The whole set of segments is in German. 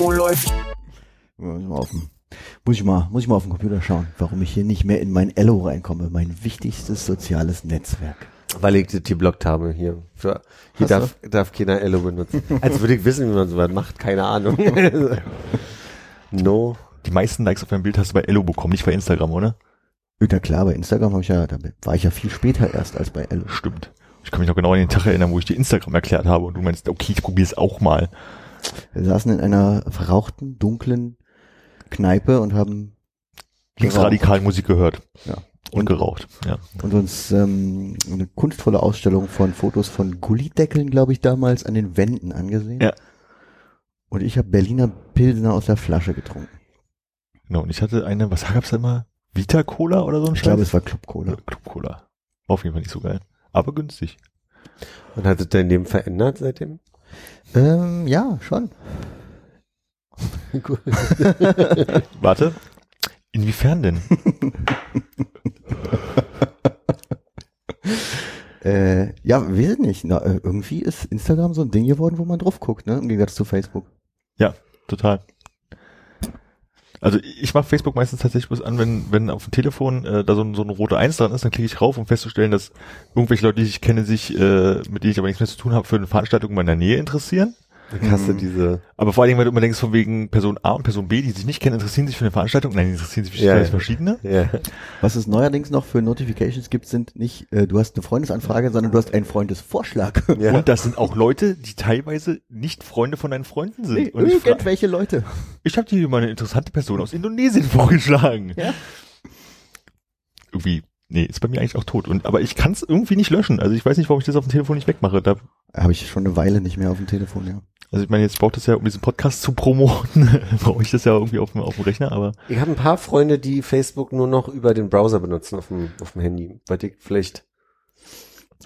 Oh, läuft. Muss ich mal auf dem, muss ich mal, muss ich mal auf den Computer schauen, warum ich hier nicht mehr in mein Ello reinkomme, mein wichtigstes soziales Netzwerk. Weil ich das geblockt habe hier. Für, hier Hast du? darf, darf keiner Ello benutzen. Als würde ich wissen, wie man sowas macht. Keine Ahnung. no. Die meisten Likes auf deinem Bild hast du bei Ello bekommen, nicht bei Instagram, oder? Ja klar, bei Instagram habe ich ja, da war ich ja viel später erst als bei Ello. Stimmt. Ich kann mich noch genau an den Tag erinnern, wo ich dir Instagram erklärt habe und du meinst, okay, ich probiere es auch mal. Wir saßen in einer verrauchten, dunklen Kneipe und haben Linksradikal Musik gehört. Ja. Und geraucht. Ja. und uns ähm, eine kunstvolle Ausstellung von Fotos von Gullideckeln, glaube ich, damals an den Wänden angesehen. Ja. Und ich habe Berliner Pilsener aus der Flasche getrunken. Genau. Und ich hatte eine, was gab's da immer? Vita Cola oder so ein Ich glaube, es war Club Cola. Club Cola. War auf jeden Fall nicht so geil. Aber günstig. Und hat es dein Leben verändert seitdem? Ähm, ja, schon. Warte. Inwiefern denn? Äh, ja, weiß ich nicht. Na, äh, irgendwie ist Instagram so ein Ding geworden, wo man drauf guckt, ne? Im Gegensatz zu Facebook. Ja, total. Also ich mache Facebook meistens tatsächlich bloß an, wenn, wenn auf dem Telefon äh, da so so eine rote Eins dran ist, dann klicke ich rauf, um festzustellen, dass irgendwelche Leute, die ich kenne, sich, äh, mit denen ich aber nichts mehr zu tun habe, für eine Veranstaltung in meiner Nähe interessieren. Dann hast du diese, Aber vor allen Dingen, weil du immer denkst, von wegen Person A und Person B, die sich nicht kennen, interessieren sich für eine Veranstaltung. Nein, die interessieren sich für Ja, verschiedene. ja. Was es neuerdings noch für Notifications gibt, sind nicht, äh, du hast eine Freundesanfrage, sondern du hast einen Freundesvorschlag. Ja. Und das sind auch Leute, die teilweise nicht Freunde von deinen Freunden sind. Nee, und ich, irgendwelche Leute. ich habe dir mal eine interessante Person aus Indonesien vorgeschlagen. Ja. Irgendwie, nee, ist bei mir eigentlich auch tot. Und, aber ich kann es irgendwie nicht löschen. Also ich weiß nicht, warum ich das auf dem Telefon nicht wegmache. Da, Habe ich schon eine Weile nicht mehr auf dem Telefon, ja. also ich meine, jetzt braucht das ja, um diesen Podcast zu promoten, brauche ich das ja irgendwie auf dem, auf dem Rechner, aber Ich habe ein paar Freunde, die Facebook nur noch über den Browser benutzen auf dem, auf dem Handy. Weil die vielleicht,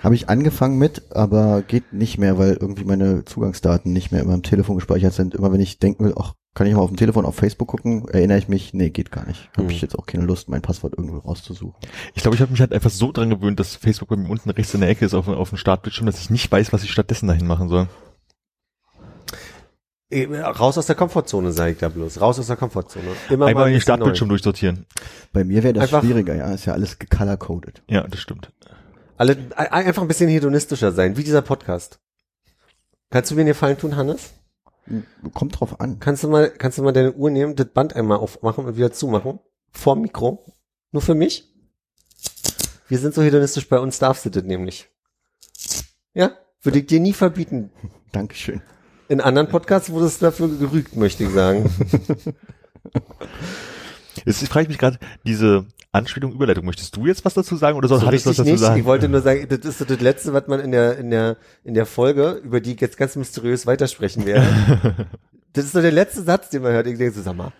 Habe ich angefangen mit, aber geht nicht mehr, weil irgendwie meine Zugangsdaten nicht mehr in meinem Telefon gespeichert sind. Immer wenn ich denken will, ach, kann ich mal auf dem Telefon auf Facebook gucken, erinnere ich mich, nee, geht gar nicht. Habe Hm. ich jetzt auch keine Lust, mein Passwort irgendwo rauszusuchen. ich glaube, ich habe mich halt einfach so dran gewöhnt, dass Facebook bei mir unten rechts in der Ecke ist auf, dem- auf dem Startbildschirm, dass ich nicht weiß, was ich stattdessen dahin machen soll. Eh, raus aus der Komfortzone, sage ich da bloß. Raus aus der Komfortzone. Immer Einmal ein den Startbildschirm neu. durchsortieren. Bei mir wäre das Einfach- schwieriger, ja, ist ja alles gecolor-coded. Ja, das stimmt. Alle, ein- einfach ein bisschen hedonistischer sein, wie dieser Podcast. Kannst du mir einen Gefallen tun, Hannes? Kommt drauf an. Kannst du mal, kannst du mal deine Uhr nehmen, das Band einmal aufmachen und wieder zumachen? Vor Mikro? Nur für mich? Wir sind so hedonistisch, bei uns darfst du das nämlich. Ja? Würde ich dir nie verbieten. Dankeschön. In anderen Podcasts wurde es dafür gerügt, möchte ich sagen. Jetzt frage ich mich gerade, diese Anspielung, Überleitung, möchtest du jetzt was dazu sagen oder soll So Hannes was dazu nicht. sagen? Ich wollte nur sagen, das ist so das Letzte, was man in der, in der, in der Folge, über die ich jetzt ganz mysteriös weitersprechen werde. das ist so der letzte Satz, den man hört. Ich denke so, sag mal,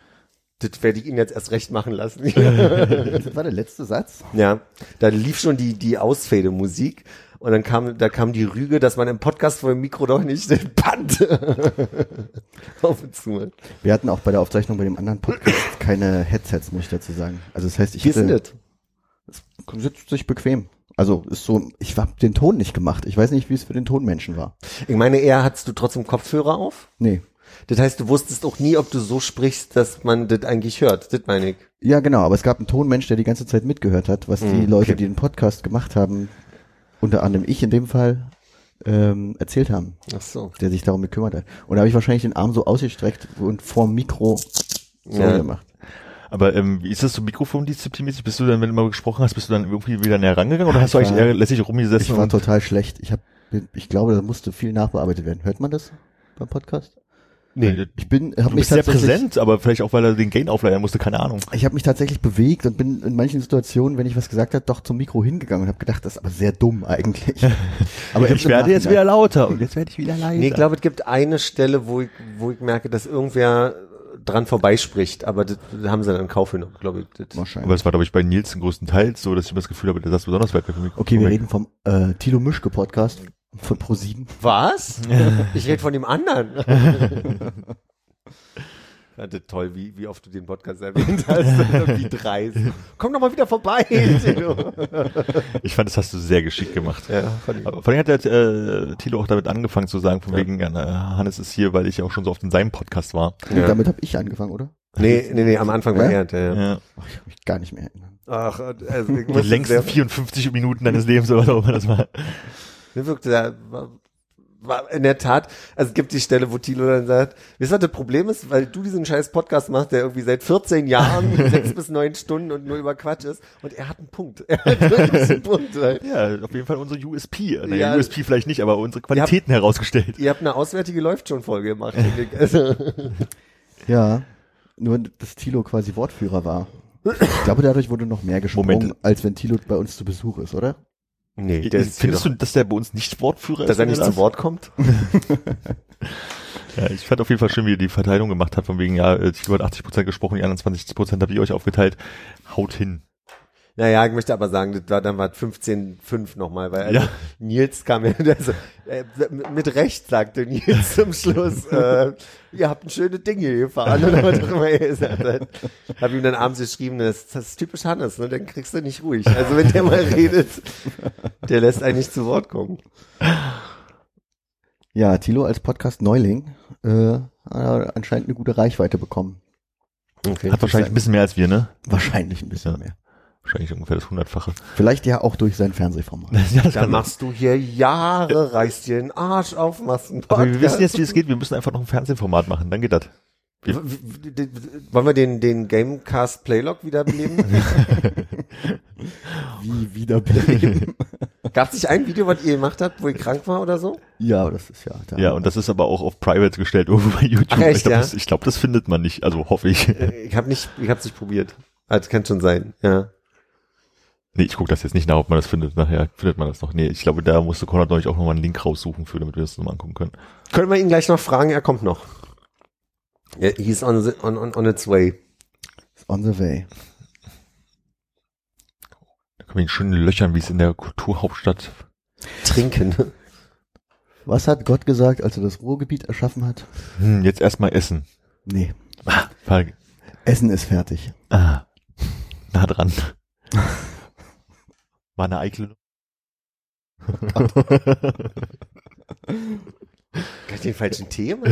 das werde ich Ihnen jetzt erst recht machen lassen. Das war der letzte Satz. Ja, da lief schon die, die Ausfade-Musik und dann kam, da kam die Rüge, dass man im Podcast vor dem Mikro doch nicht den Band auf und zu. hat. Wir hatten auch bei der Aufzeichnung bei dem anderen Podcast keine Headsets, muss ich dazu sagen. Also das heißt, ich Wie ist hatte, das? sitzt sich bequem. Also ist so, ich habe den Ton nicht gemacht. Ich weiß nicht, wie es für den Tonmenschen war. Ich meine, eher hattest du trotzdem Kopfhörer auf? Nee. Das heißt, du wusstest auch nie, ob du so sprichst, dass man das eigentlich hört. Das meine ich. Ja, genau, aber es gab einen Tonmensch, der die ganze Zeit mitgehört hat, was die Mhm, Leute, okay. die den Podcast gemacht haben, unter anderem ich in dem Fall, ähm, erzählt haben, Ach so. der sich darum gekümmert hat. Und da habe ich wahrscheinlich den Arm so ausgestreckt und vorm Mikro so Ja. gemacht. Aber ähm, wie ist das so Mikrofondisziplin-mäßig? Bist du dann, wenn du mal gesprochen hast, bist du dann irgendwie wieder näher rangegangen oder hast du Ich eigentlich eher lässig rumgesessen? Ich war total schlecht. Ich habe, ich glaube, da musste viel nachbearbeitet werden. Hört man das beim Podcast? Nee, Ich bin, habe du mich bist sehr präsent, aber vielleicht auch, weil er den Gain aufleiern musste, keine Ahnung. ich habe mich tatsächlich bewegt und bin in manchen Situationen, wenn ich was gesagt habe, doch zum Mikro hingegangen und habe gedacht, das ist aber sehr dumm eigentlich. aber ich werde jetzt wieder lauter und jetzt werde ich wieder leiser. Nee, ich glaube, es gibt eine Stelle, wo ich, wo ich merke, dass irgendwer dran vorbeispricht, aber das, das haben sie dann in Kauf genommen, glaube ich. Das. wahrscheinlich. aber es war, glaube ich, bei Nils größtenteils so, dass ich immer das Gefühl habe, der saß besonders weit weg vom Mikro. Okay, wir reden vom äh, Tilo Mischke Podcast von Pro7. Was? Ich rede von dem anderen. Ja, das ist toll, wie, wie oft du den Podcast erwähnt hast. wie dreist. Komm doch mal wieder vorbei. Tilo. Ich fand, das hast du sehr geschickt gemacht. ja, fand ich. Vor allem hat der, äh, Thilo auch damit angefangen zu sagen, von wegen, äh, Hannes ist hier, weil ich auch schon so oft in seinem Podcast war. Ja. damit habe ich angefangen, oder? Nee, nee, nee, am Anfang war Ja? er. Der, Ja. Ach, ich kann mich gar nicht mehr erinnern. Ach, also ich Die längsten sehr, 54 Minuten deines Lebens oder was auch immer das war. Mir wirkte da, war, war in der Tat, also es gibt die Stelle, wo Tilo dann sagt, wisst ihr, was das Problem ist, weil du diesen scheiß Podcast machst, der irgendwie seit 14 Jahren, sechs bis neun Stunden und nur über Quatsch ist, und er hat einen Punkt. Er hat wirklich einen Punkt. Weil Ja, auf jeden Fall unsere USP. Naja, Ja. USP vielleicht nicht, aber unsere Qualitäten herausgestellt. ihr habt eine auswärtige läuft schon Folge gemacht. denke ich. Also, Ja, nur dass Tilo quasi Wortführer war. Ich glaube, dadurch wurde noch mehr gesprungen, Moment. als wenn Tilo bei uns zu Besuch ist, oder? Nee, der ist Findest hier du, dass der bei uns nicht Wortführer doch, dass er nicht zu Wort kommt? Ja, ich fand auf jeden Fall schön, wie ihr die Verteilung gemacht habt, von wegen, ja, Tilo hat 80 Prozent gesprochen, die anderen 20 Prozent habt ihr euch aufgeteilt. Haut hin. Naja, ich möchte aber sagen, das war dann war 15,5 nochmal, weil also Ja. Nils kam ja, also, äh, mit Recht sagte Nils zum Schluss, äh, ihr habt ein schöne Ding hier gefahren oder was auch immer er gesagt hat. Hab ihm dann abends geschrieben, das, das ist typisch Hannes, ne? dann kriegst du nicht ruhig. Also wenn der mal redet, der lässt eigentlich zu Wort kommen. Ja, Tilo als Podcast-Neuling äh, hat anscheinend eine gute Reichweite bekommen. Okay. Hat wahrscheinlich ein bisschen mehr als wir, ne? Wahrscheinlich ein bisschen Ja. mehr. Wahrscheinlich ungefähr das Hundertfache. Vielleicht ja auch durch sein Fernsehformat. Ja, das Da machst du hier Jahre, reißt dir den Arsch auf, machst einen Aber wir wissen Podcast. jetzt, wie es geht. Wir müssen einfach noch ein Fernsehformat machen. Dann geht das. Wollen wir den, den Gamecast Playlog wiederbeleben? Wie wiederbeleben. Gab es nicht ein Video, was ihr gemacht habt, wo ihr krank war oder so? ja, das ist ja. Da Ja, und das ist aber auch auf Private gestellt irgendwo bei YouTube. Ach, echt, ich glaube, ja? das, ich glaub, das findet man nicht. Also hoffe ich. Äh, Ich habe nicht, ich hab's nicht probiert. Also kann schon sein, ja. Nee, ich gucke das jetzt nicht nach, ob man das findet. Nachher findet man das noch. Nee, ich glaube, da musste Konrad neulich auch nochmal einen Link raussuchen für, damit wir das nochmal angucken können. Können wir ihn gleich noch fragen? Er kommt noch. He's on, the, on, on, on its way. ist on the way. Da können wir ihn schön löchern, wie es in der Kulturhauptstadt. Trinken. Was hat Gott gesagt, als er das Ruhrgebiet erschaffen hat? Hm, jetzt erstmal essen. Nee, Fall. Essen ist fertig. Ah, nah dran. War eine. Kann ich den falschen Tee?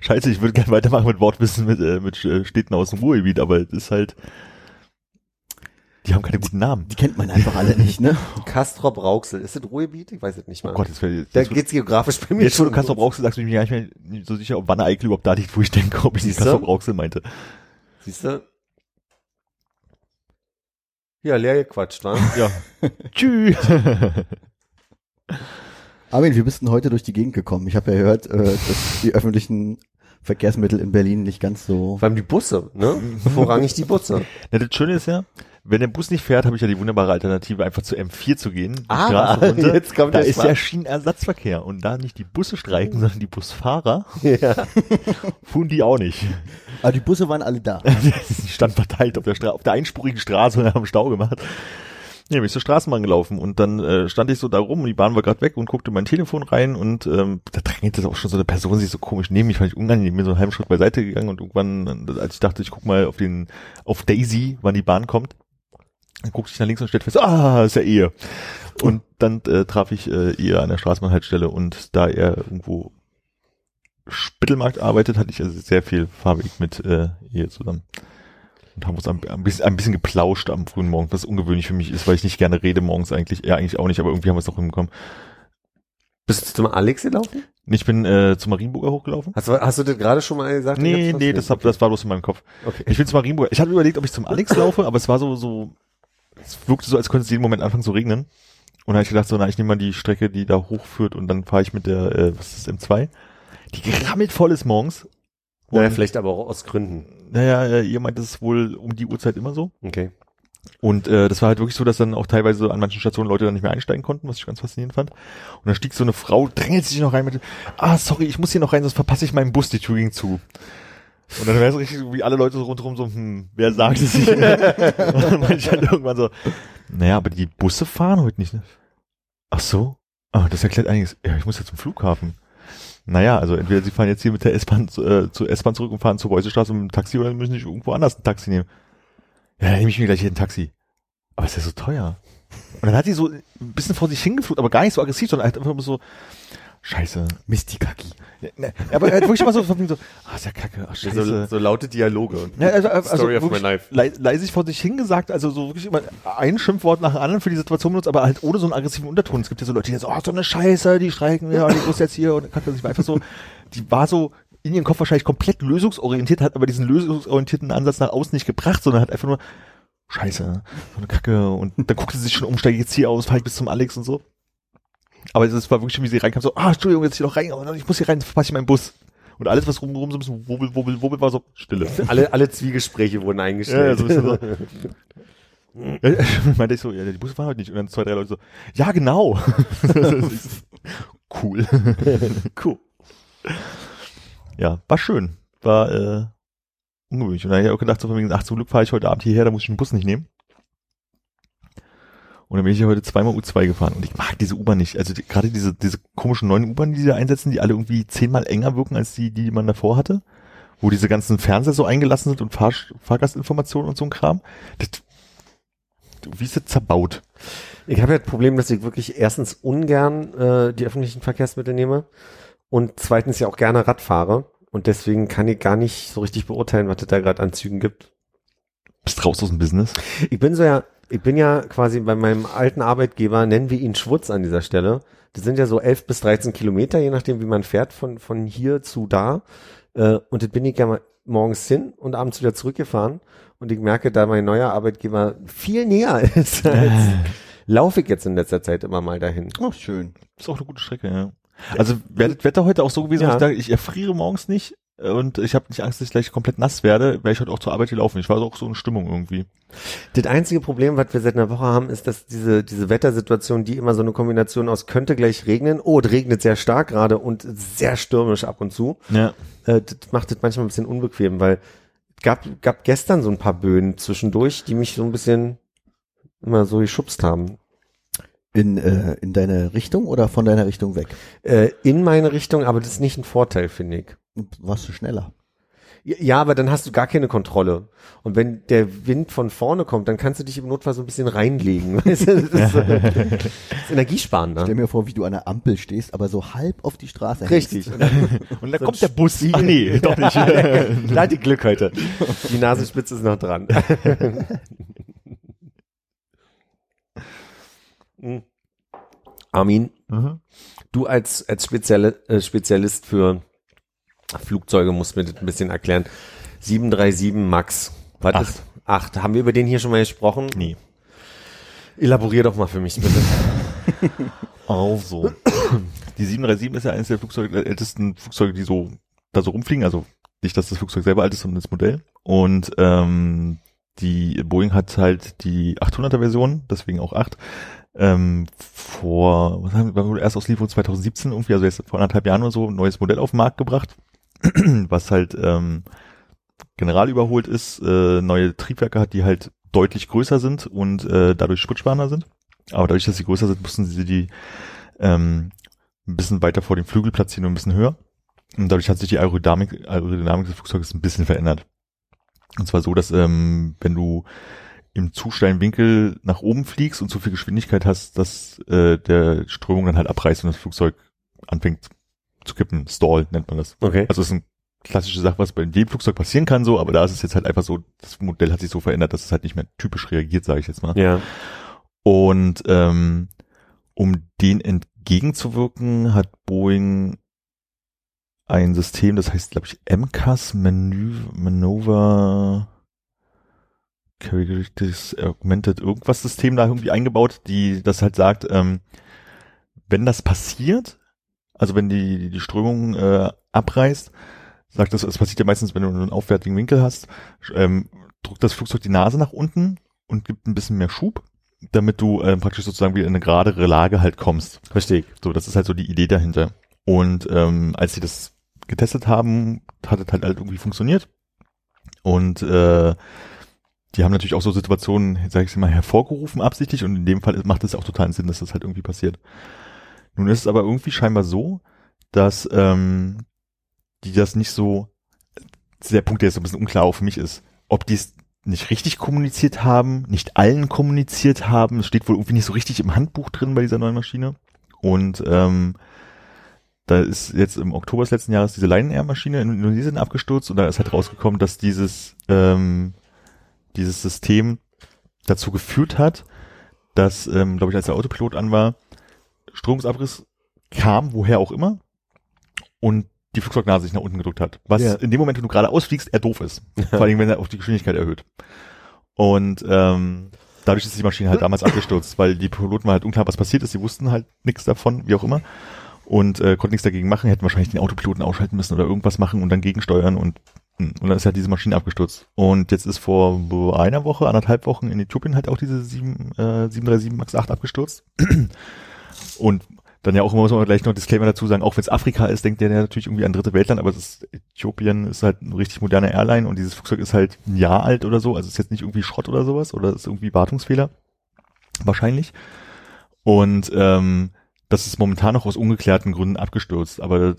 Scheiße, ich würde gerne weitermachen mit Wortwissen mit, äh, mit äh, Städten aus dem Ruhrgebiet, aber es ist halt, die haben keine guten Namen. Die kennt man einfach alle nicht, ne? Kastrop Rauxel. Ist das Ruhrgebiet? Ich weiß es nicht mal. Oh Gott, jetzt, wär- da jetzt, geht's geografisch bei mir jetzt wo du schon. Kassel brauchst, sagst du mir gar nicht mehr so sicher, ob Wanne Eickel überhaupt da liegt, wo ich denke, ob ich? Kassel Brauxel meinte. Siehst du? Ja, leer gequatscht, wa? Ja. Tschüss. Armin, wie bist du denn heute durch die Gegend gekommen? Ich habe ja gehört, äh, dass die öffentlichen Verkehrsmittel in Berlin nicht ganz so. Vor allem die Busse, ne? Vorrangig die Busse. Ja, das Schöne ist ja, wenn der Bus nicht fährt, habe ich ja die wunderbare Alternative, einfach zu M4 zu gehen. Straße runter. jetzt kommt da der ist Spaß. ja Schienenersatzverkehr und da nicht die Busse streiken, sondern die Busfahrer, ja. fuhren die auch nicht. Aber die Busse waren alle da. die stand verteilt auf der, Stra auf der einspurigen Straße und haben Stau gemacht. Ja, bin ich zur Straßenbahn gelaufen und dann äh, stand ich so da rum und die Bahn war gerade weg und guckte mein Telefon rein und ähm, da drängelte auch schon so eine Person sich so komisch neben mich, fand ich unangenehm, mir so einen halben Schritt beiseite gegangen und irgendwann, als ich dachte, ich guck mal auf den, auf Daisy, wann die Bahn kommt, dann guckte ich nach links und stellte fest, ah, ist ja Ehe. Und dann äh, traf ich äh, ihr an der Straßenbahnhaltestelle und da er irgendwo Spittelmarkt arbeitet, hatte ich also sehr viel Fahrweg mit äh, ihr zusammen. Und haben uns ein, ein, bisschen, ein bisschen geplauscht am frühen Morgen, was ungewöhnlich für mich ist, weil ich nicht gerne rede morgens eigentlich. Ja, eigentlich auch nicht, aber irgendwie haben wir es doch hinbekommen. Bist du zum Alex gelaufen? Ich bin äh, zum Marienburger hochgelaufen. Hast du, hast du das gerade schon mal gesagt? Nee, nee, das, hab, das war bloß in meinem Kopf. Okay. Ich bin zum Marienburger. Ich hatte überlegt, ob ich zum Alex laufe, aber es war so, so, es wirkte so, als könnte es jeden Moment anfangen zu regnen. dann habe ich gedacht, so, na, ich nehme mal die Strecke, die da hochführt und dann fahre ich mit der, äh, was ist das, M2? Die gerammelt voll ist morgens. Naja, Und- vielleicht aber auch aus Gründen. Naja, äh, ihr meint, das ist wohl um die Uhrzeit immer so. Okay. Und äh, das war halt wirklich so, dass dann auch teilweise an manchen Stationen Leute dann nicht mehr einsteigen konnten, was ich ganz faszinierend fand. Und dann stieg so eine Frau, drängelt sich noch rein mit, ah, sorry, ich muss hier noch rein, sonst verpasse ich meinen Bus, die Tür ging zu. Und dann wäre es richtig, wie alle Leute so rundherum so, hm, wer sagt es nicht? und dann meinte ich halt irgendwann so, naja, aber die Busse fahren heute nicht, ne? Ach so? Ah, das erklärt einiges. Ja, ich muss ja zum Flughafen. Naja, also entweder sie fahren jetzt hier mit der S-Bahn äh, zur S-Bahn zurück und fahren zur Beusestraße mit dem Taxi oder müssen sich irgendwo anders ein Taxi nehmen. Ja, dann nehme ich mir gleich hier ein Taxi. Aber ist ja so teuer. Und dann hat sie so ein bisschen vor sich hingeflucht, aber gar nicht so aggressiv, sondern halt einfach so, scheiße. Mistikaki. Ja, ne, aber halt wirklich mal so, so, ah, ist ja kacke, ach, scheiße. So, so laute Dialoge. Ja, also, also Story of my life. lei- leisig vor sich hingesagt, also so wirklich immer ein Schimpfwort nach dem anderen für die Situation benutzt, aber halt ohne so einen aggressiven Unterton. Es gibt ja so Leute, die so, oh, so eine Scheiße, die streiken, ja, die muss jetzt hier und kacke sich einfach so. Die war so in ihrem Kopf wahrscheinlich komplett lösungsorientiert, hat aber diesen lösungsorientierten Ansatz nach außen nicht gebracht, sondern hat einfach nur, Scheiße, so eine Kacke und dann guckte sie sich schon um, steige ich jetzt hier aus, fahr ich bis zum Alex und so. Aber es war wirklich schon, wie sie reinkam, so, ah, Entschuldigung, jetzt hier noch rein, oh, ich muss hier rein, verpasse ich meinen Bus. Und alles, was rumrum so ein bisschen wubbel, wubbel, wubbel, war so Stille. Alle, alle Zwiegespräche wurden Ja, ja, eingestellt. so. Ja, meinte ich so, ja, die Busse fahren heute nicht. Und dann zwei, drei Leute so, ja, genau. Cool. cool. Ja, war schön. War äh, ungewöhnlich. Und dann habe ich auch gedacht, so von wegen, ach, zum Glück fahre ich heute Abend hierher, da muss ich den Bus nicht nehmen. Und dann bin ich ja heute zweimal U2 gefahren. Und ich mag diese U-Bahn nicht. Also die, gerade diese, diese komischen neuen U-Bahn, die die da einsetzen, die alle irgendwie zehnmal enger wirken als die, die man davor hatte. Wo diese ganzen Fernseher so eingelassen sind und Fahr Fahrgastinformationen und so ein Kram. Das, wie ist das zerbaut? Ich habe ja das Problem, dass ich wirklich erstens ungern äh, die öffentlichen Verkehrsmittel nehme und zweitens ja auch gerne Rad fahre. Und deswegen kann ich gar nicht so richtig beurteilen, was es da gerade an Zügen gibt. Bist raus aus dem Business? Ich bin so ja, ich bin ja quasi bei meinem alten Arbeitgeber, nennen wir ihn Schwutz an dieser Stelle. Das sind ja so 11 bis 13 Kilometer, je nachdem, wie man fährt, von, von hier zu da. Äh, und das bin ich ja mal morgens hin und abends wieder zurückgefahren. Und ich merke, da mein neuer Arbeitgeber viel näher ist, als laufe ich jetzt in letzter Zeit immer mal dahin. Oh, schön. Ist auch eine gute Strecke, ja. Also wäre das Wetter heute auch so gewesen, Ja. dass ich, dachte, ich erfriere morgens nicht und ich habe nicht Angst, dass ich gleich komplett nass werde, wäre ich heute auch zur Arbeit gelaufen. Ich war so auch so in Stimmung irgendwie. Das einzige Problem, was wir seit einer Woche haben, ist, dass diese, diese Wettersituation, die immer so eine Kombination aus könnte gleich regnen, oh, es regnet sehr stark gerade und sehr stürmisch ab und zu. Ja. Äh, das macht das manchmal ein bisschen unbequem, weil es gab, gab gestern so ein paar Böen zwischendurch, die mich so ein bisschen immer so geschubst haben. In, äh, in deine Richtung oder von deiner Richtung weg? Äh, in meine Richtung, aber das ist nicht ein Vorteil, finde ich. Warst du schneller? Ja, aber dann hast du gar keine Kontrolle. Und wenn der Wind von vorne kommt, dann kannst du dich im Notfall so ein bisschen reinlegen. Weißt du? Das ist, äh, das ist energiesparender. Stell mir vor, wie du an der Ampel stehst, aber so halb auf die Straße Richtig. hängst. Und dann, Und dann So kommt der Bus. Ach nee, doch nicht. da hat die Glück heute. Die Nasenspitze ist noch dran. Hm. Armin, Mhm. du als, als Speziali äh, Spezialist für Flugzeuge musst mir das ein bisschen erklären. 737 MAX. Was Acht. ist? Acht. Haben wir über den hier schon mal gesprochen? Nee. Elaborier doch mal für mich, bitte. Also. Die 737 ist ja eines der Flugzeuge, der ältesten Flugzeuge, die so da so rumfliegen. Also nicht, dass das Flugzeug selber alt ist, sondern das Modell. Und ähm, die Boeing hat halt die 800er Version, deswegen auch 8, ähm, vor, was haben wir, erst Auslieferung 2017 irgendwie, also jetzt vor anderthalb Jahren oder so, ein neues Modell auf den Markt gebracht, was halt ähm, general überholt ist, äh, neue Triebwerke hat, die halt deutlich größer sind und äh, dadurch spritsparender sind. Aber dadurch, dass sie größer sind, mussten sie die ähm, ein bisschen weiter vor dem Flügel platzieren und ein bisschen höher. Und dadurch hat sich die Aerodynamik, Aerodynamik des Flugzeuges ein bisschen verändert. Und zwar so, dass ähm, wenn du im zu steilen Winkel nach oben fliegst und zu viel Geschwindigkeit hast, dass äh, der Strömung dann halt abreißt und das Flugzeug anfängt zu kippen. Stall nennt man das. Okay. Also es ist eine klassische Sache, was bei jedem Flugzeug passieren kann, so, aber da ist es jetzt halt einfach so, das Modell hat sich so verändert, dass es halt nicht mehr typisch reagiert, sage ich jetzt mal. Ja. Und ähm, um den entgegenzuwirken, hat Boeing ein System, das heißt, glaube ich, MCAS Manö Manöver Characteristics Augmented irgendwas System da irgendwie eingebaut, die das halt sagt, ähm, wenn das passiert, also wenn die, die Strömung äh, abreißt, sagt das, es passiert ja meistens, wenn du einen aufwärtigen Winkel hast, ähm, drückt das Flugzeug die Nase nach unten und gibt ein bisschen mehr Schub, damit du ähm, praktisch sozusagen wieder in eine geradere Lage halt kommst. Verstehe ich. So, das ist halt so die Idee dahinter. Und ähm, als sie das getestet haben, hat es halt, halt irgendwie funktioniert. Und äh, die haben natürlich auch so Situationen, sag ich mal, hervorgerufen absichtlich und in dem Fall macht es auch totalen Sinn, dass das halt irgendwie passiert. Nun ist es aber irgendwie scheinbar so, dass ähm, die das nicht so, der Punkt, der jetzt ein bisschen unklar für mich ist, ob die es nicht richtig kommuniziert haben, nicht allen kommuniziert haben. Es steht wohl irgendwie nicht so richtig im Handbuch drin bei dieser neuen Maschine. Und ähm, da ist jetzt im Oktober des letzten Jahres diese Lion Air Maschine in Indonesien abgestürzt und da ist halt rausgekommen, dass dieses ähm, dieses System dazu geführt hat, dass, ähm, glaube ich, als der Autopilot an war, Stromungsabriss kam, woher auch immer, und die Flugzeugnase sich nach unten gedrückt hat. Was Ja. in dem Moment, wenn du gerade ausfliegst, eher doof ist. Vor allem, wenn er auch die Geschwindigkeit erhöht. Und ähm, dadurch ist die Maschine halt damals abgestürzt, weil die Piloten war halt unklar, was passiert ist. Die wussten halt nichts davon, wie auch immer. Und äh, konnten nichts dagegen machen, hätten wahrscheinlich den Autopiloten ausschalten müssen oder irgendwas machen und dann gegensteuern und hm, und dann ist halt diese Maschine abgestürzt. Und jetzt ist vor einer Woche, anderthalb Wochen in Äthiopien halt auch diese 7, äh, 737 MAX 8 abgestürzt. Und dann ja auch immer muss man gleich noch Disclaimer dazu sagen, auch wenn es Afrika ist, denkt der natürlich irgendwie an dritte Weltland, aber ist, Äthiopien ist halt eine richtig moderne Airline und dieses Flugzeug ist halt ein Jahr alt oder so, also ist jetzt nicht irgendwie Schrott oder sowas oder ist irgendwie Wartungsfehler. Wahrscheinlich. Und ähm, das ist momentan noch aus ungeklärten Gründen abgestürzt, aber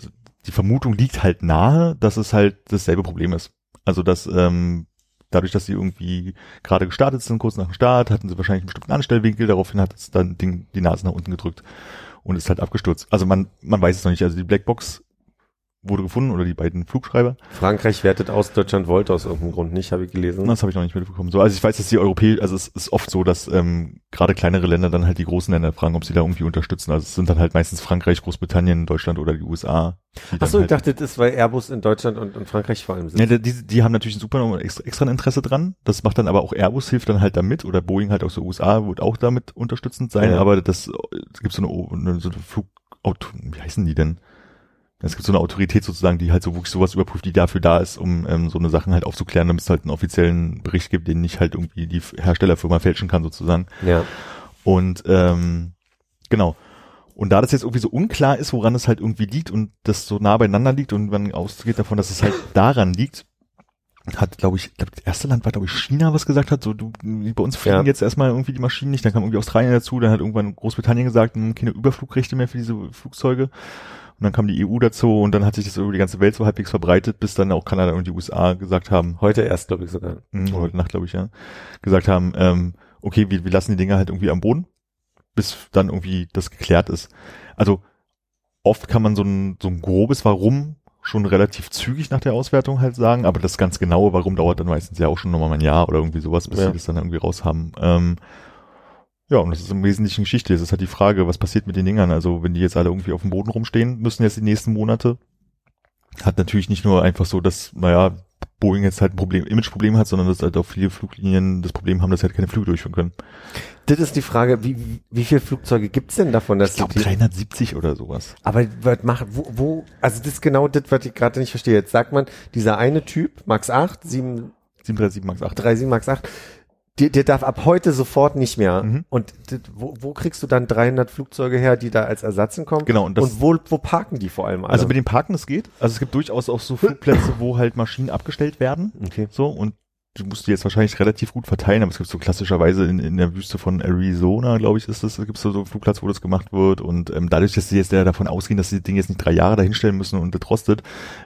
die Vermutung liegt halt nahe, dass es halt dasselbe Problem ist. Also dass ähm, dadurch, dass sie irgendwie gerade gestartet sind, kurz nach dem Start, hatten sie wahrscheinlich einen bestimmten Anstellwinkel, daraufhin hat es dann Ding, die Nase nach unten gedrückt und ist halt abgestürzt. Also man, man weiß es noch nicht. Also die Blackbox wurde gefunden oder die beiden Flugschreiber. Frankreich wertet aus, Deutschland wollte aus irgendeinem Grund nicht, habe ich gelesen. Das habe ich noch nicht mitbekommen. So, also ich weiß, dass die Europäer, also es ist oft so, dass ähm, gerade kleinere Länder dann halt die großen Länder fragen, ob sie da irgendwie unterstützen. Also es sind dann halt meistens Frankreich, Großbritannien, Deutschland oder die USA. Achso, ich halt, dachte, das ist, weil Airbus in Deutschland und, und Frankreich vor allem sind. Ja, die, die haben natürlich ein super extra, extra ein Interesse dran. Das macht dann aber auch Airbus hilft dann halt damit oder Boeing halt aus den USA wird auch damit unterstützend sein. Ja. Aber das es gibt so eine, eine so eine Flugauto, wie heißen die denn? Es gibt so eine Autorität sozusagen, die halt so wirklich sowas überprüft, die dafür da ist, um ähm, so eine Sachen halt aufzuklären, damit es halt einen offiziellen Bericht gibt, den nicht halt irgendwie die Herstellerfirma fälschen kann sozusagen. Ja. Und ähm, genau. Und da das jetzt irgendwie so unklar ist, woran es halt irgendwie liegt und das so nah beieinander liegt und man ausgeht davon, dass es halt daran liegt, hat, glaube ich, glaub, das erste Land war, glaube ich, China, was gesagt hat, so du, bei uns fliegen Ja. jetzt erstmal irgendwie die Maschinen nicht, dann kam irgendwie Australien dazu, dann hat irgendwann Großbritannien gesagt, hm, keine Überflugrechte mehr für diese Flugzeuge. Und dann kam die EU dazu und dann hat sich das über die ganze Welt so halbwegs verbreitet, bis dann auch Kanada und die USA gesagt haben, Heute erst, glaube ich, sogar. Mhm, heute Nacht, glaube ich, ja, gesagt haben, ähm, okay, wir, wir lassen die Dinger halt irgendwie am Boden, bis dann irgendwie das geklärt ist. Also oft kann man so ein, so ein grobes Warum schon relativ zügig nach der Auswertung halt sagen, aber das ganz genaue Warum dauert dann meistens ja auch schon nochmal ein Jahr oder irgendwie sowas, bis Ja. sie das dann irgendwie raus haben. Ähm, ja, und das ist im Wesentlichen Geschichte. Es ist halt die Frage, was passiert mit den Dingern? Also, wenn die jetzt alle irgendwie auf dem Boden rumstehen, müssen jetzt die nächsten Monate. Hat natürlich nicht nur einfach so, dass, naja, Boeing jetzt halt ein Problem, Imageproblem hat, sondern dass halt auch viele Fluglinien das Problem haben, dass sie halt keine Flüge durchführen können. Das ist die Frage, wie, wie, viele Flugzeuge gibt's denn davon? Dass Ich glaube die- 370 oder sowas. Aber was macht, wo, wo, also das ist genau das, was ich gerade nicht verstehe. Jetzt sagt man, dieser eine Typ, Max 8, 7, 737 MAX 8. 37 Max 8, der, der darf ab heute sofort nicht mehr. Mhm. Und wo, wo kriegst du dann 300 Flugzeuge her, die da als Ersatz kommen? Genau, und das- und wo, wo parken die vor allem alle? Also mit dem Parken, das geht. Also es gibt durchaus auch so Flugplätze, wo halt Maschinen abgestellt werden. okay. So, und du musst die jetzt wahrscheinlich relativ gut verteilen, aber es gibt so klassischerweise in, in der Wüste von Arizona, glaube ich, ist das, da gibt es so einen Flugplatz, wo das gemacht wird. Und ähm, dadurch, dass sie jetzt ja davon ausgehen, dass sie das Ding jetzt nicht drei Jahre dahinstellen müssen und das rostet,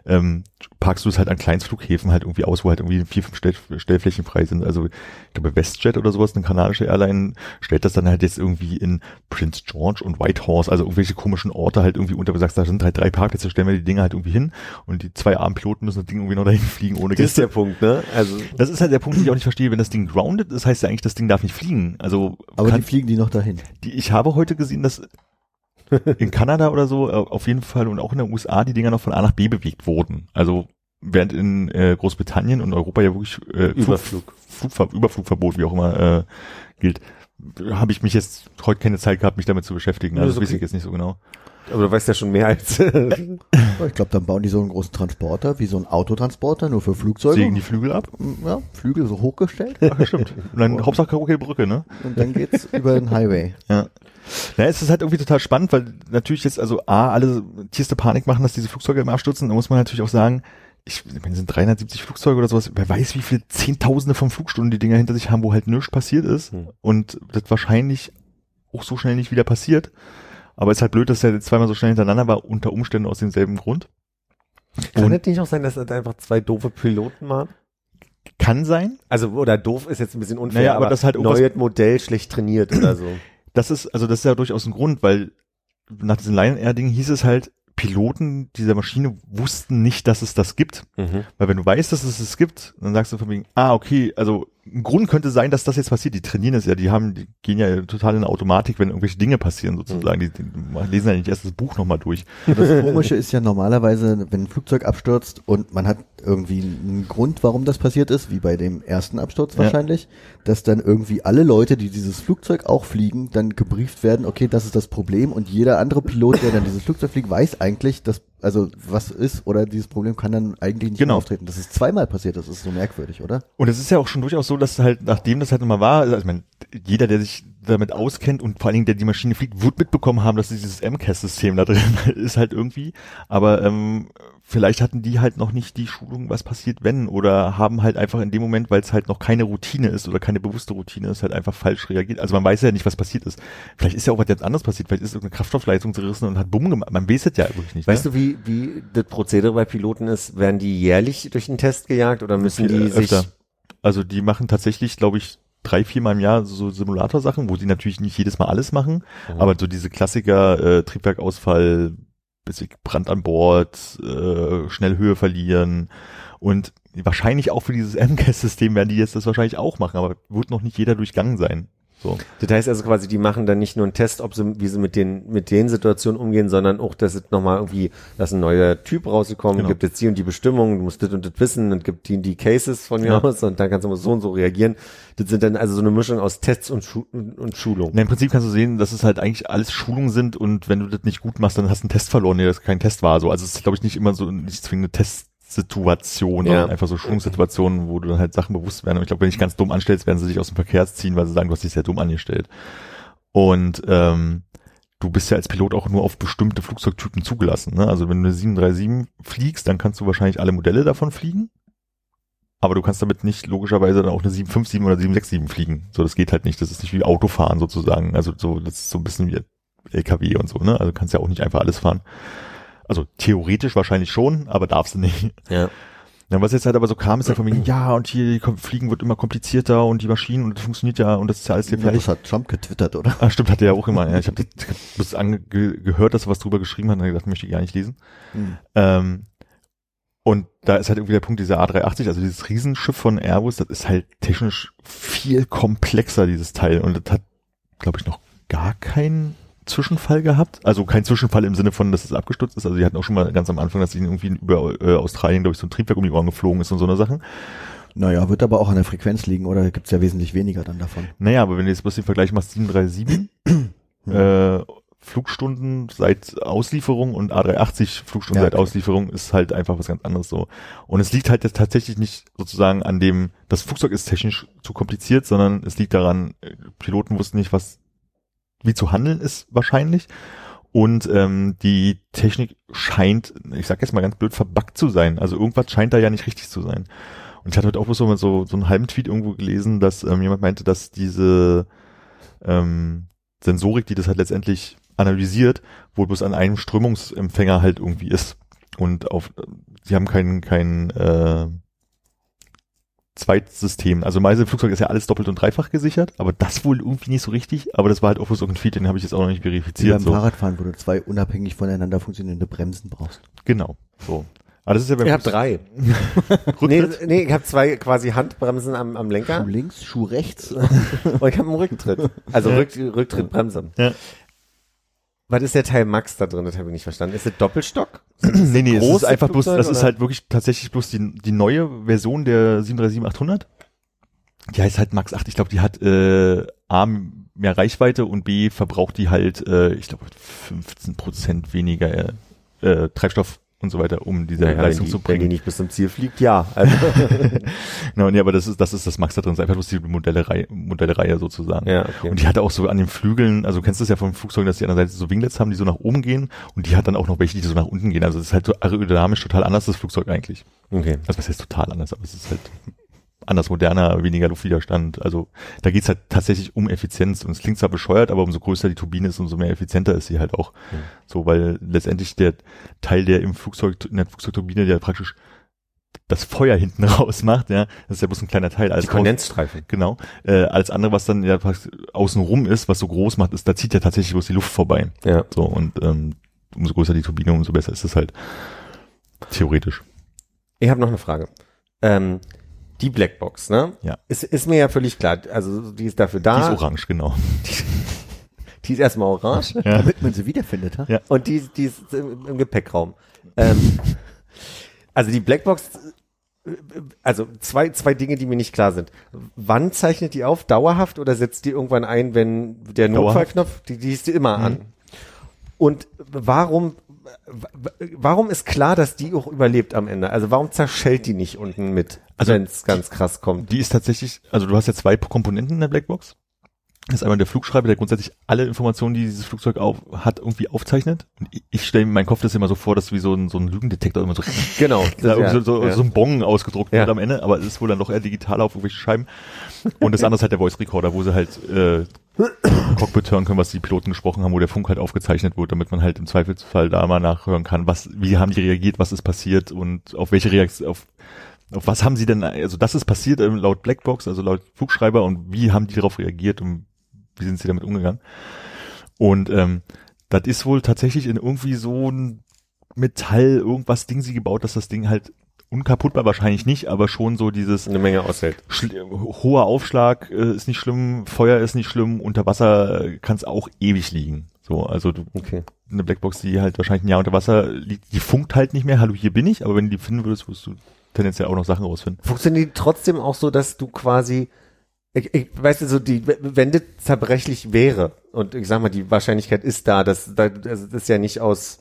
ähm, parkst du es halt an Kleinstflughäfen halt irgendwie aus, wo halt irgendwie vier, fünf Stell Stellflächen frei sind. Also ich glaube WestJet oder sowas, eine kanadische Airline, stellt das dann halt jetzt irgendwie in Prince George und Whitehorse, also irgendwelche komischen Orte halt irgendwie unter, wo du sagst, da sind halt drei Parkplätze, stellen wir die Dinge halt irgendwie hin und die zwei armen Piloten müssen das Ding irgendwie noch dahin fliegen ohne Das ist Gäste. der Punkt, ne? Also, Das ist halt der Punkt, den ich auch nicht verstehe. Wenn das Ding grounded ist, heißt ja eigentlich, das Ding darf nicht fliegen. Also Aber kann, die fliegen die noch dahin. die, ich habe heute gesehen, dass in Kanada oder so auf jeden Fall und auch in den USA die Dinger noch von A nach B bewegt wurden. Also während in äh, Großbritannien und Europa ja wirklich äh, Überflug. Flugver Überflugverbot, wie auch immer, äh, gilt, habe ich mich jetzt heute keine Zeit gehabt, mich damit zu beschäftigen. Also das weiß okay. ich jetzt nicht so genau. Aber du weißt ja schon mehr als. Ich glaube, dann bauen die so einen großen Transporter, wie so ein Autotransporter, nur für Flugzeuge. Sägen die Flügel ab? Ja, Flügel so hochgestellt. Ach, stimmt. Und dann Hauptsache okay Brücke, ne? Und dann geht's über den Highway. Ja. Ja, es ist halt irgendwie total spannend, weil natürlich jetzt also A, alle tierste Panik machen, dass diese Flugzeuge immer abstürzen. Da muss man natürlich auch sagen, ich, meine, es sind 370 Flugzeuge oder sowas. Wer weiß, wie viele Zehntausende von Flugstunden die Dinger hinter sich haben, wo halt nichts passiert ist. Hm. Und das wahrscheinlich auch so schnell nicht wieder passiert. Aber es ist halt blöd, dass er zweimal so schnell hintereinander war, unter Umständen aus demselben Grund. Kann das nicht auch sein, dass das einfach zwei doofe Piloten waren? kann sein. Also, oder doof ist jetzt ein bisschen unfair, Naja, aber aber das halt neues Modell schlecht trainiert oder so. Das ist, also das ist ja durchaus ein Grund, weil nach diesem Lion Air Ding hieß es halt, Piloten dieser Maschine wussten nicht, dass es das gibt. Mhm. Weil wenn du weißt, dass es es gibt, dann sagst du von wegen, ah, okay, also ein Grund könnte sein, dass das jetzt passiert. Die trainieren es ja, die haben, die gehen ja total in Automatik, wenn irgendwelche Dinge passieren sozusagen. Die, die lesen ja nicht erst das Buch nochmal durch. Das Komische ist ja normalerweise, wenn ein Flugzeug abstürzt und man hat irgendwie einen Grund, warum das passiert ist, wie bei dem ersten Absturz Ja. wahrscheinlich, dass dann irgendwie alle Leute, die dieses Flugzeug auch fliegen, dann gebrieft werden, okay, das ist das Problem und jeder andere Pilot, der dann dieses Flugzeug fliegt, weiß eigentlich, dass also was ist oder dieses Problem kann dann eigentlich nicht Genau. mehr auftreten. Das ist zweimal passiert, das ist so merkwürdig, oder? Und es ist ja auch schon durchaus so, dass halt, nachdem das halt nochmal war, also ich meine, jeder, der sich damit auskennt und vor allen Dingen, der die Maschine fliegt, wird mitbekommen haben, dass dieses MCAS-System da drin ist halt irgendwie. Aber ähm, vielleicht hatten die halt noch nicht die Schulung, was passiert, wenn, oder haben halt einfach in dem Moment, weil es halt noch keine Routine ist oder keine bewusste Routine ist, halt einfach falsch reagiert. Also man weiß ja nicht, was passiert ist. Vielleicht ist ja auch was ganz anderes passiert, vielleicht ist irgendeine Kraftstoffleitung zerrissen und hat Bumm gemacht. Man weiß es ja wirklich nicht. Weißt ne? du, wie, wie das Prozedere bei Piloten ist? Werden die jährlich durch den Test gejagt oder müssen die äh, sich, öfter. Also die machen tatsächlich, glaube ich, drei, vier Mal im Jahr so Simulatorsachen, wo die natürlich nicht jedes Mal alles machen, Mhm. aber so diese Klassiker, äh, Triebwerkausfall, bisschen Brand an Bord, äh, schnell Höhe verlieren und wahrscheinlich auch für dieses MCAS-System werden die jetzt das wahrscheinlich auch machen, aber wird noch nicht jeder durchgangen sein. So. das heißt also quasi, die machen dann nicht nur einen Test, ob sie, wie sie mit den, mit den Situationen umgehen, sondern auch, dass es nochmal irgendwie, dass ein neuer Typ rausgekommen, Genau. gibt jetzt die und die Bestimmungen, du musst das und das wissen und gibt die und die Cases von mir Ja. aus und dann kannst du mal so und so reagieren. Das sind dann also so eine Mischung aus Tests und, Schu und Schulung. Na, Im Prinzip kannst du sehen, dass es halt eigentlich alles Schulungen sind und wenn du das nicht gut machst, dann hast du einen Test verloren, der das kein Test war. So. Also es ist, glaube ich, nicht immer so nicht zwingende Testsituation, Ja. einfach so Schulungssituationen, wo du dann halt Sachen bewusst werden. Und ich glaube, wenn du dich ganz dumm anstellst, werden sie dich aus dem Verkehr ziehen, weil sie sagen, du hast dich sehr dumm angestellt. Und ähm, du bist ja als Pilot auch nur auf bestimmte Flugzeugtypen zugelassen. Ne? Also wenn du eine 737 fliegst, dann kannst du wahrscheinlich alle Modelle davon fliegen. Aber du kannst damit nicht logischerweise dann auch eine 757 oder 767 fliegen. So, das geht halt nicht. Das ist nicht wie Autofahren sozusagen. Also so, das ist so ein bisschen wie LKW und so, ne? Also du kannst ja auch nicht einfach alles fahren. Also theoretisch wahrscheinlich schon, aber darfst du nicht. Ja. Ja, was jetzt halt aber so kam, ist ja von wegen, ja, und hier Fliegen wird immer komplizierter und die Maschinen und das funktioniert ja und das ist ja alles Ja, gefährlich. das hat Trump getwittert, oder? Ah, stimmt, hat er ja auch immer. Ja, ich habe das, ich hab das ange gehört, dass er was drüber geschrieben hat und gedacht, möchte ich gar nicht lesen. Hm. Ähm, und da ist halt irgendwie der Punkt, dieser A380, also dieses Riesenschiff von Airbus, das ist halt technisch viel komplexer, dieses Teil. Und das hat, glaube ich, noch gar keinen Zwischenfall gehabt. Also kein Zwischenfall im Sinne von, dass es abgestürzt ist. Also die hatten auch schon mal ganz am Anfang, dass ihnen irgendwie über äh, Australien, glaube ich, so ein Triebwerk um die Ohren geflogen ist und so eine Sachen. Naja, wird aber auch an der Frequenz liegen, oder gibt's ja wesentlich weniger dann davon? Naja, aber wenn du jetzt bloß den Vergleich machst, 737, äh, Flugstunden seit Auslieferung und A380 Flugstunden Ja, seit klar. Auslieferung ist halt einfach was ganz anderes so. Und es liegt halt jetzt tatsächlich nicht sozusagen an dem, das Flugzeug ist technisch zu kompliziert, sondern es liegt daran, äh, Piloten wussten nicht, was, wie zu handeln ist wahrscheinlich. Und ähm, die Technik scheint, ich sag jetzt mal ganz blöd, verbuggt zu sein. Also irgendwas scheint da ja nicht richtig zu sein. Und ich hatte heute auch bloß so, so, so einen halben Tweet irgendwo gelesen, dass ähm, jemand meinte, dass diese ähm, Sensorik, die das halt letztendlich analysiert, wohl bloß an einem Strömungsempfänger halt irgendwie ist. Und auf, sie haben kein, kein äh, Zweitsystem. Also meiste Flugzeug ist ja alles doppelt und dreifach gesichert, aber das wohl irgendwie nicht so richtig. Aber das war halt auch bloß so ein Tweet, den habe ich jetzt auch noch nicht Wie verifiziert. beim So. Fahrradfahren, wo du zwei unabhängig voneinander funktionierende Bremsen brauchst. Genau. So. Aber das ist ja beim Ich habe drei. Nee, nee, ich habe zwei quasi Handbremsen am, am Lenker Schuh links, Schuh rechts. und ich habe einen Rücktritt. Also Rück, Rücktrittbremse. Ja. Was ist der Teil Max da drin? Das habe ich nicht verstanden. Ist es Doppelstock? nee, nee, es ist einfach bloß, das ist oder? halt wirklich tatsächlich bloß die, die neue Version der 737-800. Die heißt halt Max 8. Ich glaube, die hat äh, A, mehr Reichweite und B, verbraucht die halt, äh, ich glaube, 15 Prozent weniger äh, äh, Treibstoff und so weiter, um diese wenn, Leistung die, zu wenn die bringen. nicht bis zum Ziel fliegt, ja. Also, Genau, nee, aber das ist, das ist das Max da drin, das ist einfach bloß die Modellerei, Modelleihe sozusagen. ja, okay. Und die hatte auch so an den Flügeln, also du kennst das ja von Flugzeugen, dass die an der Seite so Winglets haben, die so nach oben gehen und die hat dann auch noch welche, die so nach unten gehen. Also es ist halt so aerodynamisch total anders, das Flugzeug eigentlich. okay. Also was heißt total anders, aber es ist halt anders moderner, weniger Luftwiderstand. Also da geht's halt tatsächlich um Effizienz und es klingt zwar bescheuert, aber umso größer die Turbine ist, umso mehr effizienter ist sie halt auch. Mhm. So, weil letztendlich der Teil, der im Flugzeug, in der Flugzeugturbine, der praktisch das Feuer hinten raus macht, ja, das ist ja bloß ein kleiner Teil. Die Als Kondensstreifen. Genau. Äh, alles andere, was dann ja praktisch außen rum ist, was so groß macht, ist, da zieht ja tatsächlich bloß die Luft vorbei. Ja. So, und ähm, umso größer die Turbine, umso besser ist es halt. Theoretisch. Ich habe noch eine Frage. Ähm, die Blackbox, ne? Ja. Ist, ist mir ja völlig klar. Also die ist dafür da. Die ist orange, genau. Die ist erstmal orange. Ja. Damit man sie wiederfindet, ha? Ja. Und die, die ist im, im Gepäckraum. Ähm, also die Blackbox, also zwei, zwei Dinge, die mir nicht klar sind. Wann zeichnet die auf? Dauerhaft oder setzt die irgendwann ein, wenn der. Notfallknopf, die, die ist immer an. Und warum, warum ist klar, dass die auch überlebt am Ende? Also warum zerschellt die nicht unten mit, Also wenn es ganz krass kommt? Die ist tatsächlich, also du hast ja zwei Komponenten in der Blackbox. Das ist einmal der Flugschreiber, der grundsätzlich alle Informationen, die dieses Flugzeug auf, hat, irgendwie aufzeichnet. Und ich, ich stelle mir meinen Kopf das immer so vor, dass wie so ein, so ein Lügendetektor immer so, Genau. da ja, so, so, ja. so ein Bon ausgedruckt Ja. wird am Ende, aber es ist wohl dann doch eher digital auf irgendwelche Scheiben. Und das andere ist halt der Voice Recorder, wo sie halt äh, Cockpit hören können, was die Piloten gesprochen haben, wo der Funk halt aufgezeichnet wird, damit man halt im Zweifelsfall da mal nachhören kann, was, wie haben die reagiert, was ist passiert und auf welche Reaktion, auf auf was haben sie denn, also das ist passiert ähm, laut Blackbox, also laut Flugschreiber und wie haben die darauf reagiert und wie sind sie damit umgegangen? Und ähm, das ist wohl tatsächlich in irgendwie so ein Metall, irgendwas Ding sie gebaut, dass das Ding halt unkaputtbar wahrscheinlich nicht, aber schon so dieses eine Menge aushält. hoher Aufschlag äh, ist nicht schlimm, Feuer ist nicht schlimm, unter Wasser äh, kann es auch ewig liegen. So, also du, Okay. eine Blackbox, die halt wahrscheinlich ein Jahr unter Wasser liegt, die funkt halt nicht mehr, hallo, hier bin ich, aber wenn du die finden würdest, würdest du tendenziell auch noch Sachen rausfinden. Funktioniert die trotzdem auch so, dass du quasi, ich, ich weißt du, so die, wenn das zerbrechlich wäre, und ich sag mal, die Wahrscheinlichkeit ist da, dass das, das ist ja nicht aus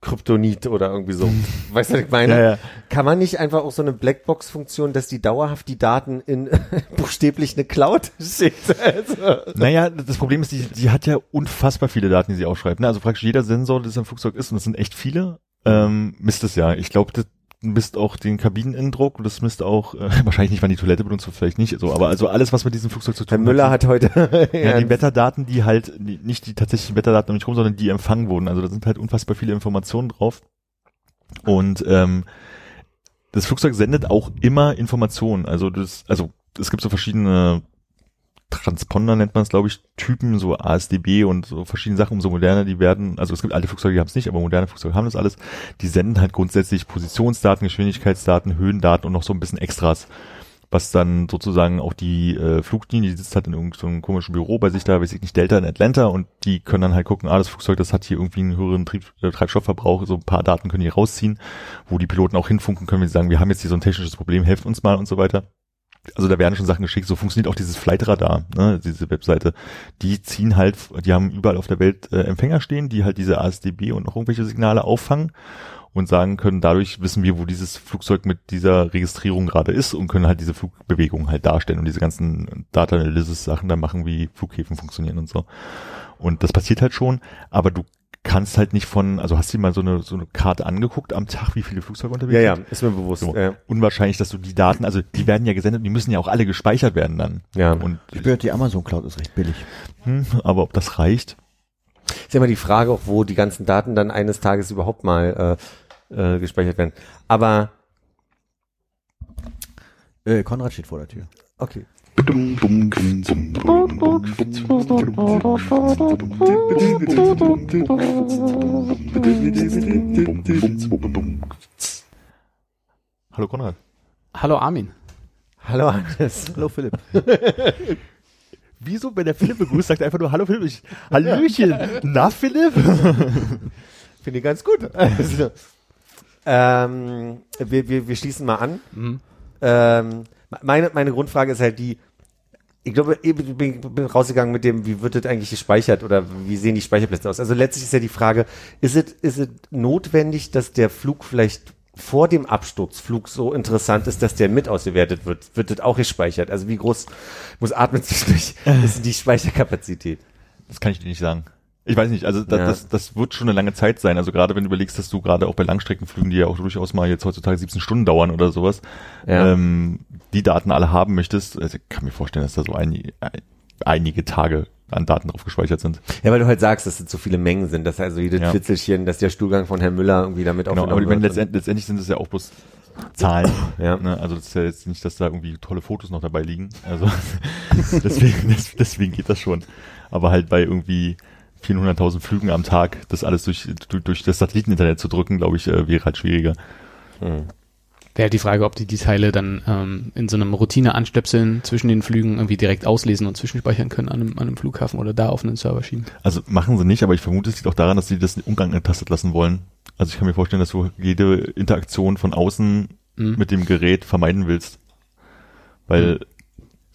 Kryptonit oder irgendwie so. weißt du, was ich meine? Ja, ja. Kann man nicht einfach auch so eine Blackbox-Funktion, dass die dauerhaft die Daten in buchstäblich eine Cloud schickt? Also, Naja, das Problem ist, die, die hat ja unfassbar viele Daten, die sie aufschreibt. Ne? Also praktisch jeder Sensor, das im Flugzeug ist, und das sind echt viele, ähm, misst es ja. Ich glaube, das misst auch den Kabineninnendruck und das misst auch, äh, wahrscheinlich nicht, wann die Toilette benutzt wird, vielleicht nicht so, aber also alles, was mit diesem Flugzeug zu Herr tun Müller hat heute Ja, die Wetterdaten, die halt, die, nicht die tatsächlichen Wetterdaten um mich rum, sondern die empfangen wurden. Also da sind halt unfassbar viele Informationen drauf. Und ähm, das Flugzeug sendet auch immer Informationen. Also das, also es gibt so verschiedene Transponder nennt man es, glaube ich, Typen, so ASDB und so verschiedene Sachen, umso moderner die werden. Also es gibt alte Flugzeuge, die haben es nicht, aber moderne Flugzeuge haben das alles. Die senden halt grundsätzlich Positionsdaten, Geschwindigkeitsdaten, Höhendaten und noch so ein bisschen Extras was dann sozusagen auch die äh, Fluglinie, die sitzt halt in irgendeinem komischen Büro bei sich da, weiß ich nicht, Delta in Atlanta und die können dann halt gucken, ah, das Flugzeug, das hat hier irgendwie einen höheren Trieb, äh, Treibstoffverbrauch, so ein paar Daten können die rausziehen, wo die Piloten auch hinfunken können, wenn sie sagen, wir haben jetzt hier so ein technisches Problem, helft uns mal und so weiter. Also da werden schon Sachen geschickt, so funktioniert auch dieses Flightradar, ne, diese Webseite. Die ziehen halt, die haben überall auf der Welt äh, Empfänger stehen, die halt diese ASDB und noch irgendwelche Signale auffangen und sagen können, dadurch wissen wir, wo dieses Flugzeug mit dieser Registrierung gerade ist und können halt diese Flugbewegung halt darstellen und diese ganzen Data Analysis Sachen dann machen, wie Flughäfen funktionieren und so. Und das passiert halt schon, aber du kannst halt nicht von, also hast du dir mal so eine, so eine Karte angeguckt am Tag, wie viele Flugzeuge unterwegs ja, ja, sind? ist mir bewusst. So. Ja. Unwahrscheinlich, dass du die Daten, also die werden ja gesendet, die müssen ja auch alle gespeichert werden dann. ja. Und, Ich gehört, die Amazon Cloud ist recht billig. hm, aber ob das reicht? Ist ja immer die Frage, auch wo die ganzen Daten dann eines Tages überhaupt mal äh, äh, gespeichert werden. Aber Äh, Konrad steht vor der Tür. okay. Hallo Konrad. Hallo Armin. Hallo Hannes. Hallo Philipp. Wieso, wenn der Philipp begrüßt, sagt er einfach nur Hallo Philipp? Ich, Hallöchen. Na Philipp? Finde ich ganz gut. Also, ähm, wir, wir, wir schließen mal an. Mhm. Ähm, meine, meine Grundfrage ist halt die, ich glaube, ich bin, rausgegangen mit dem, wie wird das eigentlich gespeichert oder wie sehen die Speicherplätze aus? Also letztlich ist ja die Frage, ist es, ist es notwendig, dass der Flug vielleicht vor dem Absturzflug so interessant ist, dass der mit ausgewertet wird? Wird das auch gespeichert? Also wie groß muss atmen zwischendurch ist die Speicherkapazität? Das kann ich dir nicht sagen. Ich weiß nicht, also das, Ja. das, das wird schon eine lange Zeit sein. Also gerade wenn du überlegst, dass du gerade auch bei Langstreckenflügen, die ja auch durchaus mal jetzt heutzutage 17 Stunden dauern oder sowas, Ja. ähm, die Daten alle haben möchtest, also ich kann mir vorstellen, dass da so ein, ein, einige Tage an Daten drauf gespeichert sind. Ja, weil du halt sagst, dass es so viele Mengen sind, dass also jedes Ja. Fitzelchen, dass der Stuhlgang von Herrn Müller irgendwie damit Genau, aber aufgenommen meine, wird. letztendlich, letztendlich sind es ja auch bloß Zahlen. Ja. Ne? Also das ist ja jetzt nicht, dass da irgendwie tolle Fotos noch dabei liegen. Also deswegen, des- deswegen geht das schon. Aber halt bei irgendwie 400.000 Flügen am Tag, das alles durch, durch, durch das Satelliteninternet zu drücken, glaube ich, äh, wäre halt schwieriger. Hm. Wäre halt die Frage, ob die die Teile dann ähm, in so einem Routine-Anstöpseln zwischen den Flügen irgendwie direkt auslesen und zwischenspeichern können an einem, an einem Flughafen oder da auf einen Server schieben. Also machen sie nicht, aber ich vermute, es liegt auch daran, dass sie das ungetastet lassen wollen. Also ich kann mir vorstellen, dass du jede Interaktion von außen Mhm. mit dem Gerät vermeiden willst. Weil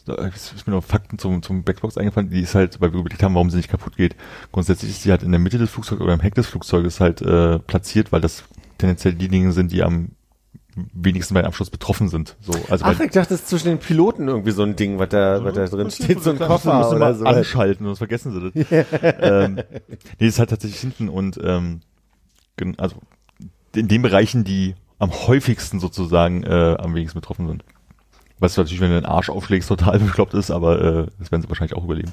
da ist mir noch Fakten zum, zum Backbox eingefallen, die ist halt, weil wir überlegt haben, warum sie nicht kaputt geht. Grundsätzlich ist sie halt in der Mitte des Flugzeugs oder im Heck des Flugzeuges halt äh, platziert, weil das tendenziell diejenigen sind, die am wenigsten beim Abschluss betroffen sind. So, also Ach, ich dachte, das ist zwischen den Piloten irgendwie so ein Ding, was da, was da drin steht, so ein Koffer du oder mal so. anschalten, sonst vergessen sie das. ähm, nee, ist halt tatsächlich hinten und ähm, also in den Bereichen, die am häufigsten sozusagen äh, am wenigsten betroffen sind. Was natürlich, wenn du den Arsch aufschlägst, total bekloppt ist, aber äh, das werden sie wahrscheinlich auch überleben.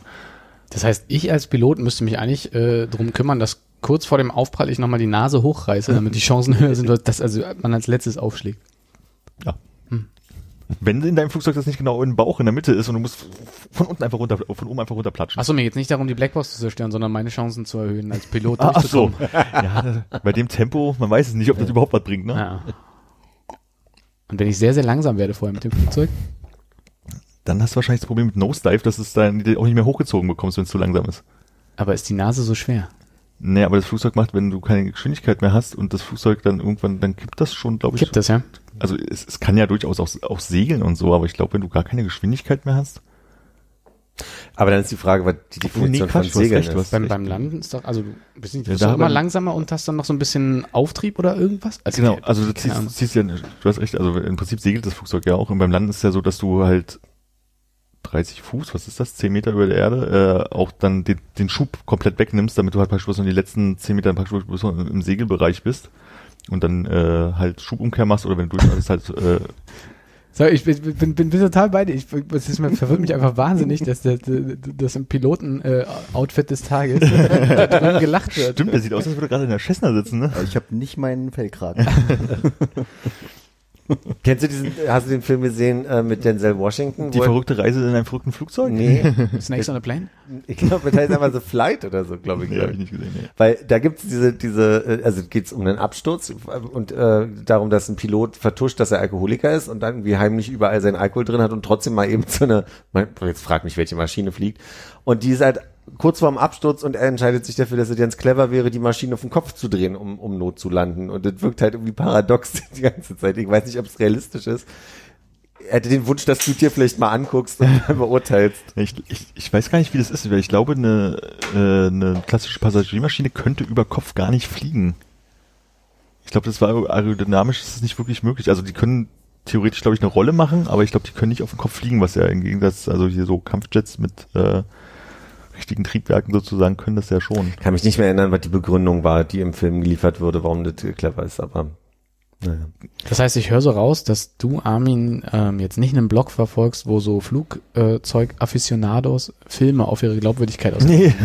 Das heißt, ich als Pilot müsste mich eigentlich äh, drum kümmern, dass kurz vor dem Aufprall ich nochmal die Nase hochreiße, damit die Chancen höher sind, dass also man als letztes aufschlägt. Wenn in deinem Flugzeug das nicht genau im Bauch in der Mitte ist und du musst von unten einfach runter, von oben einfach runterplatschen. Achso, mir geht's nicht darum, die Blackbox zu zerstören, sondern meine Chancen zu erhöhen, als Pilot Ah, ach so. ja, bei dem Tempo, man weiß es nicht, ob das überhaupt was bringt, ne? Ja. Und wenn ich sehr, sehr langsam werde vorher mit dem Flugzeug, Dann hast du wahrscheinlich das Problem mit Nosedive, dass du es dann auch nicht mehr hochgezogen bekommst, wenn es zu langsam ist. aber ist die Nase so schwer? Nee, aber das Flugzeug macht, wenn du keine Geschwindigkeit mehr hast und das Flugzeug dann irgendwann, dann kippt das schon, glaube ich. Gibt das, ja? Also es, es kann ja durchaus auch, auch segeln und so, aber ich glaube, wenn du gar keine Geschwindigkeit mehr hast. Aber dann ist die Frage, was die Oh, nee, Definition Quatsch, von du Segeln recht, du ist. Beim, beim Landen ist doch, also du bist nicht Ja, bist da du immer langsamer und hast dann noch so ein bisschen Auftrieb oder irgendwas? Also, Genau, also du ziehst, ziehst ja, du hast recht, also im Prinzip segelt das Flugzeug ja auch und beim Landen ist es ja so, dass du halt 30 Fuß, was ist das, 10 Meter über der Erde, äh, auch dann den, den Schub komplett wegnimmst, damit du halt praktisch bloß noch die letzten 10 Meter noch im Segelbereich bist und dann äh, halt Schubumkehr machst oder wenn du durchstartest halt äh, So, ich bin, bin, bin, bin total bei dir. Ich, das ist mir, verwirrt mich einfach wahnsinnig, dass das, das im Piloten-Outfit des Tages gelacht wird. Stimmt, der sieht aus, als würde er gerade in der Cessna sitzen, ne? Ich habe nicht meinen Fellkragen. Kennst du diesen, hast du den Film gesehen äh, mit Denzel Washington? Die er- verrückte Reise in einem verrückten Flugzeug? Nee, Snakes on a Plane? ich glaube, das heißt einfach so Flight oder so, glaube ich. Nee, habe ich nicht gesehen, nee. Weil da gibt's diese, diese, äh, also geht's um einen Absturz und äh, darum, dass ein Pilot vertuscht, dass er Alkoholiker ist und dann irgendwie heimlich überall seinen Alkohol drin hat und trotzdem mal eben zu einer, mein- jetzt frag mich, welche Maschine fliegt. Und die ist halt kurz vorm Absturz und er entscheidet sich dafür, dass es ganz clever wäre, die Maschine auf den Kopf zu drehen, um, um Not zu landen. Und das wirkt halt irgendwie paradox die ganze Zeit. Ich weiß nicht, ob es realistisch ist. Er hätte den Wunsch, dass du dir vielleicht mal anguckst und beurteilst. Ich, ich, ich weiß gar nicht, wie das ist, weil ich glaube, eine, äh, eine klassische Passagiermaschine könnte über Kopf gar nicht fliegen. Ich glaube, das war aerodynamisch, ist das nicht wirklich möglich. Also die können theoretisch, glaube ich, eine Rolle machen, aber ich glaube, die können nicht auf dem Kopf fliegen, was ja im Gegensatz, also hier so Kampfjets mit äh, richtigen Triebwerken sozusagen können das ja schon. kann mich nicht mehr erinnern, was die Begründung war, die im Film geliefert wurde, warum das clever ist, aber naja. Das heißt, ich höre so raus, dass du, Armin, ähm, jetzt nicht einen Blog verfolgst, wo so Flugzeug-Afficionados Filme auf ihre Glaubwürdigkeit aus. Nee.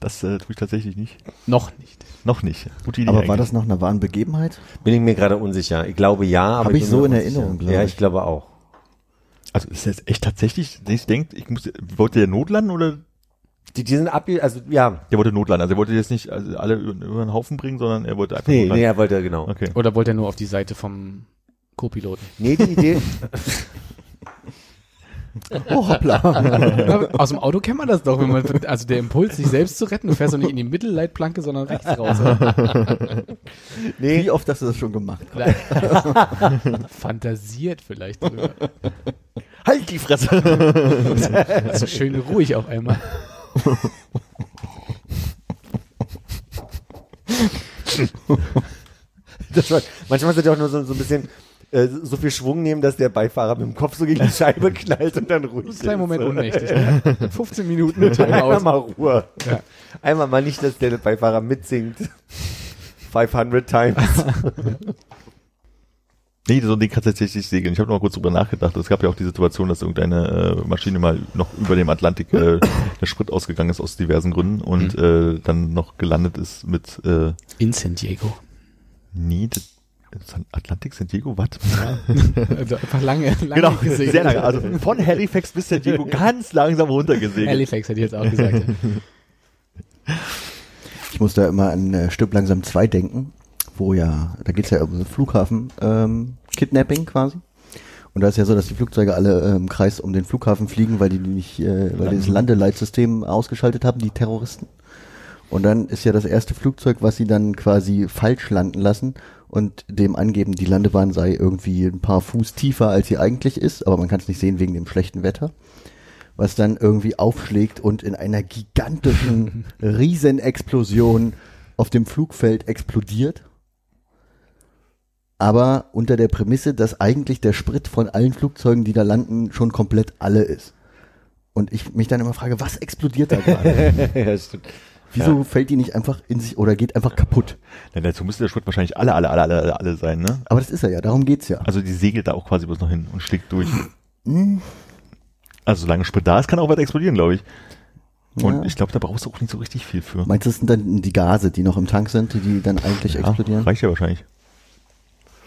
das äh, tue ich tatsächlich nicht. Noch nicht. Noch nicht. Gute Idee Aber war eigentlich. das nach einer wahren Begebenheit? Bin ich mir gerade unsicher. Ich glaube ja, aber Hab ich bin so in unsicher. Erinnerung, glaube Ja, ich. ich glaube auch. Also ist das echt tatsächlich, ich denkt, ich muss, wollte der notlanden oder Die, die sind abge, also ja. der wollte notlanden? Also er wollte jetzt nicht also alle über, über den Haufen bringen, sondern er wollte einfach Nee, notlanden. nee, er wollte genau. Okay. Oder wollte er nur auf die Seite vom Co-Piloten? Nee, die Idee, Oh, hoppla. Aus dem Auto kennt man das doch, wenn man, also der Impuls, sich selbst zu retten, du fährst doch nicht in die Mittelleitplanke, sondern rechts raus. Oder? Wie oft hast du das schon gemacht? Fantasiert vielleicht drüber. Halt die Fresse! Also schön ruhig auf einmal. Das war, manchmal sind ja auch nur so, so ein bisschen äh, so viel Schwung nehmen, dass der Beifahrer mit dem Kopf so gegen die Scheibe knallt und dann ruhig ist. Kleinen Moment So. ohnmächtig. Ne? 15 Minuten Einmal mal Ruhe. Ja. Einmal mal nicht, dass der Beifahrer mitsingt. 500 times. Nee, so ein Ding kann tatsächlich segeln. Ich habe noch mal kurz drüber nachgedacht. Es gab ja auch die Situation, dass irgendeine äh, Maschine mal noch über dem Atlantik äh, der Sprit ausgegangen ist aus diversen Gründen und äh, dann noch gelandet ist mit äh, In San Diego. San- Atlantik San Diego, was? Also einfach lange, lange genau, gesegelt. sehr lange. Also von Halifax bis San Diego ganz langsam runtergesegelt. Halifax hätte ich jetzt auch gesagt. Ich muss da immer an äh, Stück langsam 2 denken, wo ja, da geht's ja um so Flughafen, ähm, Kidnapping quasi. Und da ist ja so, dass die Flugzeuge alle äh, im Kreis um den Flughafen fliegen, weil die nicht, äh, weil die das Landeleitsystem ausgeschaltet haben, die Terroristen. Und dann ist ja das erste Flugzeug, was sie dann quasi falsch landen lassen und dem angeben, die Landebahn sei irgendwie ein paar Fuß tiefer, als sie eigentlich ist, aber man kann es nicht sehen wegen dem schlechten Wetter. Was dann irgendwie aufschlägt und in einer gigantischen Riesenexplosion auf dem Flugfeld explodiert. Aber unter der Prämisse, dass eigentlich der Sprit von allen Flugzeugen, die da landen, schon komplett alle ist. Und ich mich dann immer frage, was explodiert da gerade? ja, stimmt. Wieso fällt die nicht einfach in sich oder geht einfach kaputt? Ja, dazu müsste der Sprit wahrscheinlich alle, alle, alle, alle, alle, sein, ne? Aber das ist er ja, darum geht's ja. Also die segelt da auch quasi bloß noch hin und schlägt durch. Also solange Sprit da ist, kann auch weiter explodieren, glaube ich. Und Ja. ich glaube, da brauchst du auch nicht so richtig viel für. Meinst du, das sind dann die Gase, die noch im Tank sind, die dann eigentlich explodieren? reicht ja wahrscheinlich.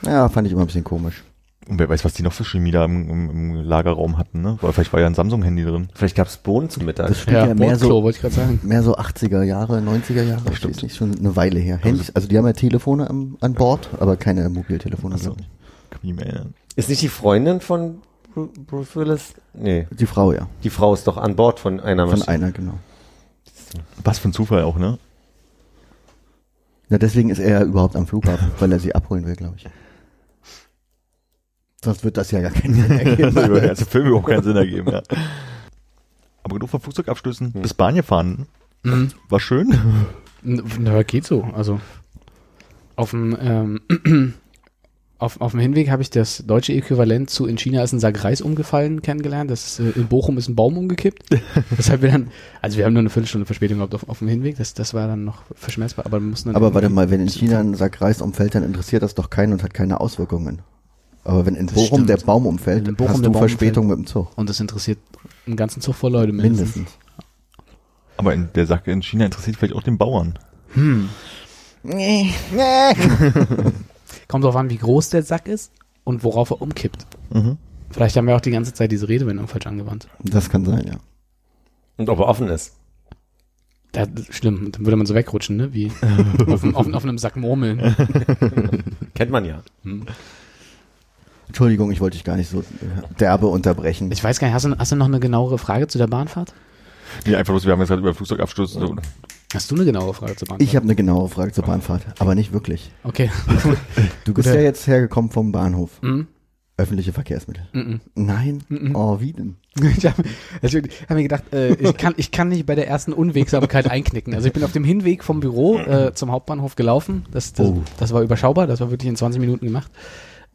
Ja, fand ich immer ein bisschen komisch. Und wer weiß, was die noch für Chemie da im, im, im Lagerraum hatten, ne? Weil vielleicht war ja ein Samsung-Handy drin. Vielleicht gab's Bohnen zum Mittag. Das spielt ja, Ja, mehr so wollte ich gerade sagen. mehr so 80er Jahre, 90er Jahre, das stimmt. ist nicht schon eine Weile her. Handys, also die haben ja Telefone am, an Bord, aber keine Mobiltelefone. Ich. Kann mich nicht mehr erinnern. Ist nicht die Freundin von Bru- Bruce Willis? Nee, Die Frau, ja. die Frau ist doch an Bord von einer Von Maschine. einer, genau. Was für ein Zufall auch, ne? Ja, deswegen ist er ja überhaupt am Flughafen, weil er sie abholen will, glaube ich. Sonst wird das ja gar keinen Sinn ergeben. Das würde ganze Film überhaupt keinen Sinn ergeben, ja. Aber genug von Flugzeugabstößen. Bis Bahn gefahren. Mhm. War schön. Na, geht so. Also auf dem ähm, auf, auf dem Hinweg habe ich das deutsche Äquivalent zu in China ist ein Sack Reis umgefallen kennengelernt. Das ist, äh, in Bochum ist ein Baum umgekippt. Deshalb wir dann, also wir haben nur eine Viertelstunde Verspätung gehabt auf, auf dem Hinweg. Das, das war dann noch verschmerzbar. Aber wir mussten dann Aber warte mal, wenn in China ein Sack Reis umfällt, dann interessiert das doch keinen und hat keine Auswirkungen. Aber wenn in Das Bochum stimmt. der Baum umfällt, in Bochum hast du Baum Verspätung mit dem Zug. Und das interessiert einen ganzen Zug voll Leute mindestens. Mindestens. Aber in, der Sack in China interessiert vielleicht auch den Bauern. Kommt drauf an, wie groß der Sack ist und worauf er umkippt. Mhm. Vielleicht haben wir auch die ganze Zeit diese Redewendung falsch angewandt. Das kann sein, ja. Und ob er offen ist. Da, schlimm, dann würde man so wegrutschen, ne? Wie auf, auf, auf einem Sack Murmeln. Kennt man ja. Entschuldigung, ich wollte dich gar nicht so derbe unterbrechen. Ich weiß gar nicht, hast du, hast du noch eine genauere Frage zu der Bahnfahrt? Nee, einfach bloß, wir haben jetzt gerade über Flugzeugabstöße. So. Hast du eine genauere Frage zur Bahnfahrt? Ich habe eine genaue Frage zur Bahnfahrt, aber nicht wirklich. Okay. Du bist ja jetzt hergekommen vom Bahnhof. Mhm. Öffentliche Verkehrsmittel. Mhm. Nein? Mhm. Oh, wie denn? Ich habe hab mir gedacht, äh, ich, kann, ich kann nicht bei der ersten Unwegsamkeit einknicken. Also ich bin auf dem Hinweg vom Büro äh, zum Hauptbahnhof gelaufen. Das, das, Oh. das war überschaubar, das war wirklich in 20 Minuten gemacht.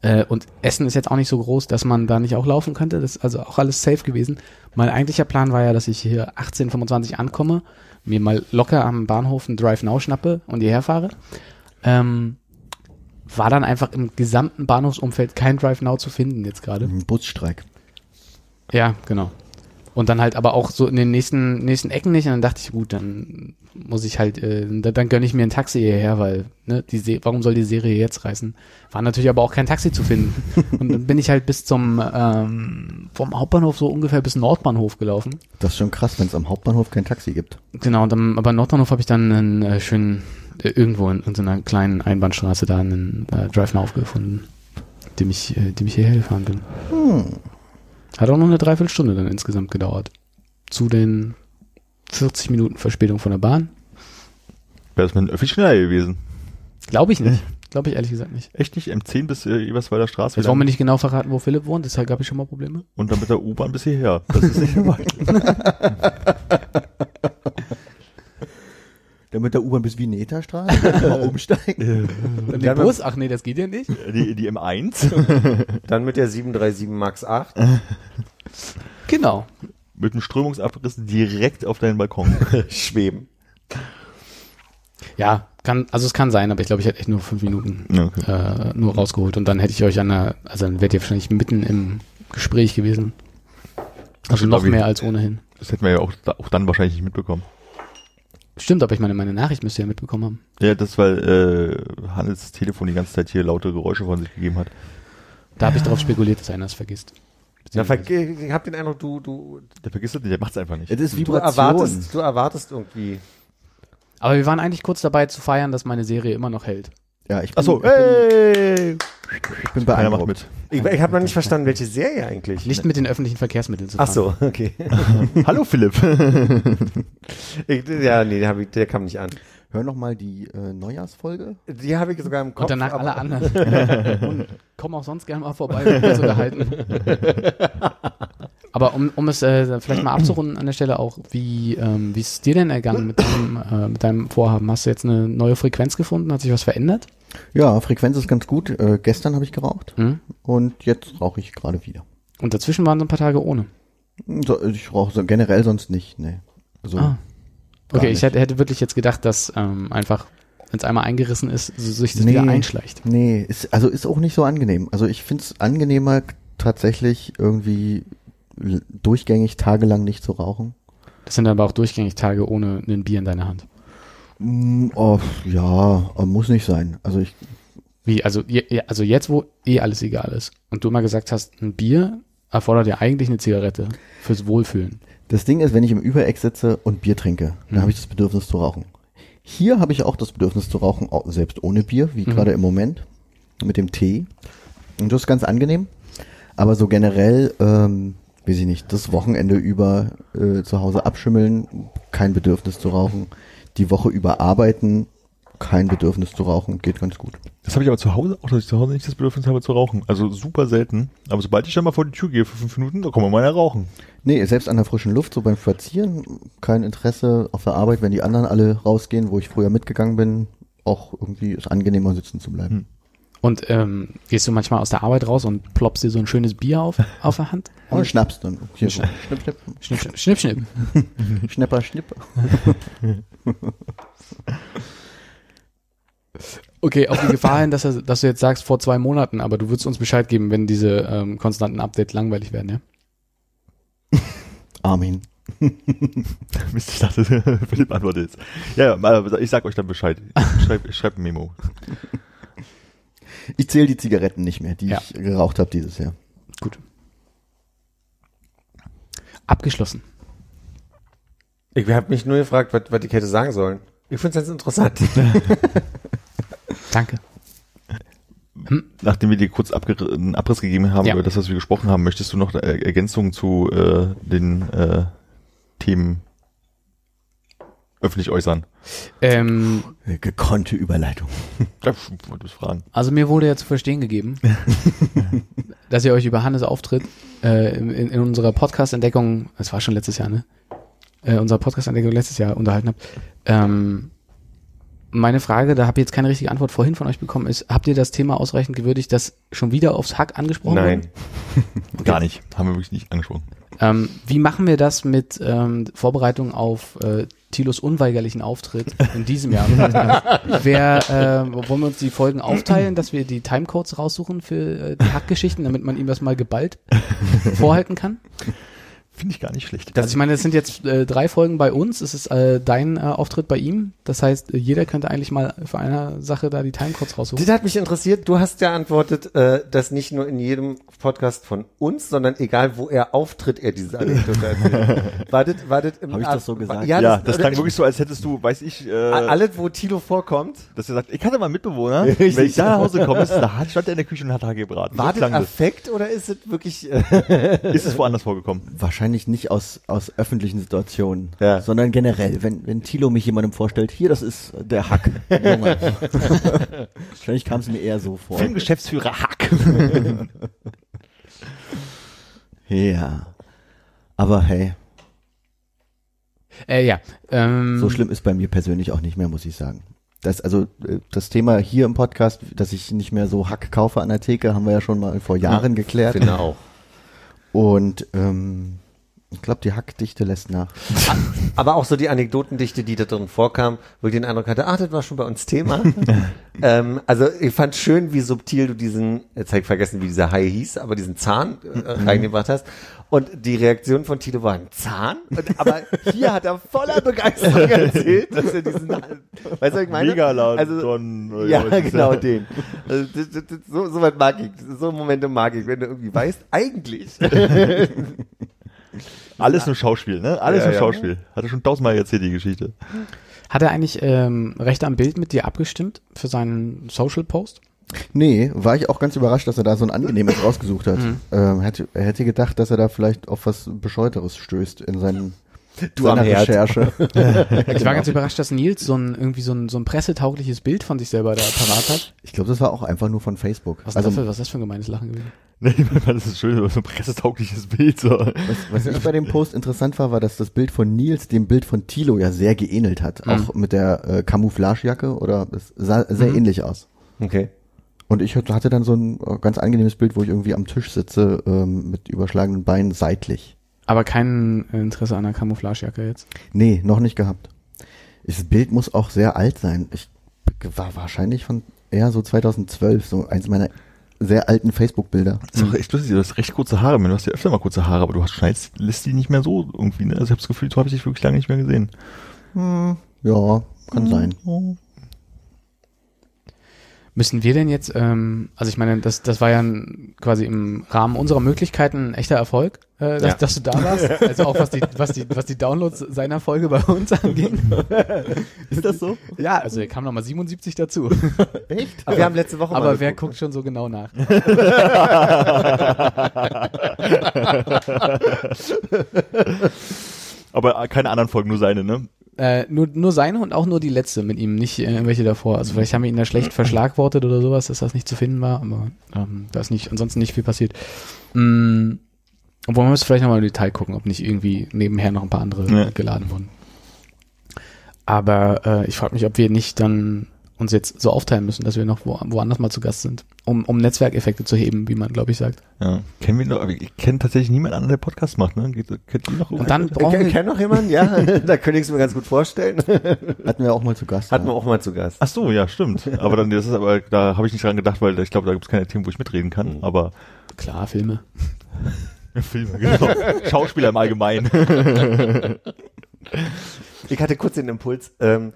Äh, und Essen ist jetzt auch nicht so groß, dass man da nicht auch laufen könnte. Das ist also auch alles safe gewesen. Mein eigentlicher Plan war ja, dass ich hier 18.25 ankomme, mir mal locker am Bahnhof einen Drive Now schnappe und hierher fahre. Ähm, war dann einfach im gesamten Bahnhofsumfeld kein Drive Now zu finden jetzt gerade. Ein Busstreik. Ja, genau. Und dann halt aber auch so in den nächsten, nächsten Ecken nicht. Und dann dachte ich, gut, dann muss ich halt, äh, dann, dann gönne ich mir ein Taxi hierher, weil, ne, die Se warum soll die Serie jetzt reißen? War natürlich aber auch kein Taxi zu finden. und dann bin ich halt bis zum, ähm, vom Hauptbahnhof so ungefähr bis Nordbahnhof gelaufen. Das ist schon krass, wenn es am Hauptbahnhof kein Taxi gibt. Genau, und dann, aber Nordbahnhof habe ich dann einen äh, schönen, äh, irgendwo in, in so einer kleinen Einbahnstraße da einen äh, Drive Now gefunden, dem ich, äh, dem ich hierher gefahren bin. Hm. Hat auch noch eine Dreiviertelstunde dann insgesamt gedauert. Zu den 40 Minuten Verspätung von der Bahn. Wäre das mit dem Öffi schneller gewesen. Glaube ich nicht. Glaube ich ehrlich gesagt nicht. Echt nicht? M10 bis äh, Eberswalder Straße. Jetzt wollen wir nicht genau verraten, wo Philipp wohnt, deshalb gab ich schon mal Probleme. Und dann mit der U-Bahn bis hierher. Das ist nicht weit. Dann mit der U-Bahn bis Vineta-Straße, mal umsteigen. Und dann den Bus? Ach nee, das geht ja nicht. Die, die M1 Dann mit der 737 MAX 8. Genau. mit dem Strömungsabriss direkt auf deinen Balkon. Schweben. Ja, kann, also es kann sein, aber ich glaube, ich hätte echt nur fünf Minuten okay. äh, nur rausgeholt und dann hätte ich euch an der, also dann wärt ihr wahrscheinlich mitten im Gespräch gewesen. Also noch mehr als ohnehin. Das hätten wir ja auch, auch dann wahrscheinlich nicht mitbekommen. Stimmt, aber ich meine, meine Nachricht müsst ihr ja mitbekommen haben. Ja, das weil äh, Hannes Telefon die ganze Zeit hier laute Geräusche von sich gegeben hat. Da habe ich darauf spekuliert, dass einer es vergisst. Na, ver- ich hab den Eindruck, du, du, Der vergisst es nicht, der macht's einfach nicht. Es ist du Vibration. erwartest, du erwartest irgendwie. Aber wir waren eigentlich kurz dabei zu feiern, dass meine Serie immer noch hält. Ja, ich bin, Achso, ich bin, hey! ich bin Keiner macht beeindruckt. mit. Ich, ich habe noch nicht verstanden, welche Serie eigentlich. Nicht mit den öffentlichen Verkehrsmitteln zu fahren. Ach so, okay. Hallo Philipp. Ich, ja, nee, der, ich, der kam nicht an. Hör noch mal die äh, Neujahrsfolge. Die habe ich sogar im Kopf. Und danach alle anderen. Und komm auch sonst gerne mal vorbei, wenn wir uns unterhalten. Aber um, um es äh, vielleicht mal abzurunden an der Stelle auch, wie ähm, wie ist es dir denn ergangen mit deinem, äh, mit deinem Vorhaben? Hast du jetzt eine neue Frequenz gefunden? Hat sich was verändert? Ja, Frequenz ist ganz gut. Äh, gestern habe ich geraucht Hm? und jetzt rauche ich gerade wieder. Und dazwischen waren so ein paar Tage ohne. So, ich rauche so generell sonst nicht, nee. So, Ah. Gar Okay, ich hätte, hätte wirklich jetzt gedacht, dass ähm, einfach, wenn es einmal eingerissen ist, sich das Nee. wieder einschleicht. Nee, ist, also ist auch nicht so angenehm. Also ich find's angenehmer, tatsächlich irgendwie durchgängig tagelang nicht zu rauchen. Das sind aber auch durchgängig Tage ohne ein Bier in deiner Hand. Mm, oh, ja, muss nicht sein. Also ich, Wie, also, also jetzt, wo eh alles egal ist und du immer gesagt hast, ein Bier erfordert ja eigentlich eine Zigarette fürs Wohlfühlen. das Ding ist, wenn ich im Übereck sitze und Bier trinke, dann Mhm. habe ich das Bedürfnis zu rauchen. Hier habe ich auch das Bedürfnis zu rauchen, au- selbst ohne Bier, wie Mhm. gerade im Moment, mit dem Tee. Und das ist ganz angenehm. Aber so generell, ähm, weiß ich nicht, das Wochenende über äh, zu Hause abschimmeln, kein Bedürfnis zu rauchen. Die Woche über arbeiten, kein Bedürfnis zu rauchen, geht ganz gut. Das habe ich aber zu Hause auch, dass ich zu Hause nicht das Bedürfnis habe zu rauchen. Also super selten. Aber sobald ich dann mal vor die Tür gehe für fünf Minuten, da kann man mal ja rauchen. Nee, selbst an der frischen Luft, so beim Spazieren, kein Interesse auf der Arbeit, wenn die anderen alle rausgehen, wo ich früher mitgegangen bin, auch irgendwie ist angenehmer sitzen zu bleiben. Hm. Und ähm, gehst du manchmal aus der Arbeit raus und ploppst dir so ein schönes Bier auf, auf der Hand? Und Schnaps dann. Hier, schnipp, schnipp, Schnipp, schnipp, schnipp, schnipp. schnipper, schnipp. Okay, auf die Gefahr hin, dass, dass du jetzt sagst, vor zwei Monaten, aber du würdest uns Bescheid geben, wenn diese ähm, konstanten Updates langweilig werden, ja? Armin. Mist, ich dachte, Philipp antwortet jetzt. Ja, ich sag euch dann Bescheid. Ich schreib, ich schreib ein Memo. Ich zähle die Zigaretten nicht mehr, die Ja. ich geraucht habe dieses Jahr. Gut. Abgeschlossen. Ich habe mich nur gefragt, was, was ich hätte sagen sollen. Ich finde es jetzt interessant. Danke. Nachdem wir dir kurz einen Abriss gegeben haben Ja. über das, was wir gesprochen haben, möchtest du noch Er- Ergänzungen zu äh, den äh, Themen öffentlich äußern? Ähm, Äh, Gekonnte Überleitung. Ich wollte es fragen. also mir wurde ja zu verstehen gegeben, dass ihr euch über Hannes Auftritt äh, in, in unserer Podcast-Entdeckung, das war schon letztes Jahr, ne? Äh, unserer Podcast-Entdeckung letztes Jahr unterhalten habt. Ähm, meine Frage, da habe ich jetzt keine richtige Antwort vorhin von euch bekommen, ist, habt ihr das Thema ausreichend gewürdigt, das schon wieder aufs Hack angesprochen Nein. wurde? Gar nicht. Haben wir wirklich nicht angesprochen. Ähm, wie machen wir das mit ähm, Vorbereitung auf äh, Thilos unweigerlichen Auftritt in diesem Jahr? Wer, äh, wollen wir uns die Folgen aufteilen, dass wir die Timecodes raussuchen für äh, die Hackgeschichten, damit man ihm das mal geballt vorhalten kann? Finde ich gar nicht schlecht. also ich meine, es sind jetzt äh, drei Folgen bei uns, es ist äh, dein äh, Auftritt bei ihm. Das heißt, äh, jeder könnte eigentlich mal für eine Sache da die Timecodes raussuchen. Das hat mich interessiert. Du hast ja antwortet, äh, dass nicht nur in jedem Podcast von uns, sondern egal wo er auftritt, er diese Anekdote erzählt. Wartet, wartet im Hab ich das so gesagt? Ja, ja, das, das klang wirklich so, als hättest du, weiß ich, äh, alles, wo Tilo vorkommt. dass er sagt, ich hatte mal einen Mitbewohner, Richtig. wenn ich da nach Hause komme, ist, da hat- stand er in der Küche und hat Hage gebraten. War so das das. Affekt oder ist es wirklich? Äh, Ist es woanders vorgekommen? Wahrscheinlich nicht aus, aus öffentlichen Situationen, Ja. sondern generell. Wenn, wenn Thilo mich jemandem vorstellt, hier, das ist der Hack. Junge. Wahrscheinlich kam es mir eher so vor. Filmgeschäftsführer Hack. Ja. Aber hey, Äh, ja. Ähm, so schlimm ist bei mir persönlich auch nicht mehr, muss ich sagen. Das, also, äh, das Thema hier im Podcast, dass ich nicht mehr so Hack kaufe an der Theke, haben wir ja schon mal vor Jahren geklärt. finde auch. Und ähm, ich glaube, die Hackdichte lässt nach. Aber auch so die Anekdotendichte, die da drin vorkam, wo ich den Eindruck hatte, ach, das war schon bei uns Thema. ähm, also ich fand schön, wie subtil du diesen, jetzt habe ich vergessen, wie dieser Hai hieß, aber diesen Zahn äh, reingebracht hast. Und die Reaktion von Tito war ein Zahn. Und, aber hier hat er voller Begeisterung erzählt, dass er diesen, weißt du, was ich meine? Megalodon. Also, oder ja, genau das? den. Also, das, das, das, so, so was mag ich, so Momente mag ich, wenn du irgendwie weißt, eigentlich. Alles nur Schauspiel, ne? Alles Ja, nur ja. Schauspiel. Hat er schon tausendmal erzählt, die Geschichte. Hat er eigentlich ähm, Recht am Bild mit dir abgestimmt für seinen Social Post? Nee, war ich auch ganz überrascht, dass er da so ein angenehmes rausgesucht hat. Ähm, hätte, er hätte gedacht, dass er da vielleicht auf was Bescheuteres stößt in seinen Du am Herd. Recherche. Ich war ganz überrascht, dass Nils so ein irgendwie so ein, so ein pressetaugliches Bild von sich selber da parat hat. ich glaube, das war auch einfach nur von Facebook. Was, also dafür, was ist das für ein gemeines Lachen gewesen? Ne, ich meine, das ist schön, so ein pressetaugliches Bild. So. was, was ich bei dem Post interessant war, war, dass das Bild von Nils dem Bild von Tilo ja sehr geähnelt hat. Mhm. Auch mit der äh, Camouflagejacke oder es sah sehr Mhm. ähnlich aus. Okay. Und ich hatte hatte dann so ein äh, ganz angenehmes Bild, wo ich irgendwie am Tisch sitze ähm, mit überschlagenen Beinen seitlich. Aber kein Interesse an einer Camouflagejacke jetzt. Nee, noch nicht gehabt. Das Bild muss auch sehr alt sein. Ich war wahrscheinlich von eher so 2012, so eins meiner sehr alten Facebook-Bilder. Ist auch echt lustig, du hast recht kurze Haare, man. Du hast ja öfter mal kurze Haare, aber du hast schneidest, lässt die nicht mehr so irgendwie, ne? Also ich habe das Gefühl, so habe ich dich wirklich lange nicht mehr gesehen. Ja, kann sein. Müssen wir denn jetzt, ähm, also ich meine, das, das war ja ein, quasi im Rahmen unserer Möglichkeiten ein echter Erfolg, äh, dass, Ja. dass du da warst. Also auch was die, was die, was die Downloads seiner Folge bei uns anging. Ist das so? Ja, also kamen nochmal 77 dazu. Echt? Aber wir haben letzte Woche mal Aber wer guckt schon so genau nach? Aber keine anderen Folgen, nur seine, ne? Äh, nur, nur seine und auch nur die letzte mit ihm, nicht äh, welche davor. Also vielleicht haben wir ihn da schlecht verschlagwortet oder sowas, dass das nicht zu finden war, aber ähm, da ist nicht, ansonsten nicht viel passiert. Mm, obwohl man muss vielleicht nochmal im Detail gucken, ob nicht irgendwie nebenher noch ein paar andere Ja. geladen wurden. Aber äh, ich frage mich, ob wir nicht dann uns jetzt so aufteilen müssen, dass wir noch wo, woanders mal zu Gast sind, um, um Netzwerkeffekte zu heben, wie man, glaube ich, sagt. Ja. Kennen wir noch, aber ich kenne tatsächlich niemanden anderen, der Podcast macht, ne? Geht, kennt ihr noch Und dann Ich brauchen kenn, wir, kenn noch jemanden, ja, da könnte ich es mir ganz gut vorstellen. Hatten wir auch mal zu Gast. Hatten ja. wir auch mal zu Gast. Ach so, ja, stimmt. Aber dann, das ist aber, da habe ich nicht dran gedacht, weil ich glaube, da gibt es keine Themen, wo ich mitreden kann. Mhm. Aber klar, Filme. Filme, genau. Schauspieler im Allgemeinen. Ich hatte kurz den Impuls, ähm,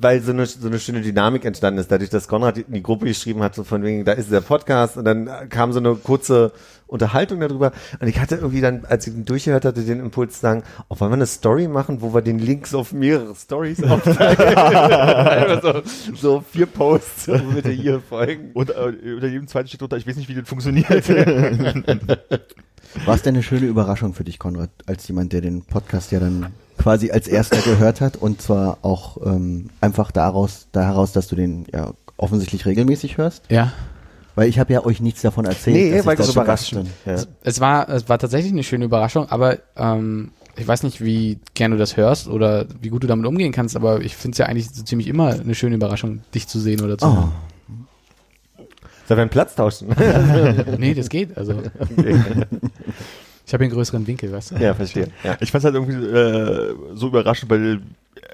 weil so eine, so eine schöne Dynamik entstanden ist, dadurch, dass Konrad in die Gruppe geschrieben hat, so von wegen, da ist der Podcast und dann kam so eine kurze Unterhaltung darüber und ich hatte irgendwie dann, als ich ihn durchgehört hatte, den Impuls zu sagen, oh, wollen wir eine Story machen, wo wir den Links auf mehrere Stories aufteilen? Einfach so, so vier Posts, wo bitte hier folgen. Und äh, unter jedem zweiten steht drunter, ich weiß nicht, wie das funktioniert. War es denn eine schöne Überraschung für dich, Konrad, als jemand, der den Podcast ja dann quasi als erster gehört hat und zwar auch ähm, einfach daraus, da heraus, dass du den ja offensichtlich regelmäßig hörst? Ja. Weil ich habe ja euch nichts davon erzählt. Nee, dass weil das überrascht bin. Ja. Es war, es war tatsächlich eine schöne Überraschung, aber ähm, ich weiß nicht, wie gern du das hörst oder wie gut du damit umgehen kannst, aber ich finde es ja eigentlich so ziemlich immer eine schöne Überraschung, dich zu sehen oder zu Oh, hören. Sollen wir einen Platz tauschen? Nee, das geht. Also ich habe einen größeren Winkel, weißt du? ja, verstehe. Ja. Ich fand es halt irgendwie äh, so überraschend, weil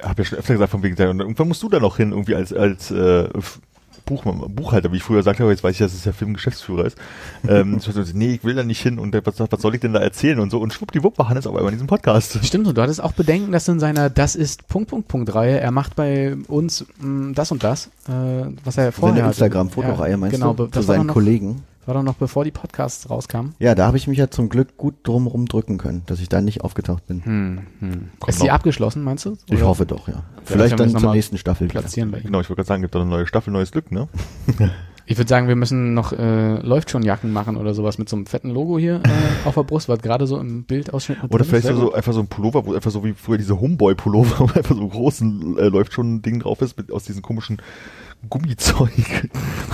ich habe ja schon öfter gesagt von wegen, und irgendwann musst du da noch hin, irgendwie als als äh, f- Buch, Buchhalter, wie ich früher sagte, aber jetzt weiß ich, dass es ja Filmgeschäftsführer ist. Ähm, ich so, nee, ich will da nicht hin und was, was soll ich denn da erzählen und so und schwuppdiwupp war Hannes auf einmal in diesem Podcast. Stimmt, und du hattest auch Bedenken, dass in seiner Das ist Punkt, Punkt, Punkt Reihe, er macht bei uns mh, das und das, äh, was er vorher Seine hatte. Instagram-Fotoreihe meinst genau, du? Zu seinen noch, Kollegen. War doch noch bevor die Podcasts rauskamen. Ja, da habe ich mich ja zum Glück gut drum rumdrücken können, dass ich da nicht aufgetaucht bin. Hm, hm. Ist die abgeschlossen, meinst du? Ich Oder hoffe doch, ja. Vielleicht wir dann das zur nächsten Staffel wieder. Platzieren bei ihm. Genau, ich wollte gerade sagen, gibt doch eine neue Staffel, neues Glück, ne? Ich würde sagen, wir müssen noch äh, läuft schon Jacken machen oder sowas mit so einem fetten Logo hier äh, auf der Brust, was gerade so im Bildausschnitt mit Oder drin vielleicht ist. so, einfach so ein Pullover, wo einfach so wie früher diese Homeboy-Pullover, wo einfach so großen äh, läuft schon ein Ding drauf ist mit aus diesem komischen Gummizeug.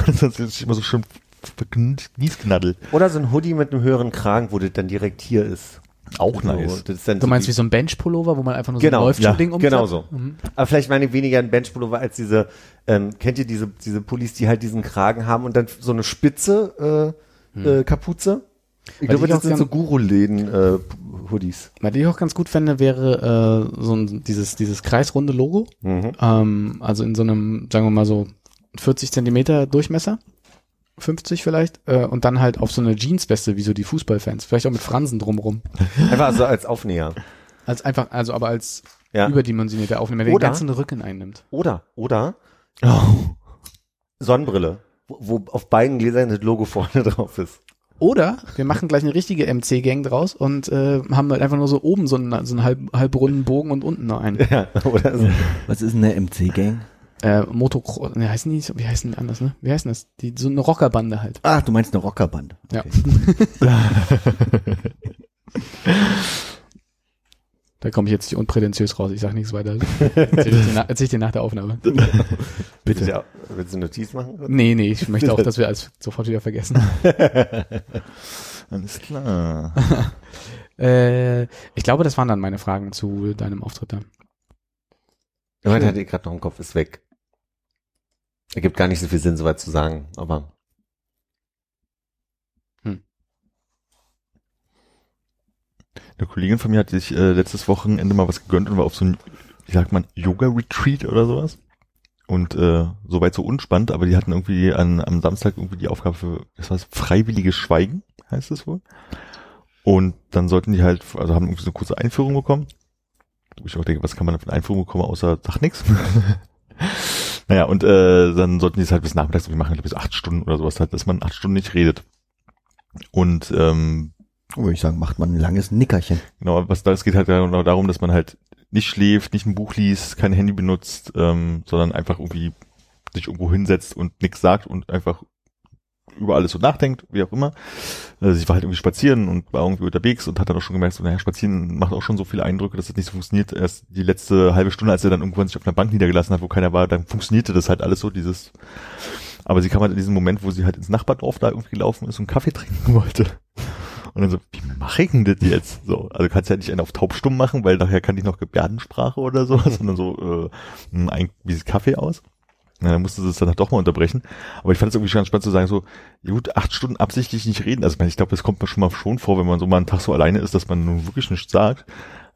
Das ist immer so schön verkniesknaddelt. Oder so ein Hoodie mit einem höheren Kragen, wo das dann direkt hier ist. Auch So, nice. das ist dann Du so meinst die- wie so ein Bench-Pullover, wo man einfach nur Genau, so ein läuft ja, schon Ding umklappt? genau so. Mhm. Aber vielleicht meine ich weniger ein Benchpullover als diese, ähm, kennt ihr diese, diese Pullis, die halt diesen Kragen haben und dann so eine spitze äh, äh, Kapuze? Ich Weil glaube, das sind so gern- Guru-Läden äh, Hoodies. Was ich auch ganz gut fände, wäre äh, so ein, dieses, dieses kreisrunde Logo. Mhm. Ähm, also in so einem, sagen wir mal so 40 Zentimeter Durchmesser. 50 vielleicht. Äh, und dann halt auf so eine Jeansweste, wie so die Fußballfans. Vielleicht auch mit Fransen drumrum. Einfach so als Aufnäher. Als einfach, also aber als Ja. überdimensionierter Aufnehmer, der den ganzen Rücken einnimmt. Oder, oder Sonnenbrille, wo, wo auf beiden Gläsern das Logo vorne drauf ist. Oder wir machen gleich eine richtige MC-Gang draus und äh, haben halt einfach nur so oben so einen, so einen halb, halbrunden Bogen und unten noch einen. Ja, oder so. Was ist denn eine MC-Gang? Äh, Motocross, ne, heißen die, wie heißen die anders, ne? Wie heißen das? Die, so eine Rockerbande halt. Ach, du meinst eine Rockerband. Ja. Da komme ich jetzt nicht unprätentiös raus, ich sag nichts weiter. Erzähl ich dir, nach, erzähl ich dir nach der Aufnahme. Bitte. Ja, willst du eine Notiz machen? Nee, nee, ich möchte auch, dass wir alles sofort wieder vergessen. Alles klar. äh, ich glaube, das waren dann meine Fragen zu deinem Auftritt da. Heute hatte ich gerade noch im Kopf, ist weg. Ergibt gar nicht so viel Sinn, soweit zu sagen, aber Eine Kollegin von mir hat sich äh, letztes Wochenende mal was gegönnt und war auf so ein, wie sagt man, Yoga-Retreat oder sowas. Und äh, soweit so unspannend, aber die hatten irgendwie an, am Samstag irgendwie die Aufgabe für, das war freiwilliges Schweigen, heißt es wohl. Und dann sollten die halt, also haben irgendwie so eine kurze Einführung bekommen. Wo ich auch denke, was kann man da für eine Einführung bekommen, außer sag nix. naja, und äh, dann sollten die es halt bis nachmittags irgendwie machen, ich glaube bis acht Stunden oder sowas halt, dass man acht Stunden nicht redet. Und ähm, Würde ich sagen, macht man ein langes Nickerchen. Genau, was da, es geht halt genau darum, dass man halt nicht schläft, nicht ein Buch liest, kein Handy benutzt, ähm, sondern einfach irgendwie sich irgendwo hinsetzt und nichts sagt und einfach über alles so nachdenkt, wie auch immer. Also ich war halt irgendwie spazieren und war irgendwie unterwegs und hat dann auch schon gemerkt, so, naja, spazieren macht auch schon so viele Eindrücke, dass das nicht so funktioniert. Erst die letzte halbe Stunde, als er dann irgendwann sich auf einer Bank niedergelassen hat, wo keiner war, dann funktionierte das halt alles so, dieses, aber sie kam halt in diesem Moment, wo sie halt ins Nachbardorf da irgendwie gelaufen ist und Kaffee trinken wollte. Und dann so, wie mache ich denn das jetzt? So, also kannst ja nicht einen auf taubstumm machen, weil nachher kann ich noch Gebärdensprache oder so, sondern so, äh, ein, wie sieht Kaffee aus? Na, dann musste sie es dann halt doch mal unterbrechen. Aber ich fand es irgendwie ganz spannend zu sagen, so, ja gut, acht Stunden absichtlich nicht reden. Also ich, meine, ich glaube, das kommt mir schon mal schon vor, wenn man so mal einen Tag so alleine ist, dass man nun wirklich nichts sagt.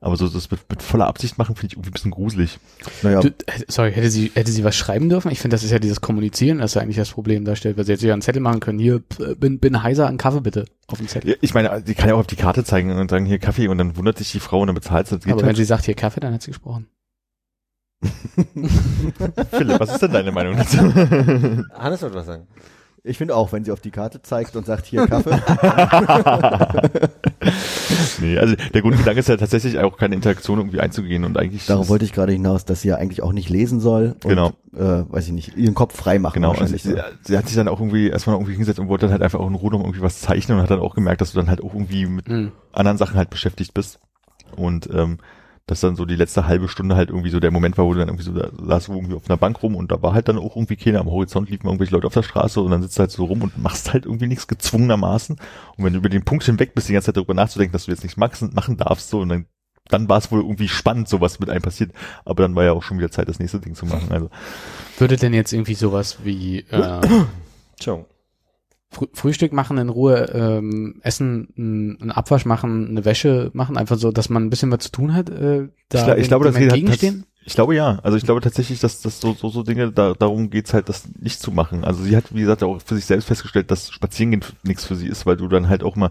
Aber so das mit, mit voller Absicht machen, finde ich irgendwie ein bisschen gruselig. Naja, Du, äh, sorry, hätte sie, hätte sie was schreiben dürfen? Ich finde, das ist ja dieses Kommunizieren, das ja eigentlich das Problem darstellt, weil sie jetzt ja einen Zettel machen können. Hier, p- bin, bin heiser, einen Kaffee bitte auf dem Zettel. Ja, Ich meine, die kann ja auch auf die Karte zeigen und sagen, hier Kaffee und dann wundert sich die Frau und dann bezahlt sie. Aber wenn halt. sie sagt, hier Kaffee, dann hat sie gesprochen. Philipp, was ist denn deine Meinung dazu? Hannes wollte was sagen. ich finde auch, wenn sie auf die Karte zeigt und sagt, hier Kaffee. nee, also der Grundgedanke ist ja tatsächlich auch keine Interaktion irgendwie einzugehen und eigentlich. Darauf wollte ich gerade hinaus, dass sie ja eigentlich auch nicht lesen soll. Und, Genau. Äh, weiß ich nicht, ihren Kopf frei machen. Genau, also wahrscheinlich, sie, ne? sie hat sich dann auch irgendwie erstmal irgendwie hingesetzt und wollte dann halt einfach auch in Ruhe noch irgendwie was zeichnen und hat dann auch gemerkt, dass du dann halt auch irgendwie mit Hm. anderen Sachen halt beschäftigt bist. Und ähm, dass dann so die letzte halbe Stunde halt irgendwie so der Moment war, wo du dann irgendwie so da saß du irgendwie auf einer Bank rum und da war halt dann auch irgendwie keiner am Horizont, liefen irgendwelche Leute auf der Straße und dann sitzt du halt so rum und machst halt irgendwie nichts gezwungenermaßen. Und wenn du über den Punkt hinweg bist, die ganze Zeit darüber nachzudenken, dass du jetzt nichts machen, machen darfst, so und dann dann war es wohl irgendwie spannend, so was mit einem passiert. Aber dann war ja auch schon wieder Zeit, das nächste Ding zu machen. Also Würde denn jetzt irgendwie sowas wie äh, Entschuldigung. Frü Frühstück machen in Ruhe, ähm, Essen, einen Abwasch machen, eine Wäsche machen, einfach so, dass man ein bisschen was zu tun hat, äh, da ich, gla- ich glaube, das geht? Ich glaube ja. Also ich glaube tatsächlich, dass das so, so, so Dinge, da, darum geht's halt, das nicht zu machen. Also sie hat, wie gesagt, auch für sich selbst festgestellt, dass Spazierengehen nichts für sie ist, weil du dann halt auch mal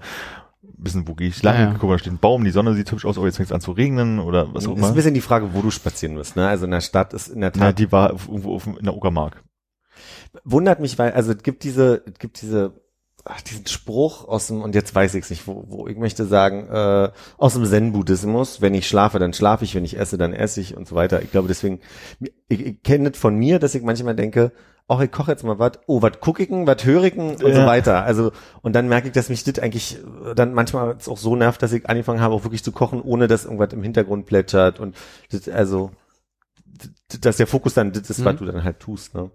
wissen, wo gehe ich lang, Ja, ja. guck mal, da steht ein Baum, die Sonne sieht hübsch aus, oh, jetzt fängt es an zu regnen oder was auch ist ein immer. bisschen die Frage, wo du spazieren wirst. Ne? Also in der Stadt ist in der Na, Tat die war irgendwo auf, in der Uckermark. Wundert mich, weil also es gibt diese, es gibt diese, ach, diesen Spruch aus dem und jetzt weiß ich es nicht, wo, wo ich möchte sagen äh, aus dem Zen-Buddhismus: Wenn ich schlafe, dann schlafe ich, wenn ich esse, dann esse ich und so weiter. Ich glaube deswegen, ich, ich kenne das von mir, dass ich manchmal denke, ach, ich koche jetzt mal was, oh, was denn, was denn und so Ja. weiter. Also und dann merke ich, dass mich das eigentlich äh, dann manchmal auch so nervt, dass ich angefangen habe, auch wirklich zu kochen, ohne dass irgendwas im Hintergrund plätschert und das, also dass der Fokus dann das ist, was Mhm. du dann halt tust. Ne?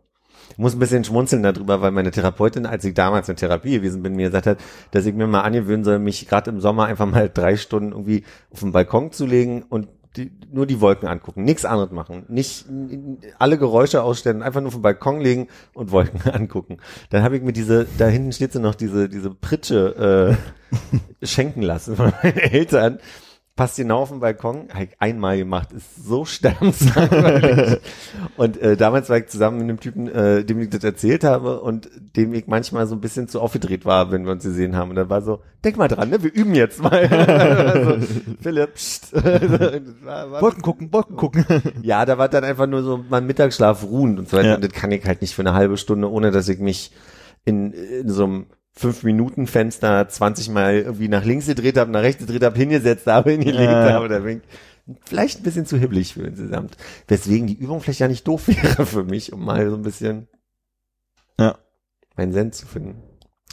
Ich muss ein bisschen schmunzeln darüber, weil meine Therapeutin, als ich damals in Therapie gewesen bin, mir gesagt hat, dass ich mir mal angewöhnen soll, mich gerade im Sommer einfach mal drei Stunden irgendwie auf den Balkon zu legen und die, nur die Wolken angucken, nichts anderes machen, nicht alle Geräusche ausstellen, einfach nur auf den Balkon legen und Wolken angucken. Dann habe ich mir diese, da hinten steht sie noch, diese, diese Pritsche äh, schenken lassen von meinen Eltern. Passt genau auf den Balkon, habe ich einmal gemacht, ist so sterbenslangweilig. und äh, damals war ich zusammen mit einem Typen, äh, dem ich das erzählt habe und dem ich manchmal so ein bisschen zu aufgedreht war, wenn wir uns gesehen haben. Und dann war so, denk mal dran, ne, wir üben jetzt mal. also, Philipp, pst. Wolken gucken, Wolken gucken. ja, da war dann einfach nur so mein Mittagsschlaf ruhen und so weiter. Ja. Und das kann ich halt nicht für eine halbe Stunde, ohne dass ich mich in, in so einem fünf Minuten Fenster 20 Mal irgendwie nach links gedreht habe, nach rechts gedreht habe, hingesetzt habe, hingelegt Ja. habe. Da bin ich vielleicht ein bisschen zu hibbelig für insgesamt. Weswegen die Übung vielleicht ja nicht doof wäre für mich, um mal so ein bisschen Ja. meinen Sinn zu finden.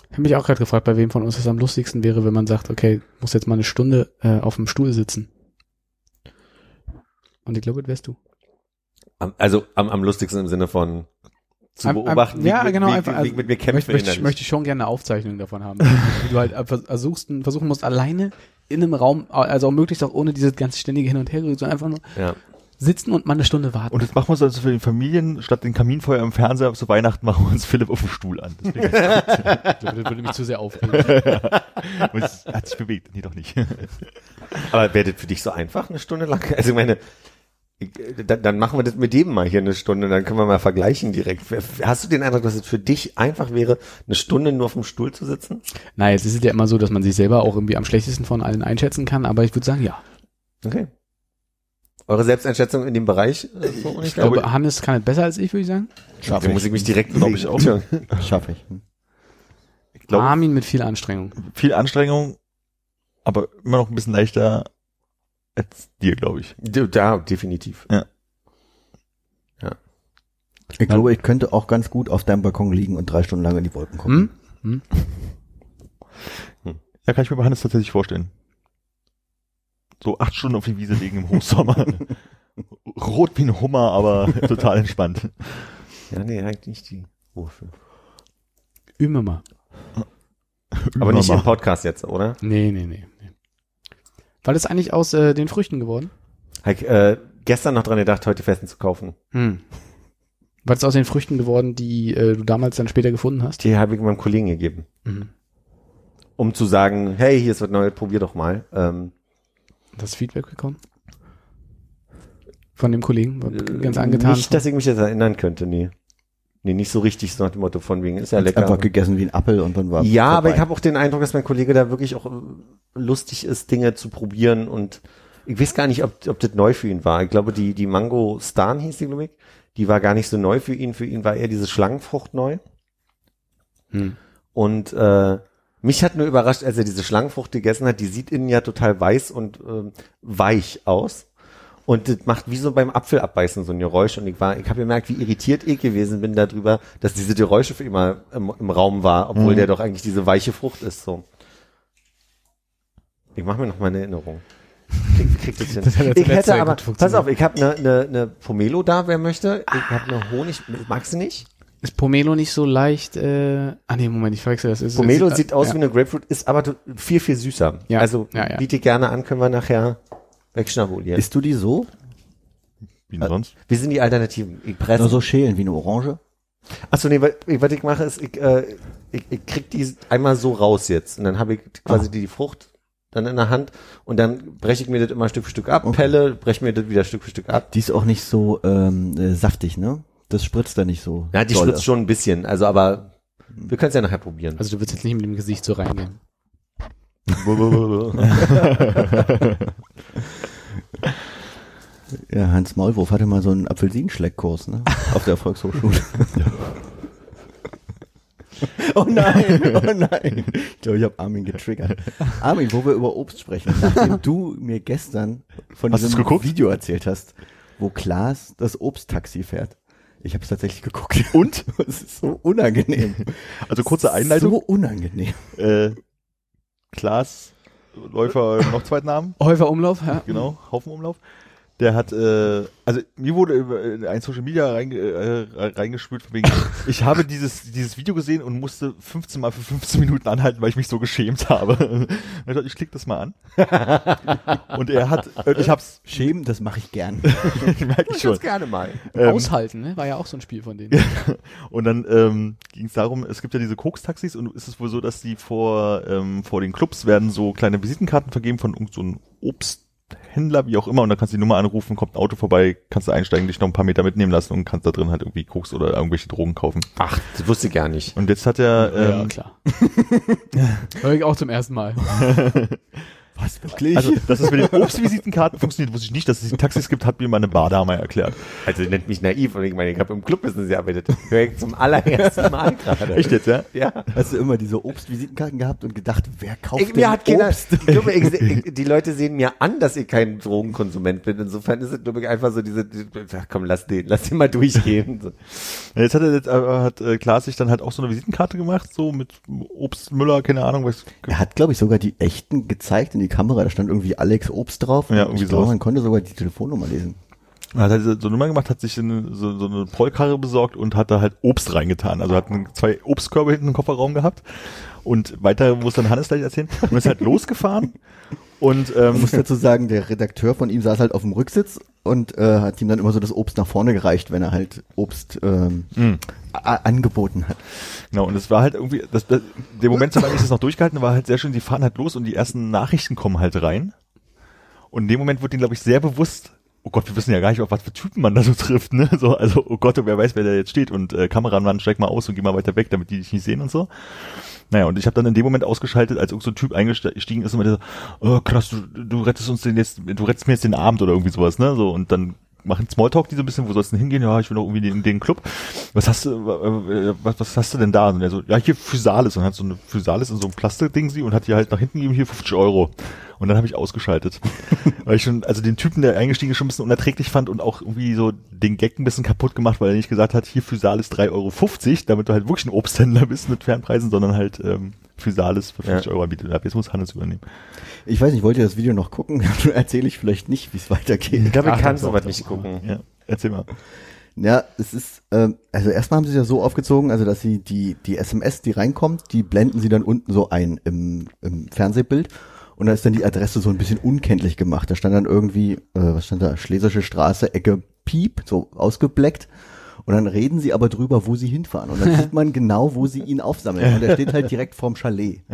Ich habe mich auch gerade gefragt, bei wem von uns es am lustigsten wäre, wenn man sagt, okay, muss jetzt mal eine Stunde äh, auf dem Stuhl sitzen. Und ich glaube, das wärst du. Am, also am, am lustigsten im Sinne von zu Am- am- beobachten, ja, wie, genau, mit- einfach, wie, wie ich mit mir kämpfe. möchte, möchte, möchte ich schon gerne eine Aufzeichnung davon haben. wie du halt versuchst, versuchen musst, alleine in einem Raum, also auch möglichst auch ohne dieses ganz ständige Hin- und Hergerühren, sondern einfach nur ja. sitzen und mal eine Stunde warten. Und jetzt machen wir es also für die Familien, statt den Kaminfeuer im Fernseher zu Weihnachten machen wir uns Philipp auf den Stuhl an. Deswegen das würde mich zu sehr aufregen. und es hat sich bewegt. Nee, doch nicht. Aber wäre das für dich so einfach, eine Stunde lang? Also ich meine, dann, dann machen wir das mit jedem mal hier eine Stunde, dann können wir mal vergleichen direkt. Hast du den Eindruck, dass es für dich einfach wäre, eine Stunde nur auf dem Stuhl zu sitzen? Na, jetzt ist es ja immer so, dass man sich selber auch irgendwie am schlechtesten von allen einschätzen kann, aber ich würde sagen, ja. Okay. Eure Selbsteinschätzung in dem Bereich? äh, so Ich glaube, Hannes kann es besser als ich, würde ich sagen. Schaffe da muss ich mich direkt Glaub ich auch. Schaffe ich. Ich glaube, Armin mit viel Anstrengung. viel Anstrengung, aber immer noch ein bisschen leichter als dir, glaube ich. Ja, definitiv. Ich glaube, ich könnte auch ganz gut auf deinem Balkon liegen und drei Stunden lang in die Wolken gucken. Hm? Hm? Ja, kann ich mir bei Hannes tatsächlich vorstellen. So acht Stunden auf die Wiese legen im Hochsommer. Rot wie ein Hummer, aber total entspannt. Ja, nee, eigentlich nicht die Rufe. Üben wir mal. Aber nicht Mama. im Podcast jetzt, oder? Nee, nee, nee. War das eigentlich aus äh, den Früchten geworden? Hab ich, äh, gestern noch dran gedacht, heute Festen zu kaufen. Hm. War das aus den Früchten geworden, die äh, du damals dann später gefunden hast? Die habe ich meinem Kollegen gegeben. Mhm. Um zu sagen, hey, hier ist was Neues, probier doch mal. Ähm, Das Feedback bekommen? Von dem Kollegen? War ganz angetan. Äh, Nicht, dass ich mich jetzt erinnern könnte, nee. Nee, nicht so richtig, so nach dem Motto von wegen, ist ja lecker. Einfach gegessen wie ein Apfel und dann war Ja, aber vorbei. ich habe auch den Eindruck, dass mein Kollege da wirklich auch äh, lustig ist, Dinge zu probieren und ich weiß gar nicht, ob, ob das neu für ihn war. Ich glaube, die, die Mango Stan hieß die, glaube ich. Die war gar nicht so neu für ihn. Für ihn war eher diese Schlangenfrucht neu. Hm. Und äh, mich hat nur überrascht, als er diese Schlangenfrucht gegessen hat. Die sieht innen ja total weiß und ähm, weich aus. Und das macht wie so beim Apfelabbeißen so ein Geräusch. Und ich war, ich habe gemerkt, wie irritiert ich gewesen bin darüber, dass diese Geräusche für immer im, im Raum war, obwohl Mhm. der doch eigentlich diese weiche Frucht ist. So. Ich mache mir noch mal eine Erinnerung. Krieg, krieg das hin. Das ich hätte aber, pass auf, ich habe eine ne, ne Pomelo da, wer möchte. Ich habe eine Honig, magst du nicht? Ist Pomelo nicht so leicht? Äh, ah nee, Moment, ich verwechsel das. Ist, Pomelo ist- sieht aus ja. wie eine Grapefruit, ist aber viel, viel süßer. Ja, Also ja, ja. biete gerne an, können wir nachher wegschnabulieren. Isst du die so? Wie denn sonst? Wie sind die Alternativen? Ich presse. Nur so schälen wie eine Orange? Achso, nee, was, was ich mache ist, ich, äh, ich, ich krieg die einmal so raus jetzt. Und dann habe ich quasi die, die Frucht dann in der Hand und dann breche ich mir das immer Stück für Stück ab, pelle, breche mir das wieder Stück für Stück ab. Die ist auch nicht so ähm, äh, saftig, ne? Das spritzt da nicht so. Ja, die dolle. spritzt schon ein bisschen, also aber wir können es ja nachher probieren. Also du willst jetzt nicht mit dem Gesicht so reingehen. Ja, Hans Maulwurf hatte mal so einen Apfelsinenschleckkurs, ne? Auf der Volkshochschule. oh nein, oh nein. Ich glaube, ich habe Armin getriggert. Armin, wo wir über Obst sprechen, nachdem du mir gestern von Hast diesem? Video erzählt hast, wo Klaas das Obsttaxi fährt. Ich habe es tatsächlich geguckt. Und? Es ist so unangenehm. Also kurze Einleitung. So unangenehm. Äh, Klaas, Läufer, noch Zweitnamen, Häufer Umlauf, ja. genau, Haufenumlauf. Der hat, äh, also mir wurde über ein Social Media reinge, äh, reingespült, von wegen, ich habe dieses, dieses Video gesehen und musste 15 Mal für 15 Minuten anhalten, weil ich mich so geschämt habe. Ich dachte, ich klicke das mal an. Und er hat, äh, ich hab's, Schämen, das mache ich gern. merke ich schon. gerne mal. Ähm, Aushalten, ne? War ja auch so ein Spiel von denen. Und dann ähm, ging es darum, es gibt ja diese Koks-Taxis und ist es wohl so, dass die vor, ähm, vor den Clubs werden so kleine Visitenkarten vergeben von irgend so einem Obsthändler, wie auch immer, und dann kannst du die Nummer anrufen, kommt ein Auto vorbei, kannst du einsteigen, dich noch ein paar Meter mitnehmen lassen und kannst da drin halt irgendwie Koks oder irgendwelche Drogen kaufen. Ach, das wusste ich gar nicht. Und jetzt hat er, ja, ähm, klar. Hör ich auch zum ersten Mal. Was, wirklich? also dass es mit den Obstvisitenkarten funktioniert, wusste ich nicht, dass es die Taxis gibt, hat mir meine Bardame erklärt. Also nennt mich naiv und ich meine, ich habe im Clubbusiness gearbeitet. Höre ich zum allerersten Mal gerade. Echt jetzt, ja? Ja. Hast du immer diese Obstvisitenkarten gehabt und gedacht, wer kauft Ich, denn mir hat keiner, Obst? ich glaube, ich, ich, die Leute sehen mir an, dass ich kein Drogenkonsument bin. Insofern ist es, glaube ich, einfach so diese, die, ach komm, lass den, lass den mal durchgehen. So. Jetzt hat er jetzt, äh, hat äh, Klaas sich dann halt auch so eine Visitenkarte gemacht, so mit Obst, Müller, keine Ahnung, was. Er hat, glaube ich, sogar die echten gezeigt in die Kamera. Da stand irgendwie Alex Obst drauf. Ja, irgendwie ich glaube, sowas. man konnte sogar die Telefonnummer lesen. Hat halt so eine Nummer gemacht, hat sich eine, so, so eine Vollkarre besorgt und hat da halt Obst reingetan. Also hat zwei Obstkörbe hinten im Kofferraum gehabt. Und weiter muss dann Hannes gleich erzählen. Und ist halt losgefahren. Und ähm, muss dazu sagen, der Redakteur von ihm saß halt auf dem Rücksitz und äh, hat ihm dann immer so das Obst nach vorne gereicht, wenn er halt Obst ähm, a- angeboten hat. genau, und es war halt irgendwie, das, das, der Moment, solange ich das noch durchgehalten war halt sehr schön, die fahren halt los und die ersten Nachrichten kommen halt rein. Und in dem Moment wird ihnen, glaube ich, sehr bewusst, oh Gott, wir wissen ja gar nicht, auf was für Typen man da so trifft, ne? So, also, oh Gott, wer weiß, wer da jetzt steht und äh, Kameramann, steig mal aus und geh mal weiter weg, damit die dich nicht sehen und so. Naja, und ich habe dann in dem Moment ausgeschaltet, als irgend so Typ eingestiegen ist und meinte so, oh krass, du, du rettest uns den jetzt, du rettest mir jetzt den Abend oder irgendwie sowas, ne? So, und dann machen Smalltalk die so ein bisschen, wo sollst du denn hingehen? Ja, ich will doch irgendwie in den Club. Was hast du, äh, was, was hast du denn da? Und er so, ja, hier Physalis und hat so eine Physalis in so einem Plastikding sie und hat die halt nach hinten gegeben, hier 50 Euro. Und dann habe ich ausgeschaltet. weil ich schon, also den Typen, der eingestiegen ist, schon ein bisschen unerträglich fand und auch irgendwie so den Gag ein bisschen kaputt gemacht, weil er nicht gesagt hat, hier Physalis 3,50 Euro, damit du halt wirklich ein Obsthändler bist mit Fernpreisen, sondern halt ähm, Physalis für 50 Ja. Euro anbietet. Jetzt muss Hannes übernehmen. Ich weiß nicht, wollt ihr das Video noch gucken? Dann erzähle ich vielleicht nicht, wie es weitergeht. Ich glaube, ich kann sowas nicht gucken. Ja, erzähl mal. Ja, es ist, ähm, also erstmal haben sie es ja so aufgezogen, also dass sie die, die SMS, die reinkommt, die blenden sie dann unten so ein im, im Fernsehbild. Und da ist dann die Adresse so ein bisschen unkenntlich gemacht. Da stand dann irgendwie, äh, was stand da, Schlesische Straße, Ecke Piep, so ausgebleckt. Und dann reden sie aber drüber, wo sie hinfahren. Und dann sieht man genau, wo sie ihn aufsammeln. Und er steht halt direkt vorm Chalet.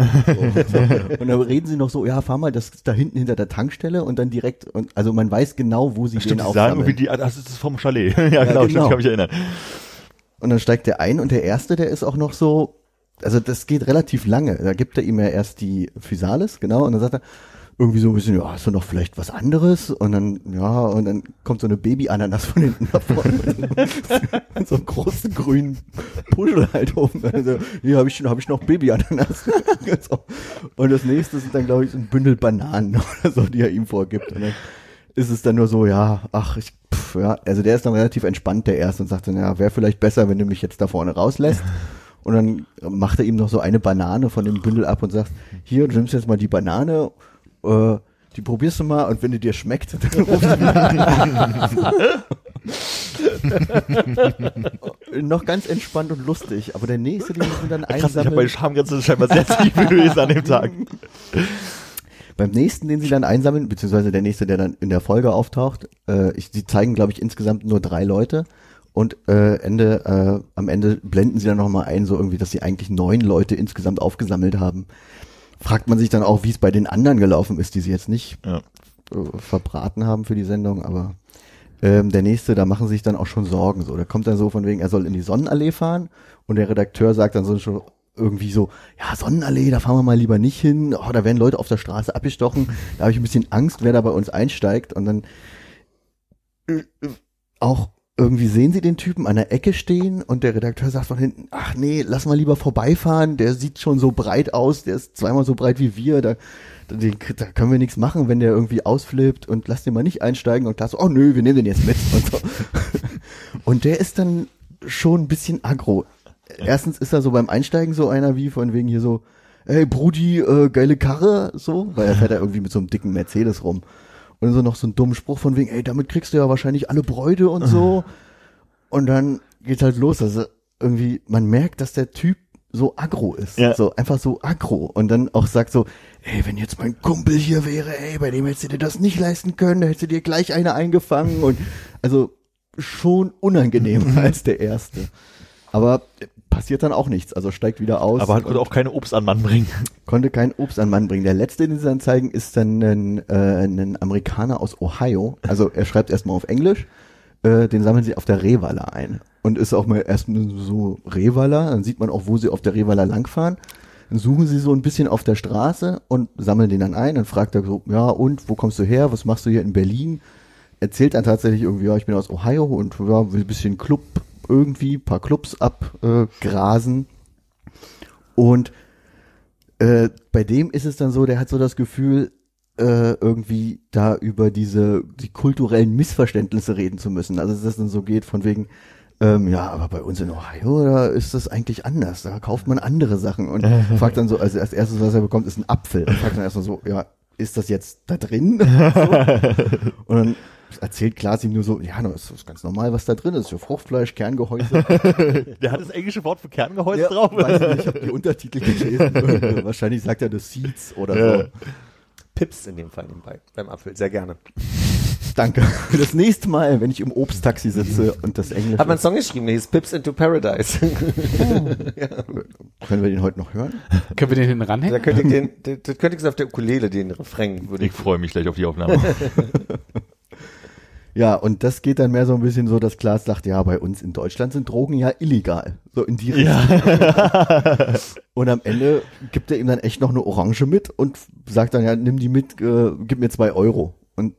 So. Und dann reden sie noch so, ja, fahr mal, das ist da hinten hinter der Tankstelle und dann direkt, und, also man weiß genau, wo sie Stimmt, den die sagen aufsammeln. irgendwie die, das ist vom Chalet. ja, genau, stimmt, genau. ich kann mich erinnern. Und dann steigt er ein und der erste, der ist auch noch so, also das geht relativ lange. Da gibt er ihm ja erst die Physalis, genau, und dann sagt er irgendwie so ein bisschen, ja, hast du noch vielleicht was anderes? Und dann, ja, und dann kommt so eine Baby-Ananas von hinten nach vorne. mit so einem großen grünen Puschel halt oben. Also, hier habe ich, hab ich noch Baby-Ananas. Und das nächste sind dann, glaube ich, so ein Bündel Bananen oder so, die er ihm vorgibt. Und dann ist es dann nur so, ja, ach, ich, pff, ja, also der ist dann relativ entspannt, der erste, und sagt dann, ja, wäre vielleicht besser, wenn du mich jetzt da vorne rauslässt. Und dann macht er ihm noch so eine Banane von dem Bündel ab und sagt, hier, du nimmst jetzt mal die Banane, äh, die probierst du mal und wenn die dir schmeckt, dann rufst du mich. Noch ganz entspannt und lustig, aber der nächste, den sie dann Krass, ich habe einsammeln, meine Schamgrenze scheinbar sehr tief gewesen an dem Tag. Beim nächsten, den sie dann einsammeln, beziehungsweise der nächste, der dann in der Folge auftaucht, äh, ich, sie zeigen, glaube ich, insgesamt nur drei Leute und äh, Ende, äh, am Ende blenden sie dann nochmal ein, so irgendwie, dass sie eigentlich neun Leute insgesamt aufgesammelt haben. Fragt man sich dann auch, wie es bei den anderen gelaufen ist, die sie jetzt nicht Ja. äh, verbraten haben für die Sendung, aber ähm, der nächste, da machen sie sich dann auch schon Sorgen. So, der kommt dann so von wegen, er soll in die Sonnenallee fahren und der Redakteur sagt dann so schon irgendwie so, ja, Sonnenallee, da fahren wir mal lieber nicht hin. Oh, da werden Leute auf der Straße abgestochen. Da habe ich ein bisschen Angst, wer da bei uns einsteigt. Und dann äh, äh, auch irgendwie sehen sie den Typen an der Ecke stehen und der Redakteur sagt von hinten, ach nee, lass mal lieber vorbeifahren, der sieht schon so breit aus, der ist zweimal so breit wie wir, da, da, da können wir nichts machen, wenn der irgendwie ausflippt und lass den mal nicht einsteigen und da so, oh nö, wir nehmen den jetzt mit und so. Und der ist dann schon ein bisschen aggro. Erstens ist er so beim Einsteigen so einer wie von wegen hier so, ey Brudi, äh, geile Karre, so, weil er fährt ja irgendwie mit so einem dicken Mercedes rum. Und so noch so ein dummen Spruch von wegen, ey, damit kriegst du ja wahrscheinlich alle Bräute und so. Und dann geht's halt los. Also irgendwie, man merkt, dass der Typ so aggro ist. Ja. So einfach so aggro. Und dann auch sagt so, ey, wenn jetzt mein Kumpel hier wäre, ey, bei dem hättest du dir das nicht leisten können, da hättest du dir gleich eine eingefangen. Und also schon unangenehm als der erste. Aber passiert dann auch nichts. Also steigt wieder aus. Aber hat konnte auch keine Obst an Mann bringen. konnte kein Obst an Mann bringen. Der letzte, den sie dann zeigen, ist dann ein, äh, ein Amerikaner aus Ohio. Also er schreibt erstmal auf Englisch, äh, den sammeln sie auf der Rehwaller ein. Und ist auch mal erstmal so Rehwaller, dann sieht man auch, wo sie auf der Rehwaller langfahren. Dann suchen sie so ein bisschen auf der Straße und sammeln den dann ein. Dann fragt er so, ja und, wo kommst du her? Was machst du hier in Berlin? Erzählt dann tatsächlich irgendwie, ja, ich bin aus Ohio und ja, ein bisschen Club irgendwie, paar Clubs abgrasen. Äh, grasen. und äh, bei dem ist es dann so, der hat so das Gefühl, äh, irgendwie da über diese die kulturellen Missverständnisse reden zu müssen. Also dass es dann so geht von wegen, ähm, ja, aber bei uns in Ohio, da ist das eigentlich anders. Da kauft man andere Sachen und fragt dann so, also als erstes, was er bekommt, ist ein Apfel. Und fragt dann erstmal so, ja, ist das jetzt da drin? so. Und dann erzählt Klaas ihm nur so, ja, das ist ganz normal, was da drin ist. Für Fruchtfleisch, Kerngehäuse. Der hat das englische Wort für Kerngehäuse Ja, drauf. Weiß ich nicht, ich habe die Untertitel gelesen. Wahrscheinlich sagt er das Seeds oder so. Ja. Pips in dem Fall nebenbei, beim Apfel, sehr gerne. Danke. Für das nächste Mal, wenn ich im Obsttaxi sitze und das Englisch. Hat man einen Song geschrieben, der hieß Pips into Paradise. Können wir den heute noch hören? Können wir den hinten da ranhängen? könnte ich den, da da könnte ich auf der Ukulele, den Refrain, würde Ich ich. freue mich gleich auf die Aufnahme. Ja, und das geht dann mehr so ein bisschen so, dass Klaas sagt, ja, bei uns in Deutschland sind Drogen ja illegal. So in die Richtung. Und am Ende gibt er ihm dann echt noch eine Orange mit und sagt dann, ja, nimm die mit, äh, gib mir zwei Euro. Und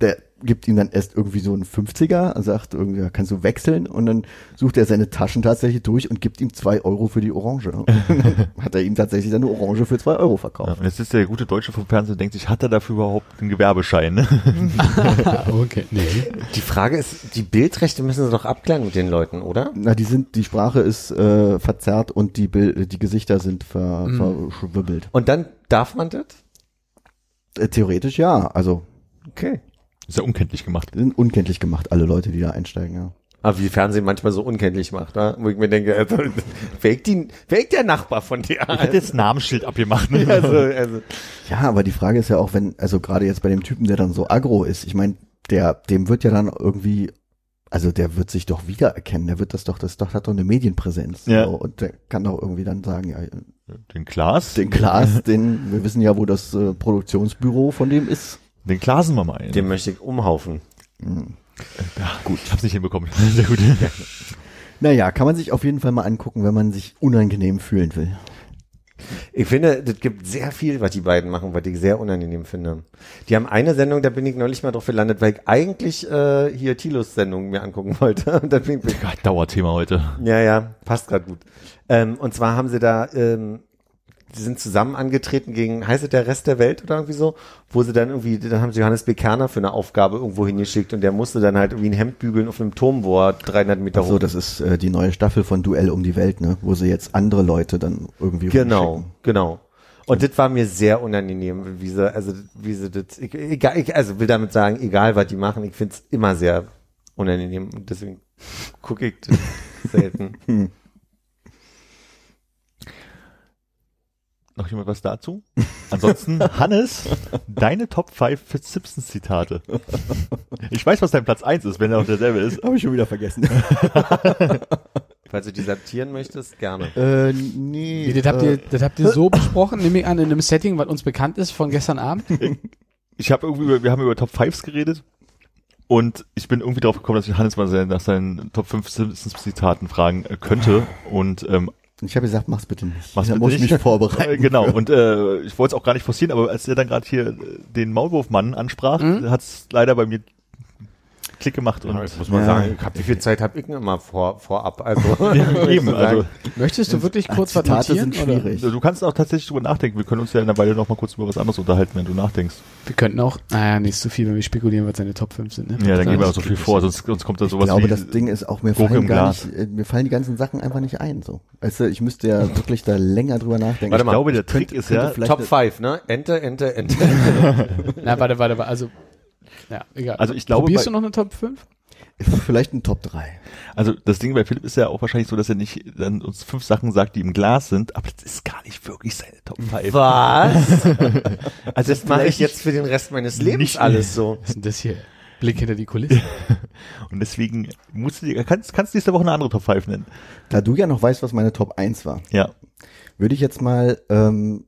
der gibt ihm dann erst irgendwie so einen 50er, sagt irgendwie, ja, kannst du wechseln? Und dann sucht er seine Taschen tatsächlich durch und gibt ihm zwei Euro für die Orange. Und dann hat er ihm tatsächlich dann eine Orange für zwei Euro Ja, verkauft. und jetzt ist der gute Deutsche vom Fernsehen denkt sich, hat er dafür überhaupt einen Gewerbeschein? Ne? Okay, nee. Die Frage ist, die Bildrechte müssen sie doch abklären mit den Leuten, oder? Na, die sind, die Sprache ist äh, verzerrt und die Bild, die Gesichter sind ver, verschwibbelt. Und dann darf man das? Äh, theoretisch ja, also Okay. Ist ja unkenntlich gemacht. die sind unkenntlich gemacht, alle Leute, die da einsteigen, ja. Aber wie Fernsehen manchmal so unkenntlich macht, ne? wo ich mir denke, also, ist die, ist der Nachbar von dir? Ich hätte jetzt ein Namensschild abgemacht. Ne? also, also, Ja, aber die Frage ist ja auch, wenn, also gerade jetzt bei dem Typen, der dann so aggro ist, ich meine, der, dem wird ja dann irgendwie, also der wird sich doch wiedererkennen, der wird das doch, das doch, hat doch eine Medienpräsenz. Ja. So, und der kann doch irgendwie dann sagen, ja, Den Klaas? den Klaas, den, wir wissen ja, wo das äh, Produktionsbüro von dem ist. Den Klasen wir mal ein. den möchte ich umhaufen. ja, gut, ich hab's nicht hinbekommen. Sehr gut. Naja, kann man sich auf jeden Fall mal angucken, wenn man sich unangenehm fühlen will. Ich finde, das gibt sehr viel, was die beiden machen, was ich sehr unangenehm finde. Die haben eine Sendung, da bin ich neulich mal drauf gelandet, weil ich eigentlich äh, hier Tilos Sendung mir angucken wollte. Und dann bin ich, Dauerthema heute. ja, ja, passt gerade gut. Ähm, und zwar haben sie da, ähm, sie sind zusammen angetreten gegen, heißt es der Rest der Welt oder irgendwie so, wo sie dann irgendwie, dann haben sie Johannes B. Kerner für eine Aufgabe irgendwo hingeschickt und der musste dann halt irgendwie ein Hemd bügeln auf einem Turm, wo er 300 Meter So, hoch das ist äh, die neue Staffel von Duell um die Welt, ne, wo sie jetzt andere Leute dann irgendwie Genau, genau. Und das war mir sehr unangenehm, wie sie, also wie sie das, ich, egal, ich, also will damit sagen, egal was die machen, ich find's immer sehr unangenehm und deswegen gucke ich das selten. Noch jemand was dazu? Ansonsten, Hannes, deine Top 5 Fitzsimmons-Zitate. Ich weiß, was dein Platz 1 ist, wenn er auch derselbe ist. Habe ich schon wieder vergessen. Falls du dissertieren möchtest, gerne. Äh, nee. Nee, das, habt äh, ihr, das habt ihr so besprochen, nehme ich an, in einem Setting, was uns bekannt ist von gestern Abend. Ich habe irgendwie, über- wir haben über Top 5s geredet und ich bin irgendwie drauf gekommen, dass ich Hannes mal nach seinen Top 5 Simpsons-Zitaten fragen äh, könnte und ähm, Ich habe gesagt, mach's bitte nicht. Mach's da bitte muss ich nicht. mich vorbereiten. Genau, und äh, ich wollte es auch gar nicht forcieren, aber als er dann gerade hier den Maulwurfmann ansprach, Mhm. hat's leider bei mir Klick gemacht und Ja, muss man Ja. sagen, ich hab, wie viel Zeit habe ich denn immer vor, vorab? Also, Ja, eben, also Möchtest du wirklich kurz Zitate sind Oder? schwierig. du kannst auch tatsächlich drüber nachdenken. Wir können uns ja in einer Weile noch mal kurz über was anderes unterhalten, wenn du nachdenkst. Wir könnten auch, naja, nicht so viel, wenn wir spekulieren, was seine Top 5 sind. Ne? Ja, dann gehen wir auch so viel vor, sonst, sonst kommt da Ich sowas glaube, wie das Ding ist auch, mir fallen gar nicht, äh, mir fallen die ganzen Sachen einfach nicht ein, so. Weißt du, ich müsste ja wirklich da länger drüber nachdenken. Warte Ich mal, glaube, der ich könnte- Trick ist könnte ja, vielleicht Top eine- 5, ne? Enter, enter, enter. Na, warte, warte, warte, also, ja, egal. Also ich glaube, Probierst bei- du noch eine Top 5? Vielleicht ein Top 3. also das Ding bei Philipp ist ja auch wahrscheinlich so, dass er nicht dann uns fünf Sachen sagt, die im Glas sind, aber das ist gar nicht wirklich seine Top 5. Was? Also Das mache ich jetzt für den Rest meines Lebens Nicht- alles so. Was ist denn das hier? Blick hinter die Kulisse. Und deswegen musst du dir, kannst, kannst nächste Woche eine andere Top 5 nennen. Da du ja noch weißt, was meine Top 1 war, Ja. würde ich jetzt mal ähm,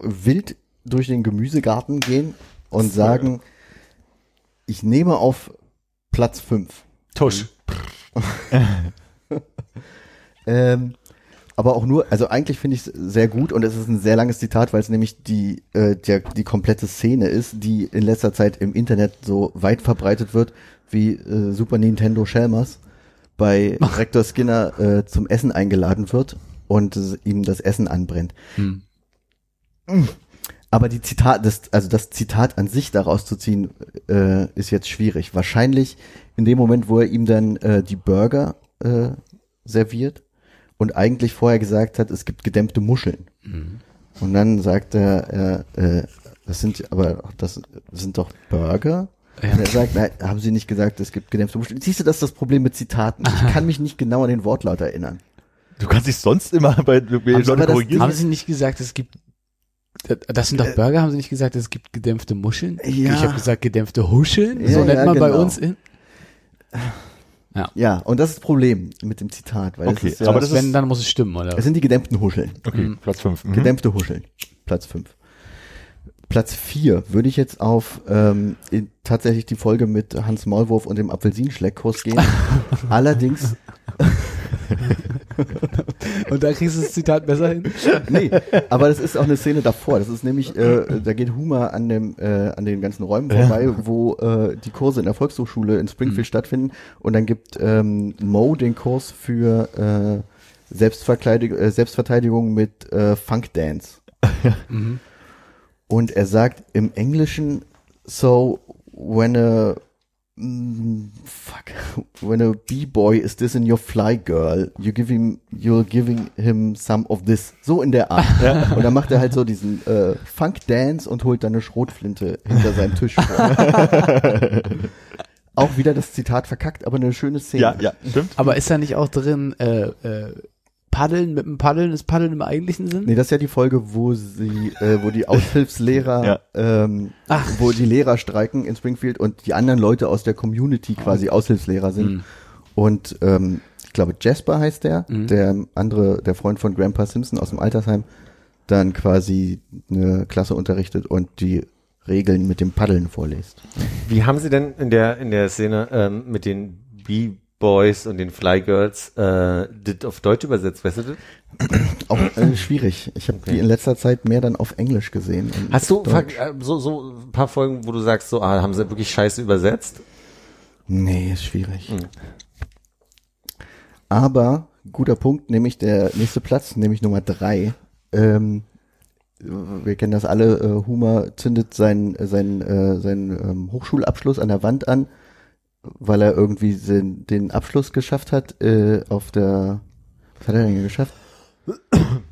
wild durch den Gemüsegarten gehen und sagen, ich nehme auf Platz 5. Tusch. Ähm, aber auch nur, also eigentlich finde ich es sehr gut und es ist ein sehr langes Zitat, weil es nämlich die, äh, der, die komplette Szene ist, die in letzter Zeit im Internet so weit verbreitet wird, wie äh, Super Nintendo Shelmers bei Rektor Skinner äh, zum Essen eingeladen wird und ihm das Essen anbrennt. Hm. Aber die Zitat, das, also das Zitat an sich daraus zu ziehen, äh, ist jetzt schwierig. Wahrscheinlich in dem Moment, wo er ihm dann äh, die Burger äh, serviert und eigentlich vorher gesagt hat, es gibt gedämpfte Muscheln. Und dann sagt er, äh, äh, das sind aber das sind doch Burger. Ja. Und er sagt, nein, haben Sie nicht gesagt, es gibt gedämpfte Muscheln. Siehst du, das ist das Problem mit Zitaten. Ich kann mich nicht genau an den Wortlaut erinnern. Du kannst dich sonst immer bei bei Aber Leuten das korrigieren. Haben Sie nicht gesagt, es gibt, das sind doch Burger, haben Sie nicht gesagt, es gibt gedämpfte Muscheln? Ja. Ich habe gesagt, gedämpfte Huscheln, Ja, so nennt ja, man bei genau. uns in. Ja, und das ist das Problem mit dem Zitat, weil Okay, es ist ja, aber Das das ist- wenn, dann muss es stimmen, oder? es sind die gedämpften Huscheln. Okay, Platz 5. Mhm. Gedämpfte Huscheln. Platz 5. Platz 4 würde ich jetzt auf ähm, in, tatsächlich die Folge mit Hans Maulwurf und dem Apfelsinenschleckkurs gehen. Allerdings, Und da kriegst du das Zitat besser hin? nee, aber das ist auch eine Szene davor. Das ist nämlich, äh, da geht Huma an dem äh, an den ganzen Räumen vorbei, wo äh, die Kurse in der Volkshochschule in Springfield stattfinden. Und dann gibt ähm, Mo den Kurs für äh, Selbstverteidigung, äh, Selbstverteidigung mit äh, Funk Dance. Mhm. Und er sagt im Englischen, so when a mm, fuck, when a b-boy is this in your fly girl, you give him, you're giving him some of this. So in der Art. Und dann macht er halt so diesen äh, Funk Dance und holt dann eine Schrotflinte hinter seinem Tisch vor. Auch wieder das Zitat verkackt, aber eine schöne Szene. Ja, ja, stimmt. Aber ist da nicht auch drin, äh, äh, Paddeln mit dem Paddeln ist Paddeln im eigentlichen Sinn? Nee, das ist ja die Folge, wo sie, äh, wo die Aushilfslehrer, Ja. ähm, Ach. wo die Lehrer streiken in Springfield und die anderen Leute aus der Community quasi Aushilfslehrer sind. Mhm. Und ähm, ich glaube, Jasper heißt der, Mhm. der andere, der Freund von Grandpa Simpson aus dem Altersheim, dann quasi eine Klasse unterrichtet und die Regeln mit dem Paddeln vorliest. Wie haben Sie denn in der, in der Szene ähm, mit den B-Boys und den Fly Girls äh, das auf Deutsch übersetzt, weißt du das? Auch äh, schwierig. Ich habe die in letzter Zeit mehr dann auf Englisch gesehen. Hast du äh, so, so ein paar Folgen, wo du sagst, so, ah, haben sie wirklich scheiße übersetzt? Nee, ist schwierig. Mhm. Aber, guter Punkt, nämlich der nächste Platz, nämlich Nummer drei. Ähm, wir kennen das alle, äh, Humer zündet seinen, seinen, äh, seinen ähm, Hochschulabschluss an der Wand an, weil er irgendwie den, den Abschluss geschafft hat äh, auf der, was hat er denn geschafft?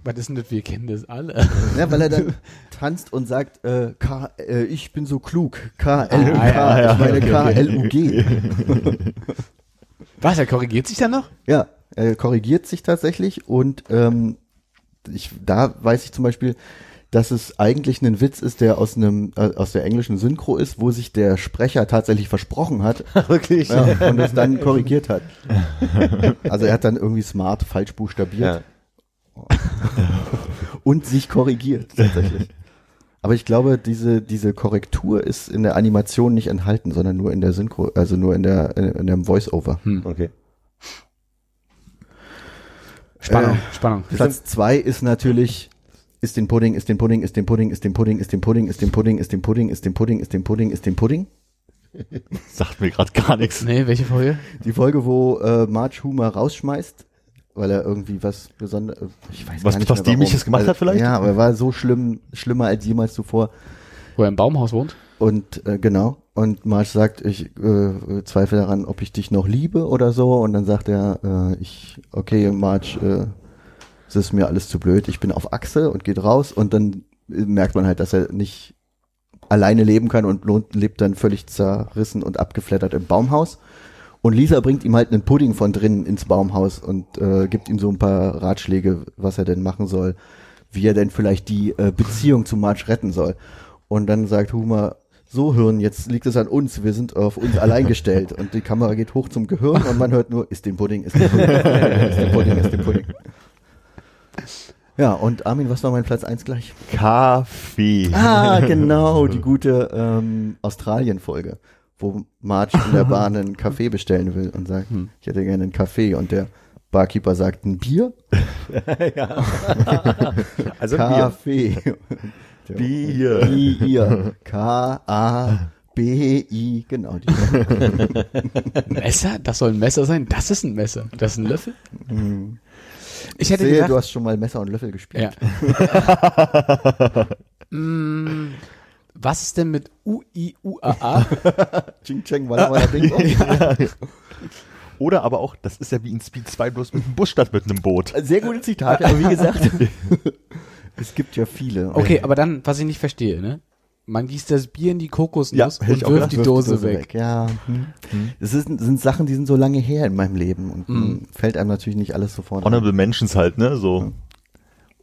Was ist denn das? Wir kennen das alle. Ja, weil er dann tanzt und sagt, äh, K, äh, ich bin so klug, K-L-U-K, Ah, ja, ja, ich meine okay, okay. K-L-U-G. Was, er korrigiert sich dann noch? Ja, er korrigiert sich tatsächlich und ähm, ich, da weiß ich zum Beispiel, dass es eigentlich ein Witz ist, der aus einem äh, aus der englischen Synchro ist, wo sich der Sprecher tatsächlich versprochen hat Wirklich? ja, und es dann korrigiert hat. Also er hat dann irgendwie smart falsch buchstabiert Ja. und sich korrigiert tatsächlich. Aber ich glaube, diese diese Korrektur ist in der Animation nicht enthalten, sondern nur in der Synchro, also nur in der in, in dem Voice-Over. Okay. Spannung, Äh, Spannung. Platz zwei ist natürlich ist den Pudding, ist den Pudding, ist den Pudding, ist den Pudding, ist den Pudding, ist den Pudding, ist den Pudding, ist den Pudding, ist den Pudding, ist den Pudding. Sagt mir gerade gar nichts. Nee, welche Folge? Die Folge, wo äh, Marge Humer rausschmeißt, weil er irgendwie was besonderes, ich weiß Was- gar nicht was mehr. Dämliches gemacht hat vielleicht? Ja, aber er war so schlimm, schlimmer als jemals zuvor. Wo er im Baumhaus wohnt? Und äh, genau. Und Marge sagt, ich äh, zweifle daran, ob ich dich noch liebe oder so. Und dann sagt er, äh, ich, okay, Marge, äh, es ist mir alles zu blöd. Ich bin auf Achse und geht raus. Und dann merkt man halt, dass er nicht alleine leben kann und lebt dann völlig zerrissen und abgeflattert im Baumhaus. Und Lisa bringt ihm halt einen Pudding von drinnen ins Baumhaus und äh, gibt ihm so ein paar Ratschläge, was er denn machen soll, wie er denn vielleicht die äh, Beziehung zu Marge retten soll. Und dann sagt Homer, so Hirn, jetzt liegt es an uns, wir sind auf uns allein gestellt. Und die Kamera geht hoch zum Gehirn und man hört nur, ist den Pudding, ist den Pudding, ist den Pudding, ist den Pudding. Ja, und Armin, was war mein Platz eins gleich? Kaffee. Ah, genau, die gute ähm, Australien-Folge, wo Marge in der Bahn einen Kaffee bestellen will und sagt, ich hätte gerne einen Kaffee und der Barkeeper sagt, ein Bier? Also Bier. Kaffee. Bier. Bier. K-A-B-I, genau. Die. Messer? Das soll ein Messer sein? Das ist ein Messer. Das ist ein Löffel? Ich hätte Sehe, gedacht, du hast schon mal Messer und Löffel gespielt. ja. mm, was ist denn mit U-I-U-A-A? Ching Cheng, Walla Walla Ding Dong. Oder aber auch, das ist ja wie in Speed 2 bloß mit einem Bus statt mit einem Boot. Sehr gute Zitate, aber wie gesagt, es gibt ja viele. Okay, aber dann, was ich nicht verstehe, ne? Man gießt das Bier in die Kokosnuss Ja, und wirft gedacht, die Dose, weg. Ja. Hm. Das ist, sind Sachen, die sind so lange her in meinem Leben und Mhm. hm, fällt einem natürlich nicht alles sofort Honorable Mentions halt, ne, so.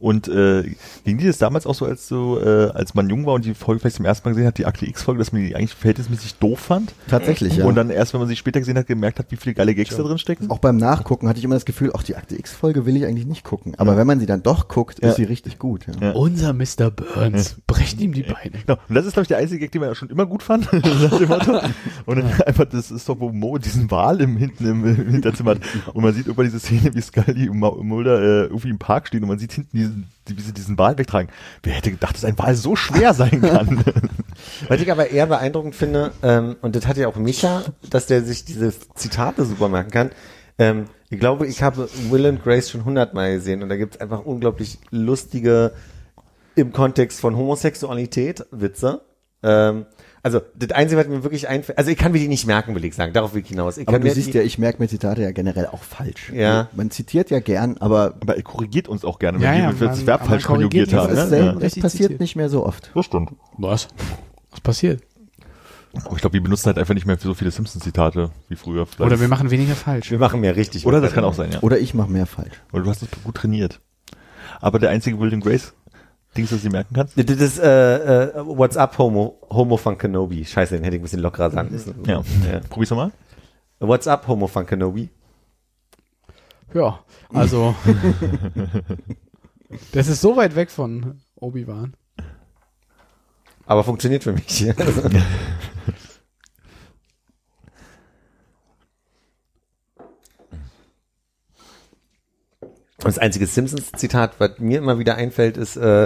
Und äh, ging dir das damals auch so, als du, äh, als man jung war und die Folge vielleicht zum ersten Mal gesehen hat, die Akte X-Folge, dass man die eigentlich verhältnismäßig doof fand? Tatsächlich, ja. Und dann erst, wenn man sie später gesehen hat, gemerkt hat, wie viele geile Gags da drin stecken? auch beim Nachgucken hatte ich immer das Gefühl, auch die Akte X-Folge will ich eigentlich nicht gucken. Aber wenn man sie dann doch guckt, Ja. ist sie richtig gut. Ja. Ja. Unser Mr. Burns brecht ihm die Beine. Genau. Und das ist, glaube ich, der einzige Gag, den man ja schon immer gut fand. Und dann einfach, das ist doch, wo Mo diesen Wal im hinten im, im Hinterzimmer hat. Und man sieht irgendwann diese Szene, wie Scully und Mulder äh, irgendwie im Park stehen und man sieht hinten diesen, die, wie sie diesen Wal wegtragen. Wer hätte gedacht, dass ein Wal so schwer sein kann? Was ich aber eher beeindruckend finde, ähm, und das hat ja auch Micha, dass der sich diese Zitate super merken kann. Ähm, ich glaube, ich habe Will and Grace schon hundertmal gesehen und da gibt es einfach unglaublich lustige im Kontext von Homosexualität Witze. Ähm, also das Einzige, was mir wirklich einfällt, also ich kann mir die nicht merken, will ich sagen, darauf will ich hinaus. Ich Aber kann du mir siehst ja, ich merke mir Zitate ja generell auch falsch. Ja. Man zitiert ja gern, aber Aber er korrigiert uns auch gerne, wenn ja, wir das Verb falsch korrigiert konjugiert uns. das, haben. ist Ne? selten, Ja. das passiert zitiert. nicht mehr so oft. Das stimmt. Was? Was passiert? Aber ich glaube, wir benutzen halt einfach nicht mehr so viele Simpsons-Zitate wie früher. Vielleicht. Oder wir machen weniger falsch. wir machen mehr richtig. Oder das kann auch sein, ja. Oder ich mache mehr falsch. Oder du hast es gut trainiert. Aber der einzige Will and Grace Dings, das du dir merken kannst? Das ist äh, äh, What's up, Homo, Homo von Kenobi. Scheiße, den hätte ich ein bisschen lockerer sagen müssen. Ja. Probier's nochmal. What's up, Homo von Kenobi? Ja, also. das ist so weit weg von Obi-Wan. Aber funktioniert für mich. Und das einzige Simpsons-Zitat, was mir immer wieder einfällt, ist, äh,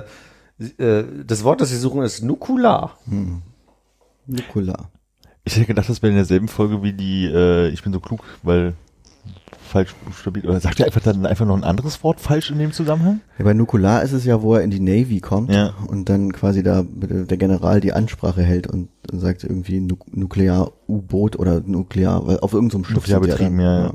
äh, das Wort, das sie suchen, ist Nukular. Nikola. Ich hätte gedacht, das wäre in derselben Folge wie die, äh, ich bin so klug, weil falsch buchstabiert. Oder sagt er einfach dann einfach noch ein anderes Wort falsch in dem Zusammenhang? Ja, bei Nukular ist es ja, wo er in die Navy kommt Ja. und dann quasi da der General die Ansprache hält und sagt irgendwie Nu Nuklear-U-Boot oder Nuklear, weil auf irgendeinem Schiff Nuklear betrieben, ja, ja.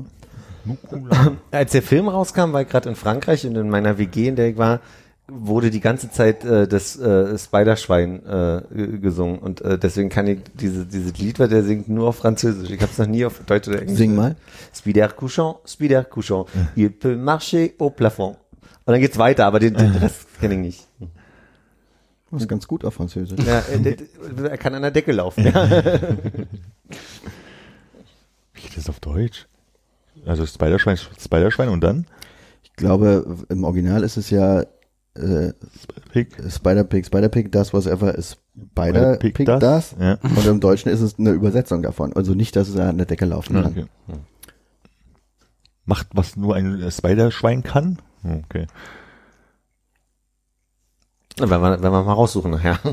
Nukula. Als der Film rauskam, war ich gerade in Frankreich und in meiner WG, in der ich war, wurde die ganze Zeit äh, das äh, Spiderschwein äh, gesungen und äh, deswegen kann ich diese dieses Lied, was der singt, nur auf Französisch. Ich habe es noch nie auf Deutsch oder Englisch. Sing mal. Spider couchant, Spider couchant, il peut marcher au plafond. Und dann geht's weiter, aber den, den Rest kenne ich nicht. Das ist ganz gut auf Französisch. Ja, äh, er kann an der Decke laufen. Ja. Wie geht das auf Deutsch? Also Spiderschwein, Spiderschwein und dann? Ich glaube, im Original ist es ja äh, Pig. Spider-Pig, Spider-Pig, das was ever ist Spider-Pig, das. Ja. Und im Deutschen ist es eine Übersetzung davon. Also nicht, dass es an der Decke laufen kann. Okay. Macht, was nur ein Spiderschwein kann? Okay. wenn, wir, wenn wir mal raussuchen nachher.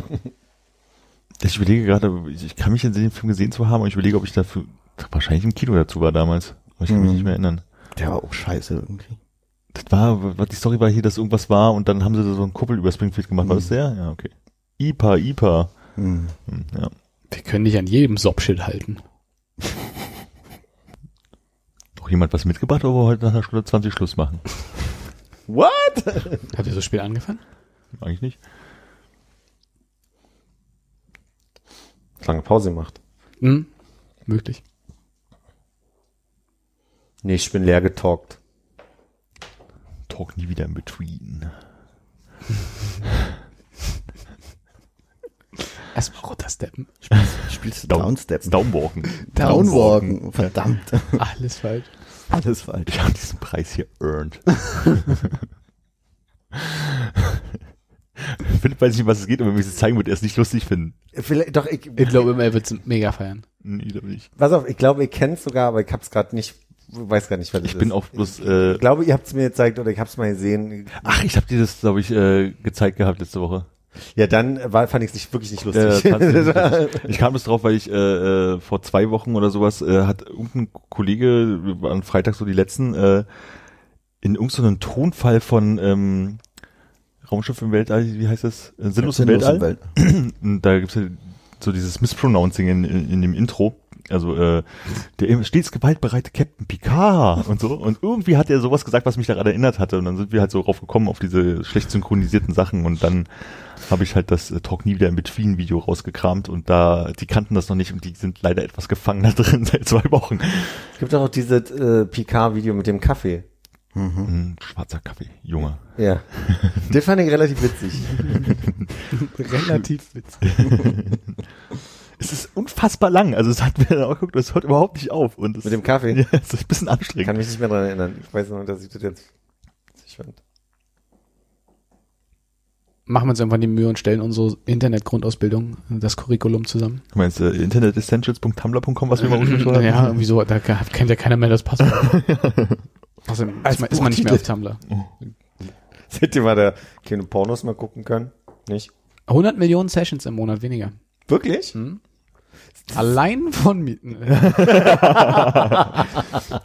Ich überlege gerade, ich ich kann mich in dem Film gesehen zu haben und ich überlege, ob ich dafür wahrscheinlich im Kino dazu war damals. Aber ich kann mich Mhm. nicht mehr erinnern. Der war auch scheiße irgendwie. Das war, die Story war hier, dass irgendwas war und dann haben sie so einen Kuppel über Springfield gemacht. War das der? Ja, okay. IPA, IPA. Hm. Hm, ja. Wir können nicht an jedem Sopschild halten. Doch jemand was mitgebracht, oder wollen wir heute nach einer Stunde 20 Schluss machen? What? Habt ihr so spät angefangen? Eigentlich nicht. Lange Pause macht. Hm, möglich. Nee, ich bin leer getalkt. Talk nie wieder in between. Erstmal runtersteppen. Spielst du Down- Downstep? Downwalken. Downwalken. Verdammt. Alles falsch. Alles falsch. Ich habe diesen Preis hier earned. Philipp weiß nicht, was es geht, aber wenn wir es zeigen, wird er es nicht lustig finden. Vielleicht, doch, ich, Ich glaube, er wird es mega feiern. Nee, glaub nicht. pass auf, ich glaube, ihr kennt sogar, aber ich hab's gerade nicht, weiß gar nicht, was Ich es bin ist. auch bloß, äh, Ich glaube, ihr habt's mir gezeigt oder ich hab's mal gesehen. ach, ich habe dir das, glaube ich, äh, gezeigt gehabt letzte Woche. Ja, dann war, fand ich es nicht, wirklich nicht Äh, lustig. du nicht lustig? ich kam das drauf, weil ich äh, äh, vor zwei Wochen oder sowas äh, hat irgendein Kollege, wir waren Freitag so die letzten, äh, in irgendeinem Tonfall von ähm, Raumschiff im Weltall, wie heißt das? Äh, Sinnlos im Weltall. Und da gibt's ja so dieses Mispronouncing in, in, in dem Intro. Also äh, der stets gewaltbereite Captain Picard und so. Und irgendwie hat er sowas gesagt, was mich daran erinnert hatte. Und dann sind wir halt so drauf gekommen auf diese schlecht synchronisierten Sachen. Und dann habe ich halt das äh, Talk nie wieder im Between-Video rausgekramt. Und da, die kannten das noch nicht und die sind leider etwas gefangen da drin seit zwei Wochen. Es gibt auch dieses äh, Picard-Video mit dem Kaffee. Hm, schwarzer Kaffee, Junge. Ja. Den fand ich relativ witzig. Relativ witzig. Es ist unfassbar lang. Also es hat mir dann auch geguckt, das hört überhaupt nicht auf. Und es, Mit dem Kaffee. Ja, es ist ein bisschen Ich anstrengend. kann mich nicht mehr dran erinnern. Ich weiß noch, dass ich das jetzt witzig fand. Machen wir uns irgendwann die Mühe und stellen unsere Internetgrundausbildung, das Curriculum zusammen. Du meinst äh, internetessentials.tumblr.com, was wir mal schon hatten? Ja, irgendwie so, da kennt ja keiner mehr das Passwort. Außerdem Als ist man, ist man nicht mehr auf. Tumblr. Seht ihr mal da keine Pornos mal gucken können? Nicht? 100 Millionen Sessions im Monat weniger. Wirklich? Allein von Mieten.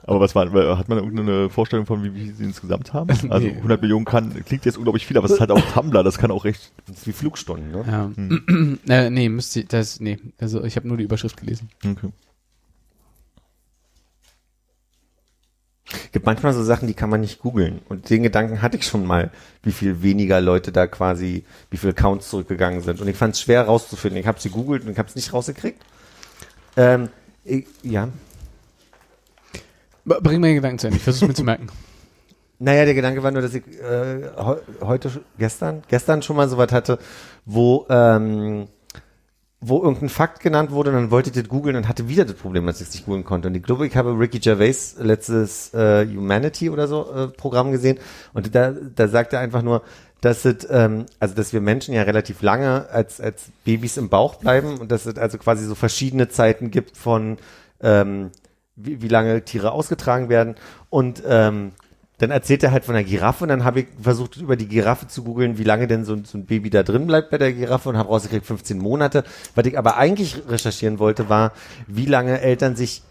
Aber was war, hat man irgendeine Vorstellung von, wie, wie sie insgesamt haben? Also Nee. 100 Millionen kann, klingt jetzt unglaublich viel, aber es ist halt auch Tumblr, das kann auch recht. Das ist wie Flugstunden, ne? Ja. Hm. äh, nee, müsste ich- das, nee, also ich habe nur die Überschrift gelesen. Okay. gibt manchmal so Sachen, die kann man nicht googeln. Und den Gedanken hatte ich schon mal, wie viel weniger Leute da quasi, wie viele Accounts zurückgegangen sind. Und ich fand es schwer rauszufinden. Ich habe sie googelt und ich habe es nicht rausgekriegt. Ähm, ich, ja. Bring mir den Gedanken zu Ende, ich versuche mir zu merken. Naja, der Gedanke war nur, dass ich äh, heu- heute, gestern, gestern schon mal sowas hatte, wo, ähm, wo irgendein Fakt genannt wurde und dann wollte ich das googeln und hatte wieder das Problem, dass ich es nicht googeln konnte. Und ich glaube, ich habe Ricky Gervais letztes äh, Humanity oder so äh, Programm gesehen und da, da sagt er einfach nur, dass es, ähm, also dass wir Menschen ja relativ lange als, als Babys im Bauch bleiben und dass es also quasi so verschiedene Zeiten gibt von ähm, wie, wie lange Tiere ausgetragen werden und ähm, dann erzählt er halt von der Giraffe und dann habe ich versucht über die Giraffe zu googeln, wie lange denn so, ein- so ein Baby da drin bleibt bei der Giraffe und habe rausgekriegt 15 Monate. Was ich aber eigentlich recherchieren wollte, war, wie lange Eltern sich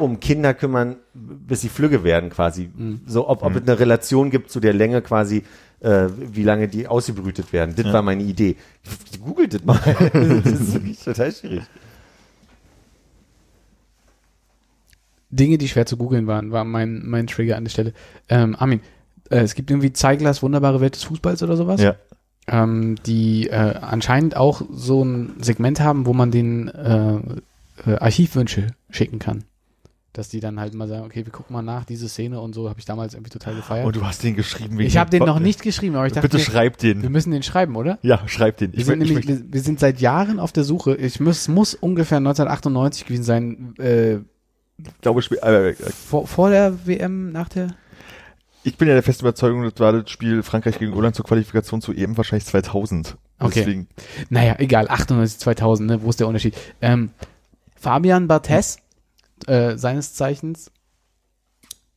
um Kinder kümmern, bis sie flügge werden quasi. So, ob, ob es eine Relation gibt zu der Länge quasi, äh, wie lange die ausgebrütet werden. Das war meine Idee. Googelt das mal. das ist wirklich total schwierig. Dinge, die schwer zu googeln waren, war mein, mein Trigger an der Stelle. Ähm, Armin, äh, es gibt irgendwie Zeiglers wunderbare Welt des Fußballs oder sowas, Ja. ähm, die äh, anscheinend auch so ein Segment haben, wo man den äh, äh, Archivwünsche schicken kann. Dass die dann halt mal sagen, okay, wir gucken mal nach, diese Szene und so, habe ich damals irgendwie total gefeiert. Und du hast den geschrieben. wegen ich habe den noch nicht geschrieben, aber ich dachte, Bitte schreib wir den. müssen den schreiben, oder? Ja, schreib den. Wir Ich, sind, nämlich, wir, wir sind seit Jahren auf der Suche. Ich muss, muss ungefähr 1998 gewesen sein, äh, ich glaube, Spiel- äh, äh, vor, vor der WM, nach der. ich bin ja der festen Überzeugung, das war das Spiel Frankreich gegen Irland zur Qualifikation zu EM wahrscheinlich 2000. Okay. Deswegen, Naja, egal, 98, 2000, ne? wo ist der Unterschied? Ähm, Fabian Barthez, äh, seines Zeichens,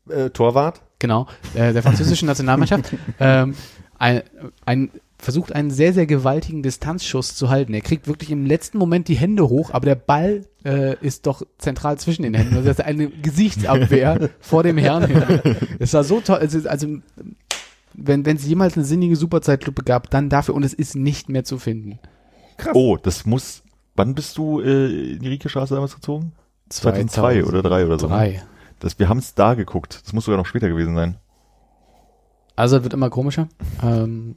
Äh, Torwart. genau, äh, der französischen Nationalmannschaft, ähm, ein, ein, versucht einen sehr, sehr gewaltigen Distanzschuss zu halten. Er kriegt wirklich im letzten Moment die Hände hoch, aber der Ball äh, ist doch zentral zwischen den Händen. Also das ist eine Gesichtsabwehr vor dem Herrn. Es war so toll. Also, also wenn wenn es jemals eine sinnige Superzeitlupe gab, dann dafür und es ist nicht mehr zu finden. oh, das muss, wann bist du äh, in die Rieke-Straße damals gezogen? 2002 oder drei oder so. ne? Drei. Das, wir haben es da geguckt. Das muss sogar noch später gewesen sein. Also es wird immer komischer. Ähm,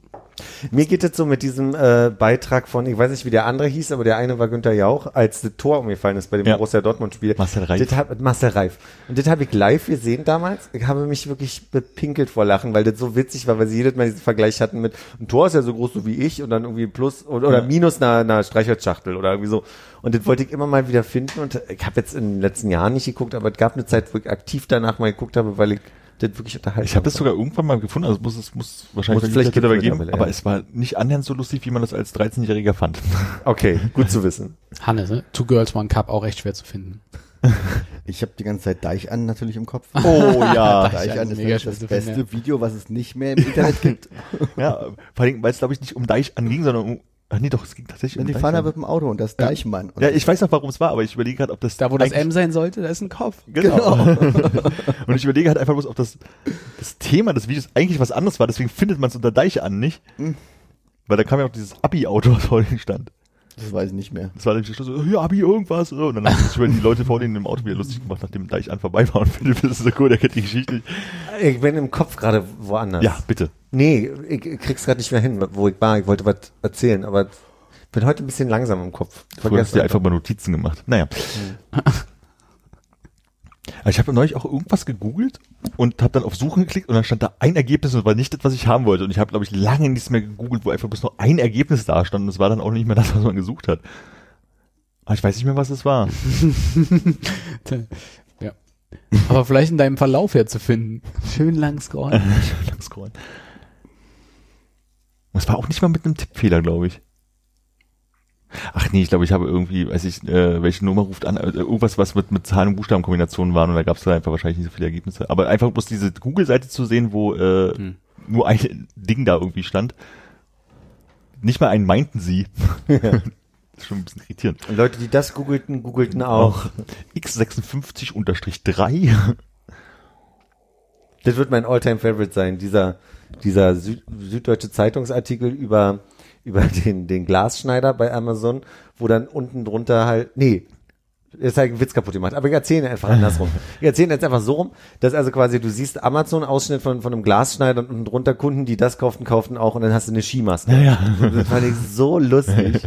Mir geht es so mit diesem äh, Beitrag von, ich weiß nicht, wie der andere hieß, aber der eine war Günther Jauch, als das Tor umgefallen ist bei dem Ja. Borussia Dortmund-Spiel. Marcel Reif. Das hab, Marcel Reif. Und das habe ich live gesehen damals. Ich habe mich wirklich bepinkelt vor Lachen, weil das so witzig war, weil sie jedes Mal diesen Vergleich hatten mit, ein Tor ist ja so groß so wie ich und dann irgendwie plus oder, oder minus einer, einer Streichholzschachtel oder irgendwie so. Und das wollte ich immer mal wieder finden und ich habe jetzt in den letzten Jahren nicht geguckt, aber es gab eine Zeit, wo ich aktiv danach mal geguckt habe, weil ich das wirklich unterhalten Ich habe das sogar irgendwann mal gefunden, also muss es muss wahrscheinlich Muss vielleicht dabei geben, aber ja. es war nicht annähernd so lustig, wie man das als 13-Jähriger fand. Okay, gut zu wissen. Hannes, ne? Two Girls, One Cup, auch echt schwer zu finden. Ich habe die ganze Zeit Deich an natürlich im Kopf. Oh ja. Deich an an ist ist mega das, beste Video, was es nicht mehr im Internet gibt. ja, vor allem, weil es glaube ich nicht um Deich anging, sondern um, ach nee, doch, es ging tatsächlich um die fahren da mit dem Auto und das Deichmann. Und Ja, ich weiß noch, warum es war, aber ich überlege gerade, ob das Da, wo das M sein sollte, da ist ein Kopf. Genau. und ich überlege halt einfach bloß, ob das, das Thema des Videos eigentlich was anderes war, deswegen findet man es unter Deich an, nicht? Weil da kam ja auch dieses Abi-Auto, was vor denen stand. Das weiß ich nicht mehr. Das war nämlich der Schluss, so, hier Abi irgendwas. Und dann haben sich die Leute vor denen im Auto wieder lustig gemacht, nachdem Deich an vorbei war. Und Philipp, das ist so cool, der kennt die Geschichte nicht. Ich bin im Kopf gerade woanders. Ja, bitte. Nee, ich, ich krieg's gerade nicht mehr hin, wo ich war. Ich wollte was erzählen, aber bin heute ein bisschen langsam im Kopf. Du hast dir einfach mal Notizen gemacht. Naja. Also ich habe neulich auch irgendwas gegoogelt und habe dann auf Suchen geklickt und dann stand da ein Ergebnis und war nicht das, was ich haben wollte. Und ich habe, glaube ich, lange nichts mehr gegoogelt, wo einfach bloß nur ein Ergebnis da stand und es war dann auch nicht mehr das, was man gesucht hat. Aber ich weiß nicht mehr, was es war. ja. Aber vielleicht in deinem Verlauf her zu finden. Schön lang scrollen. Lang scrollen. Und es war auch nicht mal mit einem Tippfehler, glaube ich. Ach nee, ich glaube, ich habe irgendwie, weiß ich, äh, welche Nummer ruft an, äh, irgendwas, was mit, mit Zahlen- und Buchstabenkombinationen waren und da gab es da einfach wahrscheinlich nicht so viele Ergebnisse. Aber einfach bloß diese Google-Seite zu sehen, wo äh, Hm. nur ein Ding da irgendwie stand. Nicht mal einen meinten sie. das ist schon ein bisschen irritierend. Leute, die das googelten, googelten auch. x56-3. Das wird mein Alltime Favorite sein, dieser, dieser Süd süddeutsche Zeitungsartikel über, über den, den Glasschneider bei Amazon, wo dann unten drunter halt, nee, jetzt habe ich einen Witz kaputt gemacht, aber ich erzähle ihn einfach andersrum. Ich erzähle ihn jetzt einfach so rum, dass also quasi du siehst Amazon-Ausschnitt von, von einem Glasschneider und unten drunter Kunden, die das kauften, kauften auch und dann hast du eine Skimaske. Ja, ja. Das fand ich so lustig.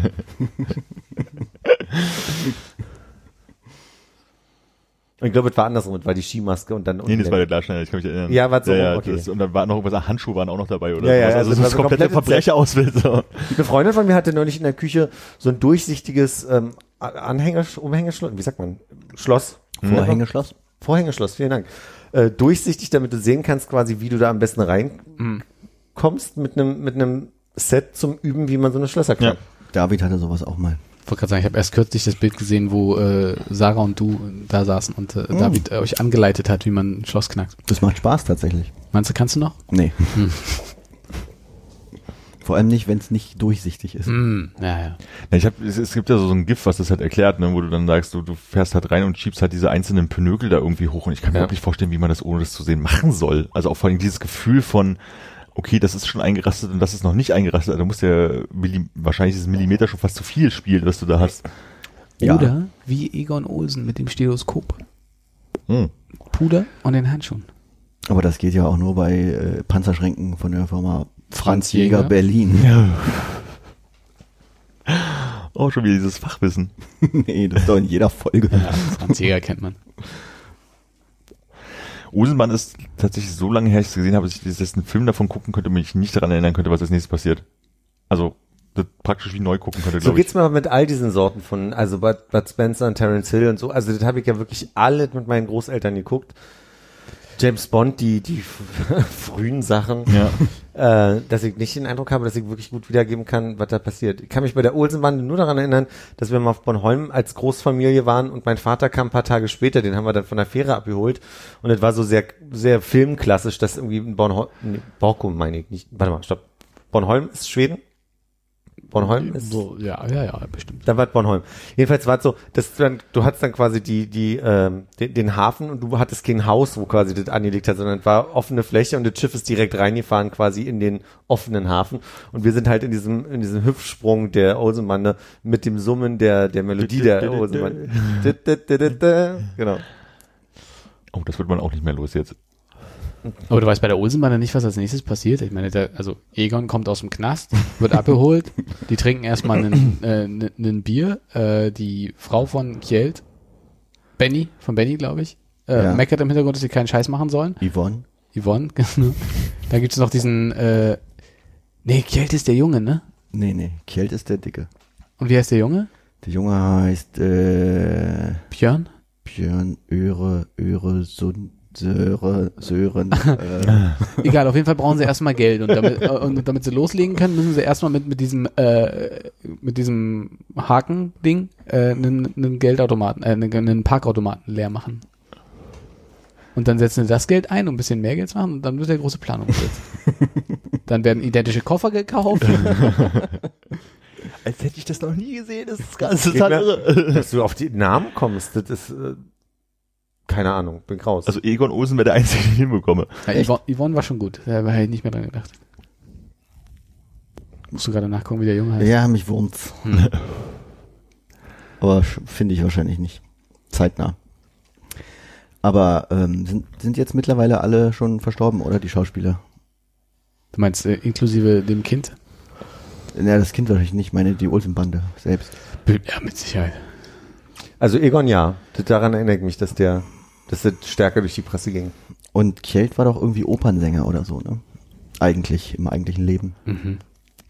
Und ich glaube, es war andersrum, es war die Skimaske und dann Nee, unten das der- war der Glasschneider, ich kann mich erinnern. Ja, war so, ja, ja, okay. das, Und dann war noch irgendwas, Handschuhe waren auch noch dabei oder Ja, ja, sowas. also Also, das das komplette komplette Verbrecher-Ausbild. So. Eine Freundin von mir hatte neulich in der Küche so ein durchsichtiges ähm, Anhänger, Umhängeschloss, wie sagt man? Schloss. Vorhängeschloss. Vorhängeschloss, vielen Dank. Äh, durchsichtig, damit du sehen kannst quasi, wie du da am besten reinkommst mit einem mit einem Set zum Üben, wie man so eine Schlösser Ja. knackt. David hatte sowas auch mal. Ich wollte gerade sagen, ich habe erst kürzlich das Bild gesehen, wo äh, Sarah und du da saßen und äh, David äh, euch angeleitet hat, wie man ein Schloss knackt. Das macht Spaß tatsächlich. Meinst du, kannst du noch? Nee. Vor allem nicht, wenn es nicht durchsichtig ist. Mm, ja, ja. Ja, ich hab, es, es gibt ja so ein GIF, was das halt erklärt, ne, wo du dann sagst, du, du fährst halt rein und schiebst halt diese einzelnen Pinökel da irgendwie hoch und ich kann mir Ja. wirklich vorstellen, wie man das ohne das zu sehen machen soll. Also auch vor allem dieses Gefühl von, okay, das ist schon eingerastet und das ist noch nicht eingerastet. Also du musst ja Milli wahrscheinlich ist Millimeter schon fast zu viel spielen, was du da hast. Ja. Oder wie Egon Olsen mit dem Stethoskop. Hm. Puder und den Handschuhen. Aber das geht ja auch nur bei äh, Panzerschränken von der Firma Franz Jäger, Jäger. Berlin. Ja. Oh, schon wieder dieses Fachwissen. nee, das ist doch in jeder Folge. Ja, Franz Jäger kennt man. Osenbahn ist tatsächlich so lange her, ich es gesehen habe, dass ich jetzt einen Film davon gucken könnte und mich nicht daran erinnern könnte, was als nächstes passiert. Also das praktisch wie neu gucken könnte, So geht's mir aber mit all diesen Sorten von, also Bud, Bud Spencer und Terence Hill und so. Also das habe ich ja wirklich alle mit meinen Großeltern geguckt. James Bond, die, die frühen Sachen, Ja. äh, dass ich nicht den Eindruck habe, dass ich wirklich gut wiedergeben kann, was da passiert. Ich kann mich bei der Olsenbande nur daran erinnern, dass wir mal auf Bornholm als Großfamilie waren und mein Vater kam ein paar Tage später, den haben wir dann von der Fähre abgeholt und es war so sehr, sehr filmklassisch, dass irgendwie in Bornholm, nee, Borkum meine ich nicht, warte mal, stopp. Bornholm ist Schweden? Bornholm ist So, ja, ja, ja, bestimmt. da war es Bornholm. Jedenfalls war es so, dass du, dann, du hattest dann quasi die, die, ähm, den, den Hafen und du hattest kein Haus, wo quasi das angelegt hat, sondern es war offene Fläche und das Schiff ist direkt reingefahren quasi in den offenen Hafen. Und wir sind halt in diesem, in diesem Hüpfsprung der Olsenbande mit dem Summen der, der Melodie der Olsenbande. Genau. Oh, das wird man auch nicht mehr los jetzt. Aber du weißt bei der Olsenbande nicht, was als nächstes passiert. Ich meine, der, also Egon kommt aus dem Knast, wird abgeholt, die trinken erstmal einen, äh, einen- einen Bier. Äh, die Frau von Kjeld, Benny, von Benny, glaube ich, äh, Ja. meckert im Hintergrund, dass sie keinen Scheiß machen sollen. Yvonne. Yvonne, genau. Dann gibt es noch diesen, äh, nee, Kjeld ist der Junge, ne? Nee, nee, Kjeld ist der Dicke. Und wie heißt der Junge? Der Junge heißt äh, Björn? Björn Öre, Öre, Sund, Söre, Sören. äh, Egal, auf jeden Fall brauchen sie erstmal Geld und damit, äh, und damit sie loslegen können, müssen sie erstmal mit, mit diesem äh, mit diesem Haken-Ding äh, einen, einen Geldautomaten, äh, einen, Parkautomaten leer machen. Und dann setzen sie das Geld ein, um ein bisschen mehr Geld zu machen und dann wird der große Plan umgesetzt. dann werden identische Koffer gekauft. Als hätte ich das noch nie gesehen, das ist ganz Geht mir- Dass du auf die Namen kommst, das ist, äh, keine Ahnung, bin raus. Also Egon Olsen wäre der Einzige, den ich hinbekomme. Ja, Yvonne, Yvonne war schon gut, da habe ich nicht mehr dran gedacht. Musst du gerade nachgucken, wie der Junge heißt. ja, mich wurmt's. Hm. Aber finde ich wahrscheinlich nicht. Zeitnah. Aber ähm, sind, sind jetzt mittlerweile alle schon verstorben, oder die Schauspieler? Du meinst äh, inklusive dem Kind? Ja, das Kind wahrscheinlich nicht, meine die Olsenbande selbst. Ja, mit Sicherheit. Also Egon ja, daran erinnere ich mich, dass der, dass das stärker durch die Presse ging. Und Kjeld war doch irgendwie Opernsänger oder so, ne? Eigentlich, im eigentlichen Leben. Mhm.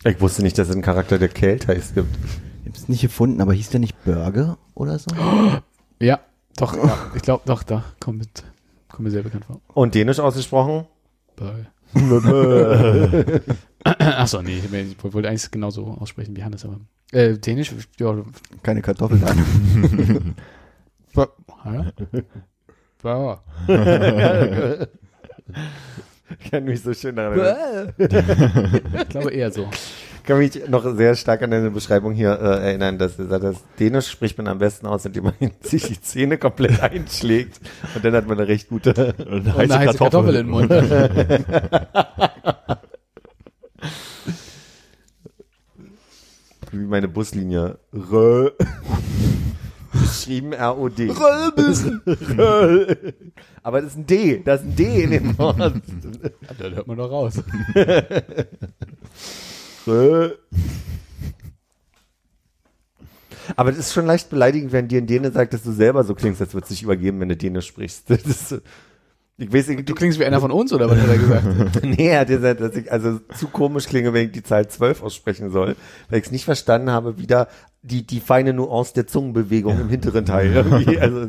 Ich wusste nicht, dass es einen Charakter, der Kelt heißt, gibt. Ich hab's nicht gefunden, aber hieß der nicht Burger oder so? Ja, doch, ja. ich glaube, doch, doch, kommt mit, kommt mir sehr bekannt vor. Und dänisch ausgesprochen? Ball. Achso, nee, ich, wollte eigentlich genauso aussprechen wie Hannes, aber. Äh, Dänisch, ja, Keine Kartoffeln an. Ja. Ba- Ich kann mich so schön daran erinnern. Ich glaube eher so. Ich kann mich noch sehr stark an deine Beschreibung hier äh, erinnern, dass er sagt, dass Dänisch spricht man am besten aus, indem man sich die Zähne komplett einschlägt und dann hat man eine recht gute. Und Und eine heiße Kartoffel im Mund. Wie meine Buslinie. Rö. Geschrieben R-O-D. Rö. Aber das ist ein D. Da ist ein D in dem Wort. Das hört man doch raus. Rö. Aber das ist schon leicht beleidigend, wenn dir ein Däne sagt, dass du selber so klingst, als würdest du dich übergeben, wenn du Dänisch sprichst. Das ist, ich weiß nicht, Du klingst wie einer von uns, oder was hat er gesagt? Nee, er hat gesagt, dass ich also zu komisch klinge, wenn ich die Zahl 12 aussprechen soll, weil ich es nicht verstanden habe, wie da die, die feine Nuance der Zungenbewegung im hinteren Teil irgendwie, also.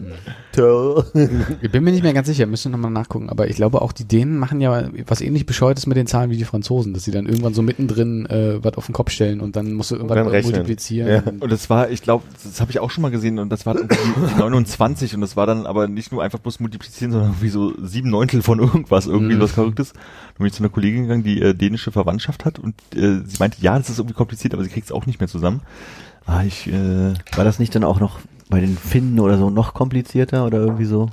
Ich bin mir nicht mehr ganz sicher, müssen wir nochmal nachgucken, aber ich glaube auch die Dänen machen ja was ähnlich bescheuertes mit den Zahlen wie die Franzosen, dass sie dann irgendwann so mittendrin äh, was auf den Kopf stellen und dann musst du rechnen. multiplizieren. Ja. Und- das war, ich glaube, das habe ich auch schon mal gesehen und das war irgendwie die 29 und das war dann aber nicht nur einfach bloß multiplizieren, sondern wie so sieben Neuntel von irgendwas, irgendwie Mhm. was Verrücktes. Dann bin ich zu einer Kollegin gegangen, die äh, dänische Verwandtschaft hat und äh, sie meinte, ja, das ist irgendwie kompliziert, aber sie kriegt es auch nicht mehr zusammen. Ah, ich, äh, War das nicht dann auch noch bei den Finnen oder so noch komplizierter oder irgendwie so?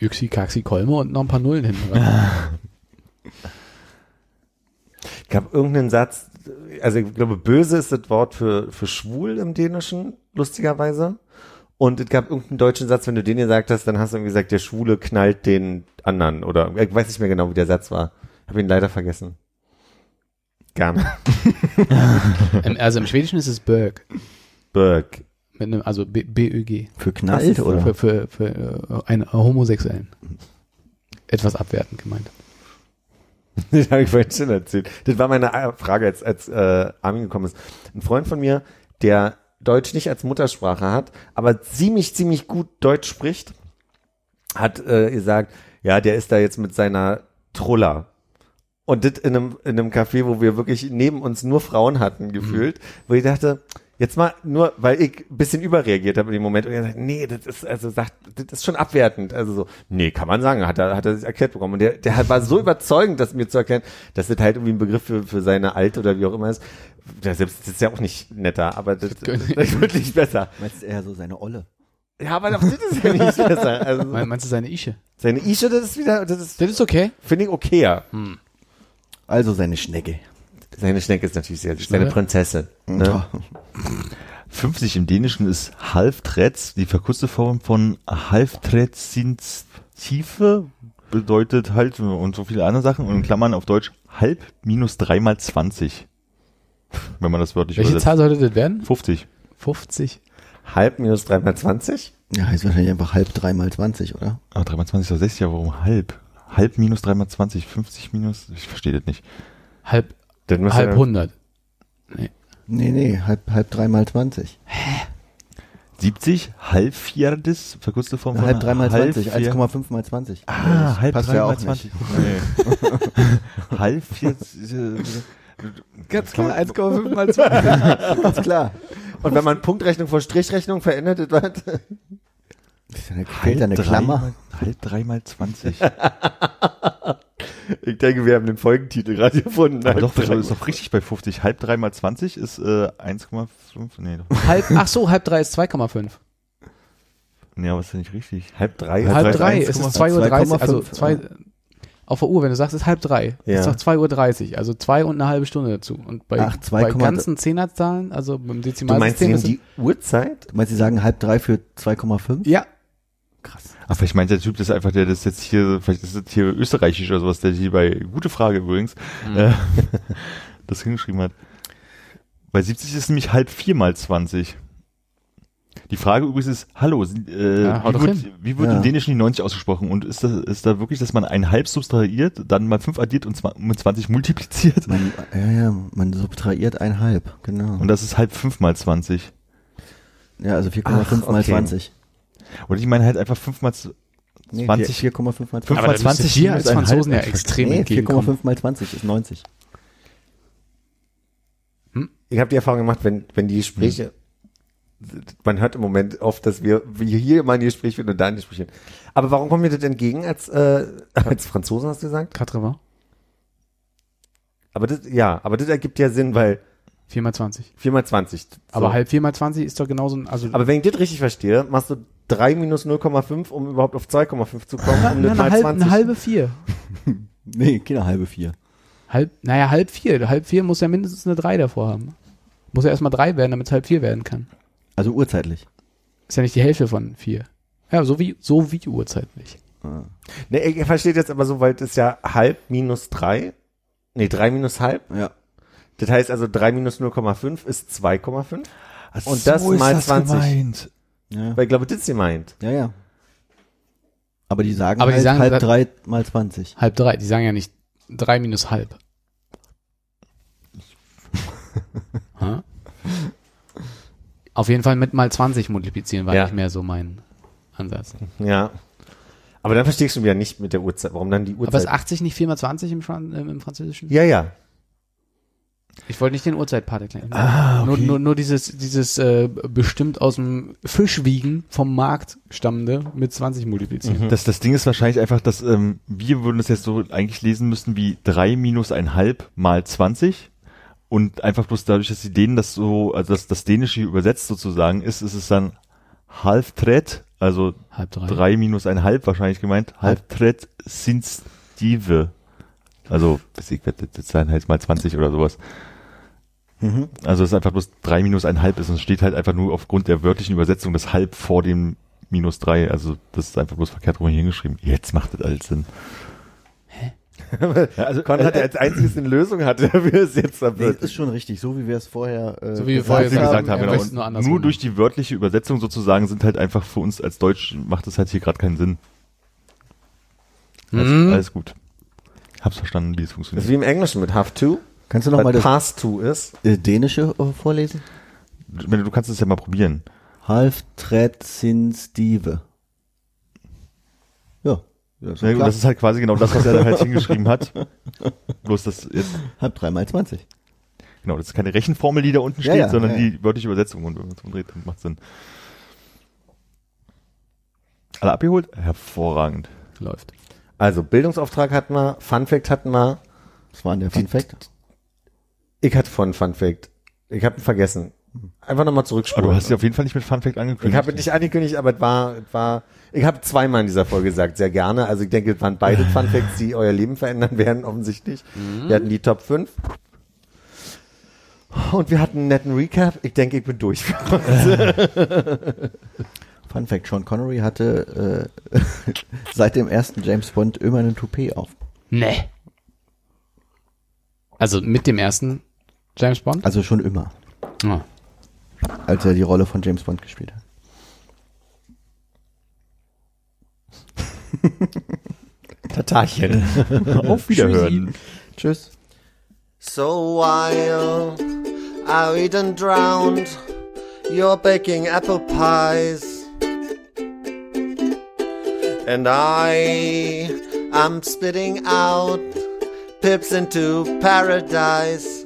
Yxi, Kaxi, Kolme und noch ein paar Nullen hinten ran. Ich gab irgendeinen Satz, also ich glaube, böse ist das Wort für, für schwul im Dänischen, lustigerweise. Und es gab irgendeinen deutschen Satz, wenn du den gesagt hast, dann hast du irgendwie gesagt, der Schwule knallt den anderen. Oder ich weiß nicht mehr genau, wie der Satz war. Habe ihn leider vergessen. Gerne. Also im Schwedischen ist es Berg. Berg. Mit einem, also B- B-Ö-G. Für knallt oder? Für, für, für äh, einen Homosexuellen. etwas abwertend gemeint. Das habe ich vorhin schon erzählt. Das war meine äh, Frage, als, als äh, Armin gekommen ist. Ein Freund von mir, der Deutsch nicht als Muttersprache hat, aber ziemlich, ziemlich gut Deutsch spricht, hat äh, gesagt, ja, der ist da jetzt mit seiner Trulla. Und das in einem, in einem Café, wo wir wirklich neben uns nur Frauen hatten, gefühlt, wo ich dachte, jetzt mal nur, weil ich ein bisschen überreagiert habe in dem Moment und er sagt, nee, das ist, also sagt, das ist schon abwertend. Also so, nee, kann man sagen, hat er, hat er sich erklärt bekommen. Und der, der hat- war so überzeugend, das mir zu erklären, dass das halt irgendwie ein Begriff für, für seine Alte oder wie auch immer ist. Ja, selbst das ist ja auch nicht netter, aber das, das, ist wirklich besser. Meinst du eher so seine Olle? Ja, aber das ist ja nicht besser. Also, Me- Meinst du seine Ische? seine Ische, das ist wieder, das ist, Das ist okay. finde ich okayer. Also seine Schnecke. Seine Schnecke ist natürlich sehr, seine. Prinzessin. Ne? 50 im Dänischen ist Halftretz, die verkürzte Form von Halftretzintiefe bedeutet halt und so viele andere Sachen und in Klammern auf Deutsch halb minus drei mal 20. Wenn man das wörtlich Welche übersetzt. Zahl sollte das werden? 50. 50. Halb minus drei mal zwanzig? Ja, heißt wahrscheinlich einfach halb drei mal 20, oder? Ah, 3 mal 20 ist doch 60, ja, warum halb? Halb minus 3 mal 20, 50 minus, ich verstehe das nicht. Halb, halb er- 100. Nee, nee, halb, halb drei mal 20. 70, halb viertes, verkürzte Form von halb drei mal 20, vier- 1,5 mal 20. Ah, Das halb passt drei ja mal auch 20. nicht. Nee. halb vier, äh, Ganz klar, 1,5 mal 20. Ganz klar. Und wenn man Punktrechnung vor Strichrechnung verändert, das Da fehlt da eine drei Klammer. Mal, halb drei mal 20. ich denke, wir haben den Folgentitel gerade gefunden. Aber doch, Halb das ist doch richtig bei 50. Halb drei mal 20 ist äh, 1,5. Nee, doch. halb, ach so, halb drei ist 2,5. Nee, aber ist ja nicht richtig. halb drei? Halb Halb drei drei, ist es ist 1,5. 2.30 Uhr, also 2,5, zwei, auf der Uhr, wenn du sagst, es ist halb drei, Ja. ist doch 2.30 Uhr, also zwei und eine halbe Stunde dazu. Und bei, Ach, bei 2,3. ganzen Zehnerzahlen, also beim Du meinst Dezimalsystem ist es- die Uhrzeit? Du meinst, sie sagen halb drei für 2,5? ja, Krass. Ach, vielleicht meint der Typ das einfach, der das jetzt hier, vielleicht ist das hier österreichisch oder sowas, der hier bei, gute Frage übrigens, äh, das hingeschrieben hat. Bei 70 ist nämlich halb vier mal 20. Die Frage übrigens ist, hallo, äh, Ja, wie, wird, wie wird Ja. im Dänischen die 90 ausgesprochen? Und ist das, ist da wirklich, dass man ein halb subtrahiert, dann mal 5 addiert und mit 20 multipliziert? Man, ja, ja, man subtrahiert ein halb, genau. Und das ist halb 5 mal 20. ja, also 4,5 Ach, mal okay. 20. Oder ich meine halt einfach 5 mal, z- Nee, 20. 4,5 mal 20. Fünf aber mal da müsste 20 hier als ein Franzosen ja halb. extrem Nee, entgegenkommen. 4,5 mal 20 ist 90. Ich habe die Erfahrung gemacht, wenn, wenn die Gespräche, man hört im Moment oft, dass wir, wir hier mal ein Gespräch führen und da ein Gespräch führen. Aber warum kommen wir das entgegen als, äh, als Franzosen, hast du gesagt? Quatre Aber das, ja, aber das ergibt ja Sinn, weil 4 mal 20. 4 mal 20. So. Aber halb 4 mal 20 ist doch genauso, ein- also Aber wenn ich das richtig verstehe, machst du 3 minus 0,5, um überhaupt auf 2,5 zu kommen, um das eine, halb, 20. eine halbe 4. Nee, keine halbe 4. Halb, naja, halb 4. Halb 4 muss ja mindestens eine 3 davor haben. Muss ja erstmal 3 werden, damit es halb 4 werden kann. Also urzeitlich. Ist ja nicht die Hälfte von 4. Ja, so wie, so wie urzeitlich. Ah. Ne, ich verstehe jetzt aber so, weil das ist ja halb minus 3. Nee, 3 minus halb. Ja. Das heißt also 3 minus 0,5 ist 2,5. Ach, Und das mal 20. gemeint. Ja, Weil ich glaube, das ist gemeint. ja. ja. Aber die sagen Aber die halt sagen halb das- drei mal 20. Halb 3. Die sagen ja nicht 3 minus halb. Ha? Auf jeden Fall mit mal 20 multiplizieren war Ja. nicht mehr so mein Ansatz. Ja. Aber dann verstehe ich schon wieder nicht mit der Uhrzeit. Warum dann die Aber ist Uhrzeit? 80 nicht 4 mal 20 im, Fran ähm, im Französischen? ja, ja. Ich wollte nicht den Uhrzeitpart erklären. Ah, nur, okay. nur, nur dieses, dieses äh, bestimmt aus dem Fischwiegen vom Markt stammende mit 20 multiplizieren. Das, das Ding ist wahrscheinlich einfach, dass ähm, wir würden das jetzt so eigentlich lesen müssen wie 3 minus ein halb mal 20 und einfach bloß dadurch, dass die Dänen das so, also dass das Dänische hier übersetzt sozusagen ist, ist es dann halb tret, also Halb drei. 3 minus ein halb wahrscheinlich gemeint, halb tret sind Stive. Also, ich werde jetzt sein halt mal 20 oder sowas. Mhm. Also es ist einfach bloß 3 minus ein halb ist und es steht halt einfach nur aufgrund der wörtlichen Übersetzung das halb vor dem minus 3. Also das ist einfach bloß verkehrt rum hingeschrieben. Jetzt macht das alles Sinn. Ja, also, Konrad, der als einziges eine Lösung hatte, dafür ist jetzt Nee, ist schon richtig, so wie wir es vorher äh, So wie wir gesagt vorher wie gesagt haben, haben, er genau. es nur nur durch die wörtliche Übersetzung sozusagen sind halt einfach für uns als Deutsch macht es halt hier gerade keinen Sinn. Alles, Mhm. alles gut. Hab's verstanden, wie es Das ist funktioniert. wie im Englischen mit have to. Kannst du noch mal Weil das pass to ist. äh, Dänische äh, vorlesen? Du, du kannst es ja mal probieren. Half tret sin stive. Ja. ja ist Ja, das ist halt quasi genau das, was er da halt hingeschrieben hat. Bloß das jetzt, Halb drei mal 20. genau, das ist keine Rechenformel, die da unten Ja, steht, ja, sondern ja, die wörtliche Übersetzung und wenn man es umdreht, dann macht Sinn. Alle abgeholt? Hervorragend. Läuft. Also Bildungsauftrag hatten wir, Fun Fact hatten wir. Das war der Fun Fact. Ich hatte von Fun Fact. Ich habe ihn vergessen. Einfach nochmal Aber zurückspulen. du hast sie auf jeden Fall nicht mit Fun Fact angekündigt. ich habe nicht angekündigt, aber es war, es war, ich habe zweimal in dieser Folge gesagt, sehr gerne. Also ich denke, es waren beide Fun Facts, die euer Leben verändern werden, offensichtlich. Wir hatten die Top 5. Und wir hatten einen netten Recap. Ich denke, ich bin durch. Fun Fact, Sean Connery hatte äh, seit dem ersten James Bond immer einen Toupet auf. Nee. Also mit dem ersten James Bond? Also schon immer, Ah. als er die Rolle von James Bond gespielt hat. Tatarchen. Auf Wiederhören. Tschüss. So while I eat and drowned, you're baking apple pies. And I am spitting out pips into paradise.